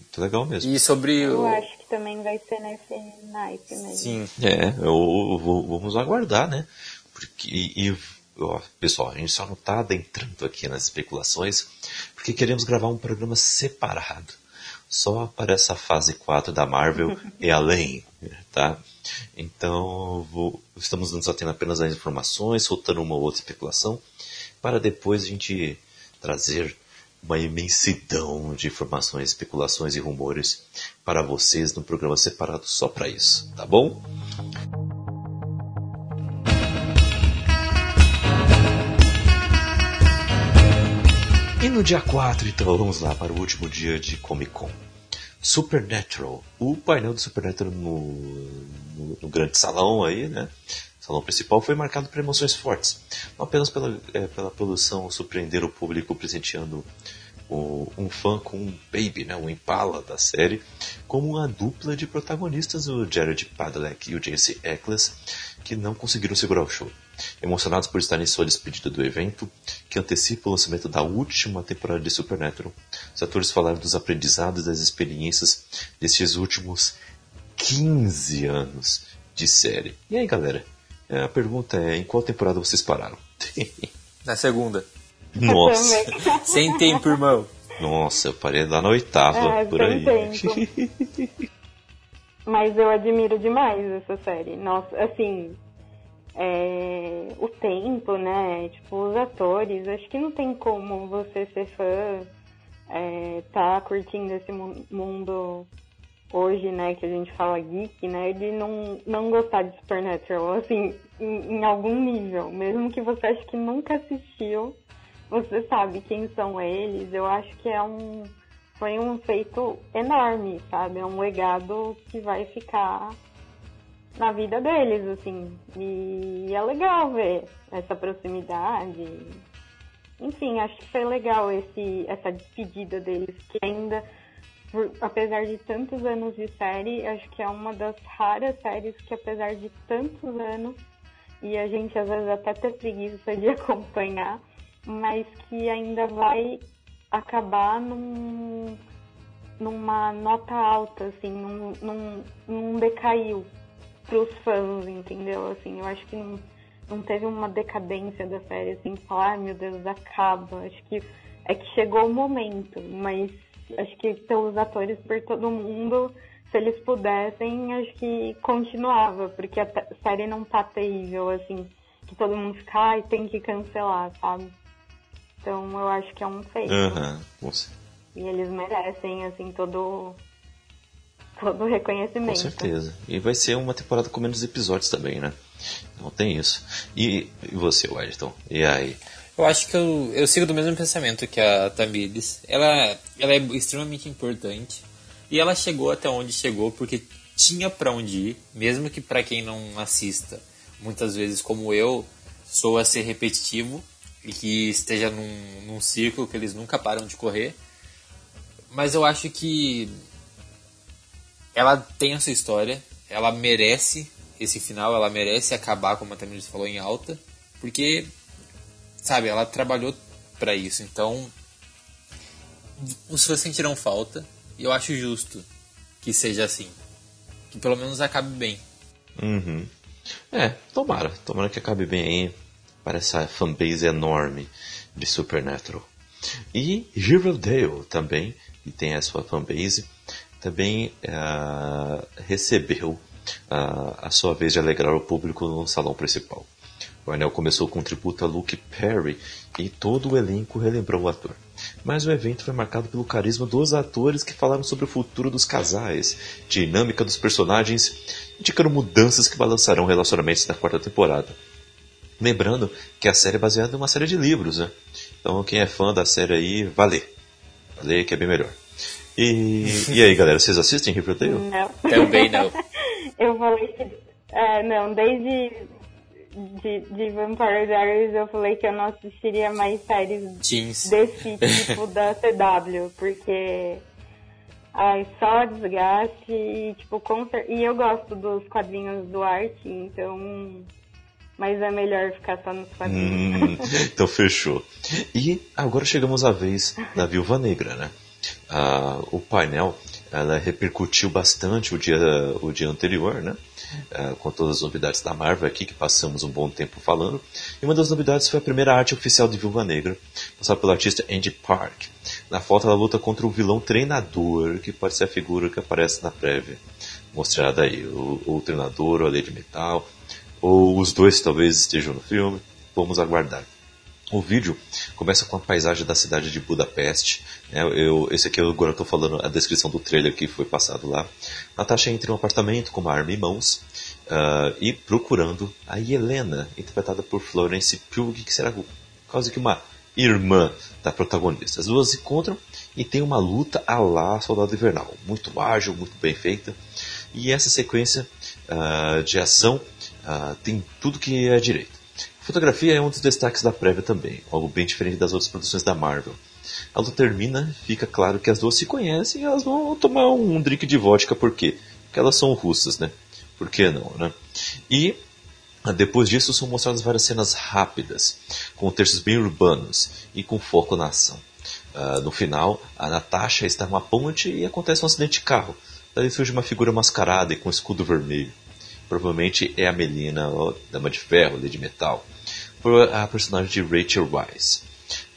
Muito legal mesmo. E sobre Eu o... acho que também vai ser nesse naipe mesmo. Sim. É, eu, eu, vamos aguardar, né? Porque, e, ó, pessoal, a gente só não está adentrando aqui nas especulações porque queremos gravar um programa separado só para essa fase 4 da Marvel e além, tá? Então, vou, estamos nos atendo apenas às informações, soltando uma ou outra especulação, para depois a gente trazer uma imensidão de informações, especulações e rumores para vocês no programa separado só para isso, tá bom? E no dia 4, então, vamos lá para o último dia de Comic Con. Supernatural. O painel do Supernatural no, no, no grande salão aí, né? Salão principal foi marcado por emoções fortes. Não apenas pela, é, pela produção surpreender o público presenteando o, um fã com um baby, né, um impala da série, como a dupla de protagonistas, o Jared Padalecki e o Jace Eccles, que não conseguiram segurar o show. Emocionados por estarem em sua despedida do evento, que antecipa o lançamento da última temporada de Supernatural, os atores falaram dos aprendizados e das experiências destes últimos 15 anos de série. E aí, galera? É, a pergunta é: em qual temporada vocês pararam? Na segunda. Nossa. Sem tempo, irmão. Nossa, eu parei lá na oitava, é, por aí. Mas eu admiro demais essa série. Nossa, assim, é, o tempo, né? Tipo, os atores. Acho que não tem como você ser fã, é, tá curtindo esse mundo hoje, né? Que a gente fala geek, né? De não, não gostar de Supernatural, assim, em, em algum nível. Mesmo que você ache que nunca assistiu, você sabe quem são eles. Eu acho que é um. Foi um feito enorme, sabe? É um legado que vai ficar na vida deles, assim. E é legal ver essa proximidade. Enfim, acho que foi legal esse, essa despedida deles, que ainda, por, apesar de tantos anos de série, acho que é uma das raras séries que, apesar de tantos anos, e a gente às vezes até ter preguiça de acompanhar, mas que ainda vai acabar num, numa nota alta, assim, num, num, num decaiu, pros fãs, entendeu? Assim, eu acho que não, não teve uma decadência da série, assim, falar, ai meu Deus, acaba. Acho que é que chegou o momento, mas acho que pelos atores, por todo mundo, se eles pudessem, acho que continuava, porque a série não tá terrível, assim. que todo mundo fica, ai, tem que cancelar, sabe? Então eu acho que é um feito. Aham, uhum. E eles merecem, assim, todo todo o reconhecimento. Com certeza. E vai ser uma temporada com menos episódios também, né? Não tem isso. E, e você, Wellington? E aí? Eu acho que eu, eu sigo do mesmo pensamento que a Tamires. Ela, ela é extremamente importante. E ela chegou até onde chegou porque tinha para onde ir, mesmo que para quem não assista, muitas vezes como eu, sou a ser repetitivo e que esteja num, num círculo que eles nunca param de correr. Mas eu acho que ela tem essa história, ela merece esse final, ela merece acabar, como a Tamiris falou, em alta, porque, sabe, ela trabalhou para isso. Então, os fãs sentirão falta, e eu acho justo que seja assim. Que pelo menos acabe bem. Uhum. É, tomara. Tomara que acabe bem aí para essa fanbase enorme de Supernatural. E Riverdale também, que tem a sua fanbase também uh, recebeu uh, a sua vez de alegrar o público no salão principal. O anel começou com um tributo a Luke Perry e todo o elenco relembrou o ator. Mas o evento foi marcado pelo carisma dos atores que falaram sobre o futuro dos casais, dinâmica dos personagens, indicando mudanças que balançarão relacionamentos na quarta temporada. Lembrando que a série é baseada em uma série de livros, né? Então quem é fã da série aí, vale. Vale que é bem melhor. E, e aí, galera, vocês assistem Riverdale? Não. Também não. eu falei que. É, não, desde de, de Vampire Diaries eu falei que eu não assistiria mais séries Jeans. desse tipo da CW, porque. Ai, só desgaste e, tipo, com, e eu gosto dos quadrinhos do arte, então. Mas é melhor ficar só nos quadrinhos. Hum, então fechou. E agora chegamos à vez da Viúva Negra, né? O painel ela repercutiu bastante o dia, o dia anterior, né? Uh, com todas as novidades da Marvel aqui, que passamos um bom tempo falando. E uma das novidades foi a primeira arte oficial de Viúva Negra, passada pelo artista Andy Park. Na foto ela luta contra o vilão treinador, que pode ser a figura que aparece na prévia. Mostrada aí, o, o treinador, ou a metal, ou os dois talvez estejam no filme. Vamos aguardar. O vídeo começa com a paisagem da cidade de Budapeste. Né? Eu, esse aqui eu agora estou falando a descrição do trailer que foi passado lá. Natasha entra em um apartamento com uma arma em mãos uh, e procurando a Helena, interpretada por Florence Pugh, que será quase que uma irmã da protagonista. As duas se encontram e tem uma luta a lá Soldado Invernal. Muito ágil, muito bem feita. E essa sequência uh, de ação uh, tem tudo que é direito. A fotografia é um dos destaques da prévia também, algo bem diferente das outras produções da Marvel. A luta termina, fica claro que as duas se conhecem e elas vão tomar um drink de vodka, por quê? Porque elas são russas, né? Por que não, né? E ah, depois disso são mostradas várias cenas rápidas, com terços bem urbanos e com foco na ação. Uh, no final, a Natasha está numa ponte e acontece um acidente de carro. Daí surge uma figura mascarada e com escudo vermelho. Provavelmente é a Melina, Dama de Ferro, Lady Metal por a personagem de Rachel Weisz.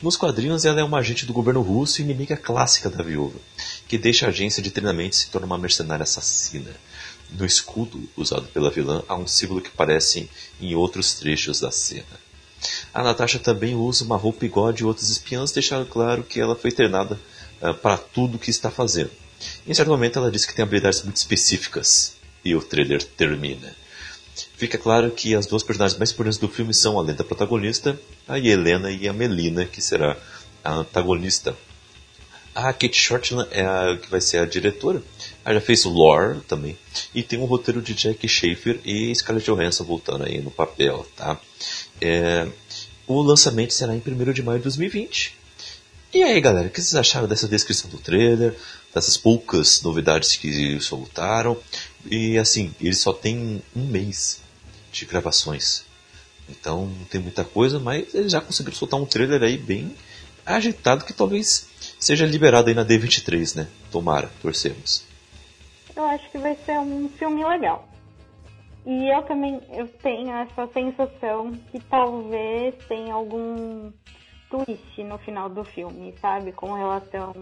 Nos quadrinhos, ela é uma agente do governo russo e inimiga clássica da viúva, que deixa a agência de treinamento e se torna uma mercenária assassina. No escudo usado pela vilã há um símbolo que aparece em outros trechos da cena. A Natasha também usa uma roupa igual a de outros espiãs, deixando claro que ela foi treinada uh, para tudo o que está fazendo. Em certo momento, ela diz que tem habilidades muito específicas, e o trailer termina. Fica claro que as duas personagens mais importantes do filme são, além da protagonista, a Helena e a Melina, que será a antagonista. A Kate Shortland é a que vai ser a diretora. Ela já fez Lore também. E tem um roteiro de Jack Schaefer e Scarlett Johansson voltando aí no papel, tá? É, o lançamento será em 1 de maio de 2020. E aí, galera, o que vocês acharam dessa descrição do trailer? Dessas poucas novidades que soltaram? E assim, ele só tem um mês de gravações. Então não tem muita coisa, mas eles já conseguiram soltar um trailer aí bem agitado que talvez seja liberado aí na D23, né? Tomara, torcemos. Eu acho que vai ser um filme legal. E eu também eu tenho essa sensação que talvez tenha algum twist no final do filme, sabe? Com relação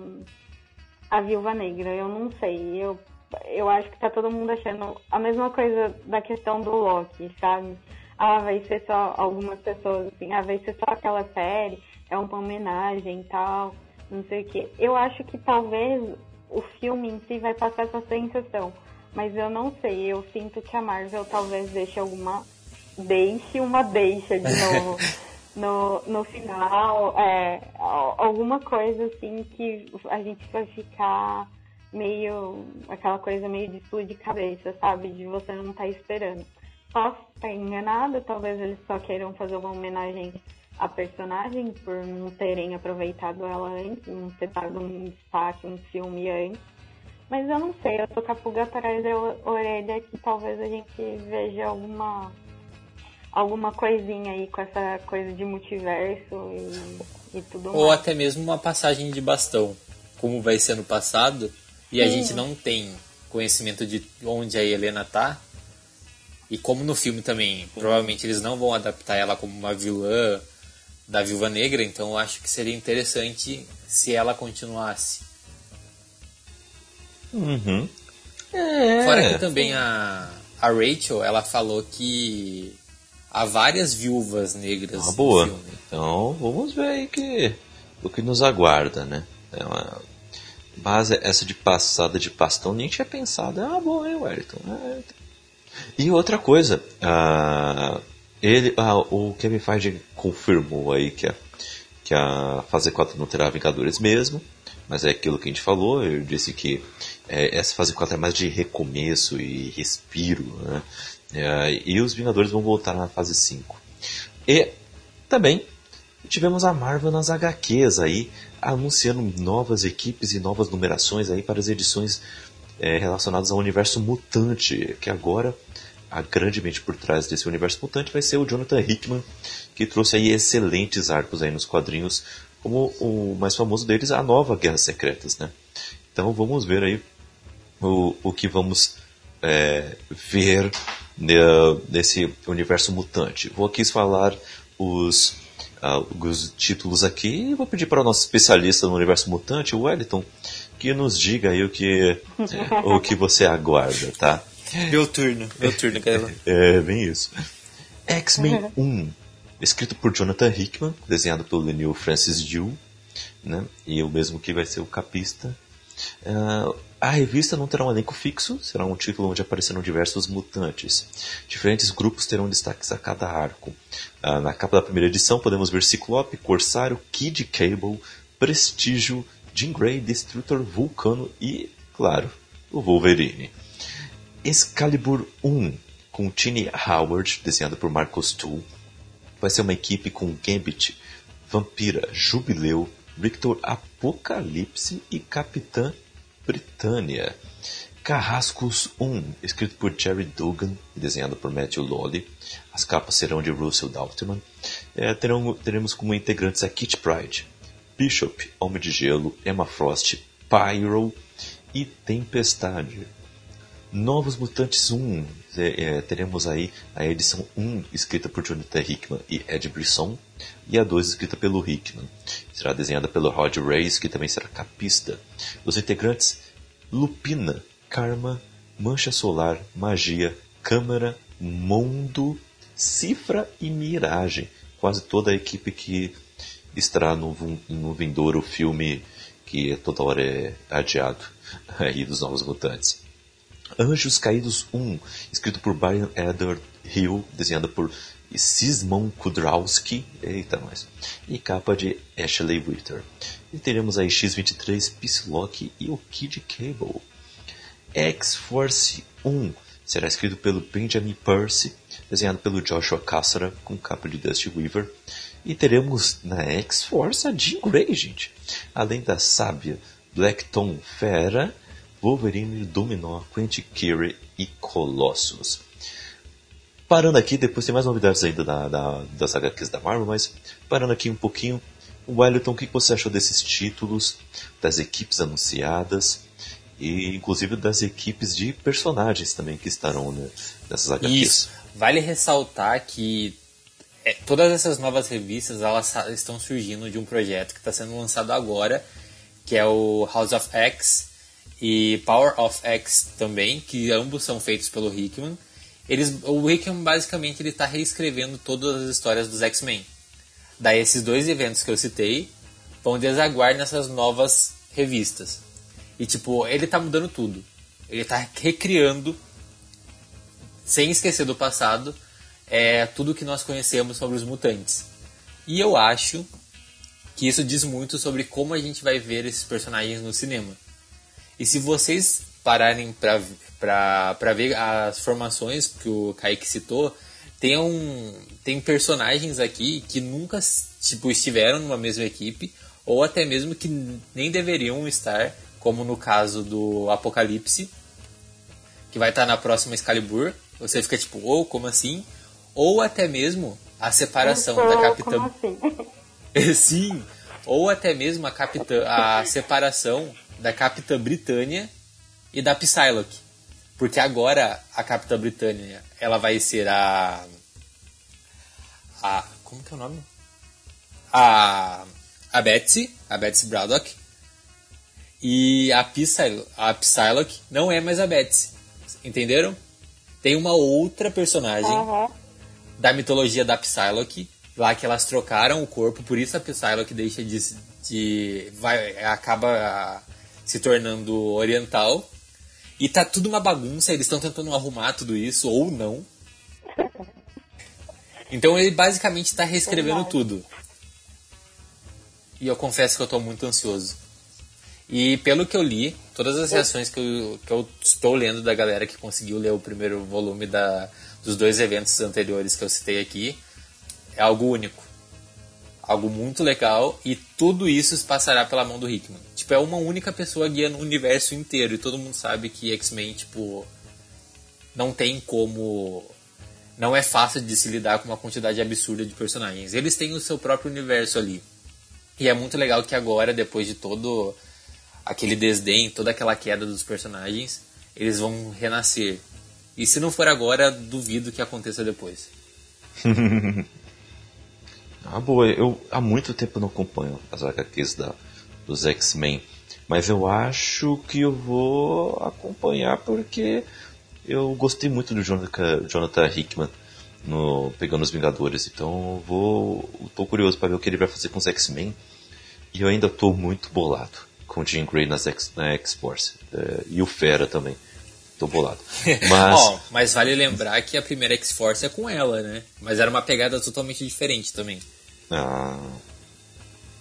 à Viúva Negra. Eu não sei. Eu eu acho que tá todo mundo achando a mesma coisa da questão do Loki, sabe? ah, vai ser só algumas pessoas assim, ah, vai ser só aquela série, é uma homenagem e tal, não sei o que. Eu acho que talvez o filme em si vai passar essa sensação, mas eu não sei, eu sinto que a Marvel talvez deixe alguma deixe uma deixa de novo no, no final, é, alguma coisa assim que a gente vai ficar meio aquela coisa meio de explodir cabeça, sabe? De você não estar tá esperando. Posso estar enganada, talvez eles só queiram fazer uma homenagem à personagem por não terem aproveitado ela antes, não ter dado um destaque, um filme antes. Mas eu não sei, eu tô com a pulga atrás da orelha que talvez a gente veja alguma alguma coisinha aí com essa coisa de multiverso e, e tudo Ou mais. até mesmo uma passagem de bastão, como vai ser no passado, e a gente não tem conhecimento de onde a Helena tá. E como no filme também, provavelmente eles não vão adaptar ela como uma vilã da Viúva Negra, então eu acho que seria interessante se ela continuasse. Uhum. É. Fora que também a, a Rachel, ela falou que há várias viúvas negras ah, boa. Filme. Então vamos ver aí que, o que nos aguarda, né? É uma base essa de passada de pastão nem tinha pensado. Ah, bom, hein, Wellington? É. E outra coisa, uh, ele, uh, o Kevin Feige confirmou aí que a, que a fase 4 não terá Vingadores mesmo, mas é aquilo que a gente falou, ele disse que é, essa fase 4 é mais de recomeço e respiro, né? É, e os Vingadores vão voltar na fase 5. E também tivemos a Marvel nas HQs aí, anunciando novas equipes e novas numerações aí para as edições é, relacionadas ao universo mutante, que agora a grande mente por trás desse universo mutante vai ser o Jonathan Hickman, que trouxe aí excelentes arcos aí nos quadrinhos, como o mais famoso deles, a nova Guerras Secretas, né? Então vamos ver aí o, o que vamos é, ver nesse universo mutante. Vou aqui falar os, os títulos aqui e vou pedir para o nosso especialista no universo mutante, o Wellington, que nos diga aí o que, o que você aguarda, tá? Meu turno, meu turno, cara. É, bem isso. X-Men 1, escrito por Jonathan Hickman, desenhado pelo Neil Francis Yu, né? E o mesmo que vai ser o capista. Uh, a revista não terá um elenco fixo, será um título onde aparecerão diversos mutantes. Diferentes grupos terão destaques a cada arco. Ah, na capa da primeira edição podemos ver Ciclope, Corsário, Kid Cable, Prestígio, Jean Grey, Destructor, Vulcano e, claro, o Wolverine. Excalibur 1, com Tini Howard, desenhado por Marcos Tool, vai ser uma equipe com Gambit, Vampira, Jubileu, Victor Apocalipse e Capitã Britânia. Carrascos 1, escrito por Jerry Dugan e desenhado por Matthew Lolly. As capas serão de Russell Daltman. É, terão, teremos como integrantes a Kit Pride, Bishop, Homem de Gelo, Emma Frost, Pyro e Tempestade. Novos Mutantes 1, é, é, teremos aí a edição 1 escrita por Jonathan Hickman e Ed Brisson e a 2 escrita pelo Hickman. Será desenhada pelo Rod Reis, que também será capista. Os integrantes Lupina, Karma, Mancha Solar, Magia, Câmara, Mundo, Cifra e Miragem. Quase toda a equipe que estará no, no vindouro filme que toda hora é adiado aí dos Novos Mutantes. Anjos Caídos 1, escrito por Brian Edward Hill, desenhado por Sismon Kudrowski, eita nós, e capa de Ashley Witter. E teremos aí X-23, Psylocke e o Kid Cable. X-Force 1 será escrito pelo Benjamin Percy, desenhado pelo Joshua Cassara, com capa de Dusty Weaver. E teremos na X-Force a Jean Grey, gente. Além da sábia Black Tom Fera Wolverine, Dominó, Quentin Curie e Colossus. Parando aqui, depois tem mais novidades ainda da, da, das HQs da Marvel, mas parando aqui um pouquinho, Wellington, o que você achou desses títulos, das equipes anunciadas e inclusive das equipes de personagens também que estarão né, nessas HQs? Isso. Vale ressaltar que é, todas essas novas revistas elas estão surgindo de um projeto que está sendo lançado agora, que é o House of X, e Power of X também, que ambos são feitos pelo Hickman. Eles, o Hickman basicamente ele está reescrevendo todas as histórias dos X-Men. Daí esses dois eventos que eu citei vão desaguar nessas novas revistas. E tipo, ele tá mudando tudo. Ele tá recriando, sem esquecer do passado, é, tudo que nós conhecemos sobre os mutantes. E eu acho que isso diz muito sobre como a gente vai ver esses personagens no cinema. E se vocês pararem para ver as formações que o Kaique citou, tem, um, tem personagens aqui que nunca tipo, estiveram numa mesma equipe, ou até mesmo que nem deveriam estar, como no caso do Apocalipse, que vai estar na próxima Excalibur. Você fica tipo, ou oh, como assim? Ou até mesmo a separação da Capitã. Assim? Sim, ou até mesmo a, capitã, a separação da Capitã Britânia e da Psylocke. Porque agora a Capitã Britânia, ela vai ser a a como que é o nome? A a Betsy, a Betsy Braddock. E a Psylocke, a Psylocke não é mais a Betsy. Entenderam? Tem uma outra personagem uhum. da mitologia da Psylocke lá que elas trocaram o corpo, por isso a Psylocke deixa de, de vai acaba se tornando oriental. E tá tudo uma bagunça, eles estão tentando arrumar tudo isso ou não. Então ele basicamente está reescrevendo tudo. E eu confesso que eu estou muito ansioso. E pelo que eu li, todas as reações que eu, que eu estou lendo da galera que conseguiu ler o primeiro volume da, dos dois eventos anteriores que eu citei aqui, é algo único. Algo muito legal e tudo isso passará pela mão do Hickman. Tipo, é uma única pessoa guiando o universo inteiro e todo mundo sabe que X-Men, tipo, não tem como. Não é fácil de se lidar com uma quantidade absurda de personagens. Eles têm o seu próprio universo ali. E é muito legal que agora, depois de todo aquele desdém, toda aquela queda dos personagens, eles vão renascer. E se não for agora, duvido que aconteça depois. Ah, boa. Eu há muito tempo não acompanho as HQs da, dos X-Men. Mas eu acho que eu vou acompanhar porque eu gostei muito do Jonathan, Jonathan Hickman no Pegando os Vingadores. Então eu vou. tô curioso para ver o que ele vai fazer com os X-Men. E eu ainda tô muito bolado com o Jean Grey nas X, na X-Force. É, e o Fera também. Tô bolado. Mas... oh, mas vale lembrar que a primeira X-Force é com ela, né? Mas era uma pegada totalmente diferente também. Ah.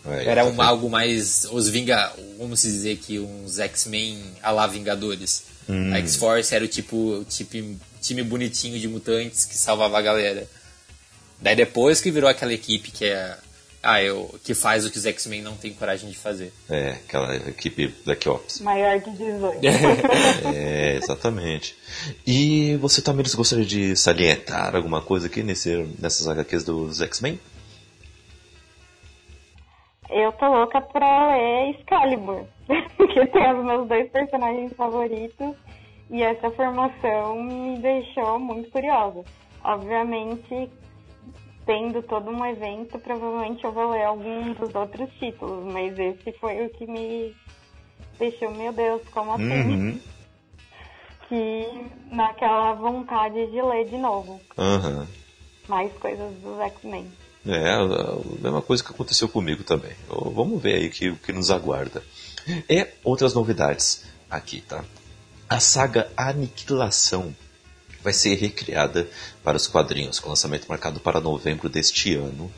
É, Era um, algo mais. Os Vinga. Vamos dizer que uns X-Men a lá Vingadores. Hum. A X-Force era o tipo, tipo time bonitinho de mutantes que salvava a galera. Daí depois que virou aquela equipe que é. Ah, eu, que faz o que os X-Men não têm coragem de fazer. É, aquela equipe Black Ops. Maior que 18. é, exatamente. E você também gostaria de salientar alguma coisa aqui nesse, nessas HQs dos X-Men? Eu tô louca pra ler Excalibur, que tem os meus dois personagens favoritos e essa formação me deixou muito curiosa. Obviamente, tendo todo um evento, provavelmente eu vou ler algum dos outros títulos, mas esse foi o que me deixou, meu Deus, como assim? Uhum. Que naquela vontade de ler de novo. Uhum. Mais coisas dos X-Men. É, a mesma coisa que aconteceu comigo também. Vamos ver aí o que, que nos aguarda. E outras novidades aqui, tá? A saga Aniquilação vai ser recriada para os quadrinhos, com lançamento marcado para novembro deste ano.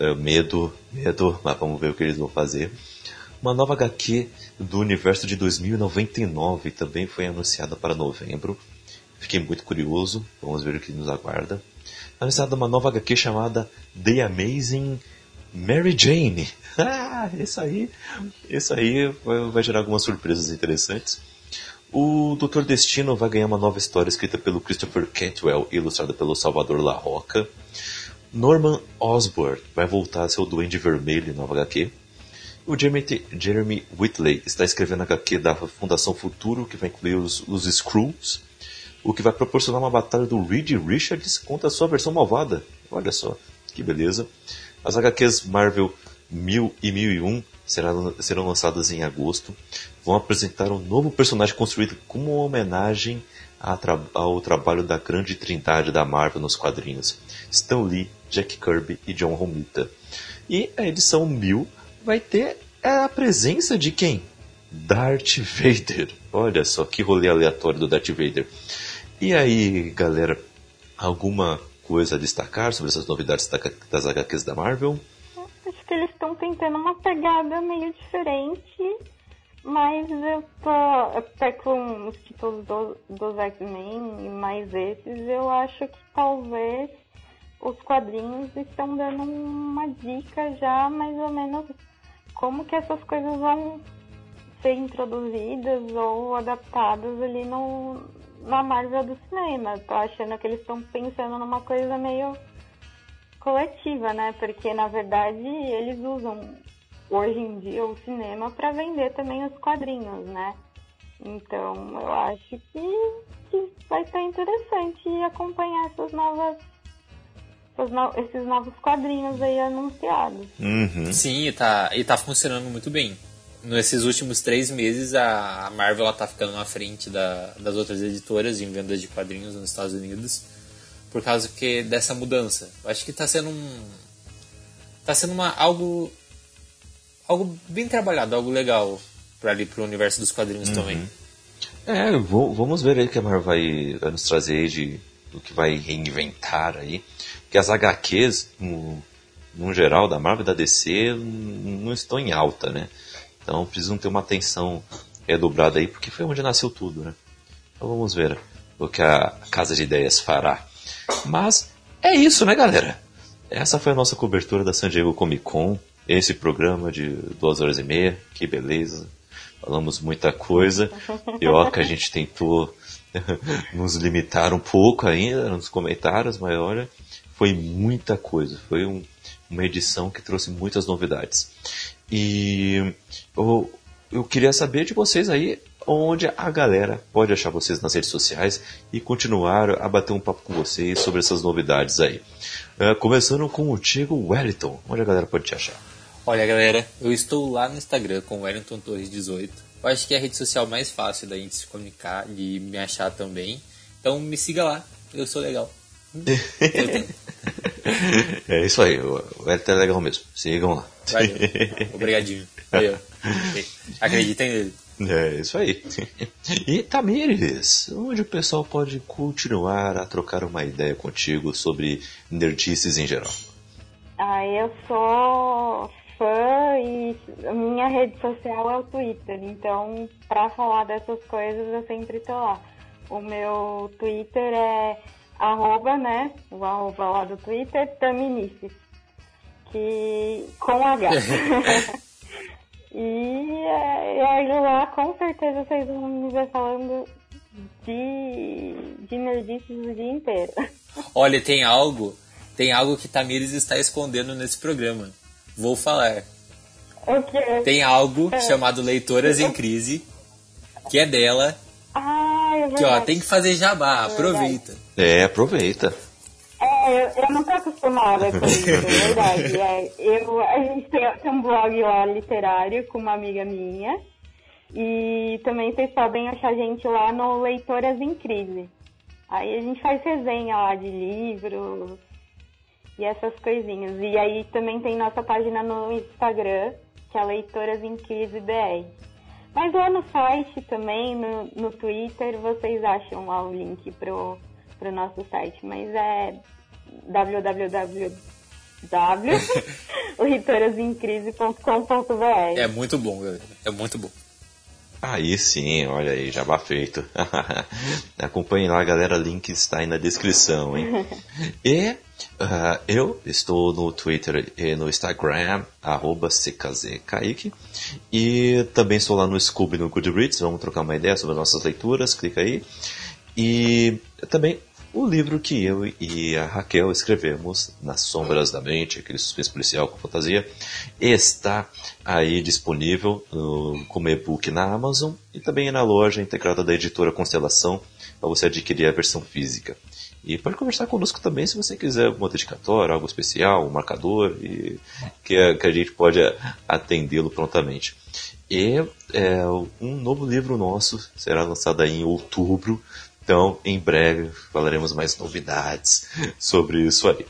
Uh, medo, medo, mas vamos ver o que eles vão fazer. Uma nova HQ do universo de 2099 também foi anunciada para novembro. Fiquei muito curioso, vamos ver o que nos aguarda anunciada uma nova HQ chamada The Amazing Mary Jane. Ah, isso aí, isso aí vai gerar algumas surpresas interessantes. O Doutor Destino vai ganhar uma nova história escrita pelo Christopher Cantwell e ilustrada pelo Salvador La Roca. Norman Osborn vai voltar a ser o Duende Vermelho em nova HQ. O Jeremy, Jeremy Whitley está escrevendo a HQ da Fundação Futuro, que vai incluir os, os Skrulls o que vai proporcionar uma batalha do Reed Richards contra a sua versão malvada. Olha só, que beleza. As HQs Marvel 1000 e 1001 será, serão lançadas em agosto. Vão apresentar um novo personagem construído como uma homenagem ao trabalho da grande trindade da Marvel nos quadrinhos: Stan Lee, Jack Kirby e John Romita. E a edição 1000 vai ter a presença de quem? Darth Vader. Olha só que rolê aleatório do Darth Vader. E aí, galera, alguma coisa a destacar sobre essas novidades das HQs da Marvel? Acho que eles estão tentando uma pegada meio diferente, mas eu tô até com os títulos do, dos X-Men e mais esses, eu acho que talvez os quadrinhos estão dando uma dica já mais ou menos como que essas coisas vão ser introduzidas ou adaptadas ali no, na Marvel do cinema. Tô achando que eles estão pensando numa coisa meio coletiva, né? Porque na verdade eles usam hoje em dia o cinema para vender também os quadrinhos, né? Então eu acho que, que vai ser interessante acompanhar essas novas esses novos quadrinhos aí anunciados. Uhum. Sim, e tá, e tá funcionando muito bem nesses últimos três meses a Marvel ela tá ficando na frente da, das outras editoras em vendas de quadrinhos nos Estados Unidos por causa que dessa mudança. Eu acho que está sendo um tá sendo uma algo algo bem trabalhado, algo legal para ali pro universo dos quadrinhos uhum. também. É, vou, vamos ver aí o que a Marvel vai, vai nos trazer de do que vai reinventar aí, que as HQs no, no geral da Marvel e da DC não estão em alta, né? Então precisam ter uma atenção redobrada aí, porque foi onde nasceu tudo, né? Então vamos ver o que a Casa de Ideias fará. Mas é isso, né, galera? Essa foi a nossa cobertura da San Diego Comic Con. Esse programa de duas horas e meia. Que beleza. Falamos muita coisa. Pior que a gente tentou nos limitar um pouco ainda nos comentários, mas olha, foi muita coisa. Foi um, uma edição que trouxe muitas novidades. E eu, eu queria saber de vocês aí onde a galera pode achar vocês nas redes sociais e continuar a bater um papo com vocês sobre essas novidades aí. Uh, começando com o Tiago Wellington, onde a galera pode te achar? Olha galera, eu estou lá no Instagram com Wellington Torres 18. Eu acho que é a rede social mais fácil da gente se comunicar e me achar também. Então me siga lá, eu sou legal. é isso aí, o Wellington é legal mesmo. Sigam lá. Valeu. Obrigadinho. Valeu. Acreditem nele. É, isso aí. E Tamires, onde o pessoal pode continuar a trocar uma ideia contigo sobre nerdices em geral? Ah, eu sou fã e minha rede social é o Twitter, então para falar dessas coisas eu sempre tô lá. O meu Twitter é arroba, né? O arroba lá do Twitter, Taminices que com H. e, é, aí lá com certeza vocês vão me ver falando de, de nerdices o dia inteiro. Olha, tem algo, tem algo que Tamires está escondendo nesse programa. Vou falar. O quê? Tem algo é. chamado Leitoras em Crise, que é dela. Ah, é que ó, tem que fazer jabá, é aproveita. É, aproveita. É, eu, não tô acostumada com isso, é verdade. É, eu, a gente tem, tem um blog lá literário com uma amiga minha. E também vocês podem achar a gente lá no Leitoras em Crise. Aí a gente faz resenha lá de livros e essas coisinhas. E aí também tem nossa página no Instagram, que é Leitoras em Crise BR. Mas lá no site também, no, no Twitter, vocês acham lá o link pro para o nosso site, mas é www.ritorasemcrise.com.br. É muito bom, galera. É muito bom. Aí sim, olha aí, jabá feito. Acompanhe lá, galera, link está aí na descrição, hein? e uh, eu estou no Twitter e no Instagram, arroba CKZKaique. E também estou lá no Scooby no Goodreads, vamos trocar uma ideia sobre as nossas leituras, clica aí. E também o livro que eu e a Raquel escrevemos, Nas Sombras da Mente, aquele suspense policial com fantasia, está aí disponível como e-book na Amazon e também na loja integrada da editora Constelação para você adquirir a versão física. E pode conversar conosco também se você quiser uma dedicatória, algo especial, um marcador, e que, a, que a gente pode atendê-lo prontamente. E é, um novo livro nosso será lançado em outubro, então em breve falaremos mais novidades sobre isso aí.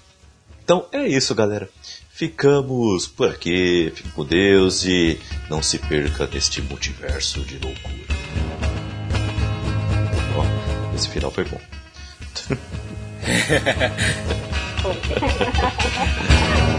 Então é isso, galera. Ficamos por aqui, fique com Deus e não se perca neste multiverso de loucura. Ó, esse final foi bom.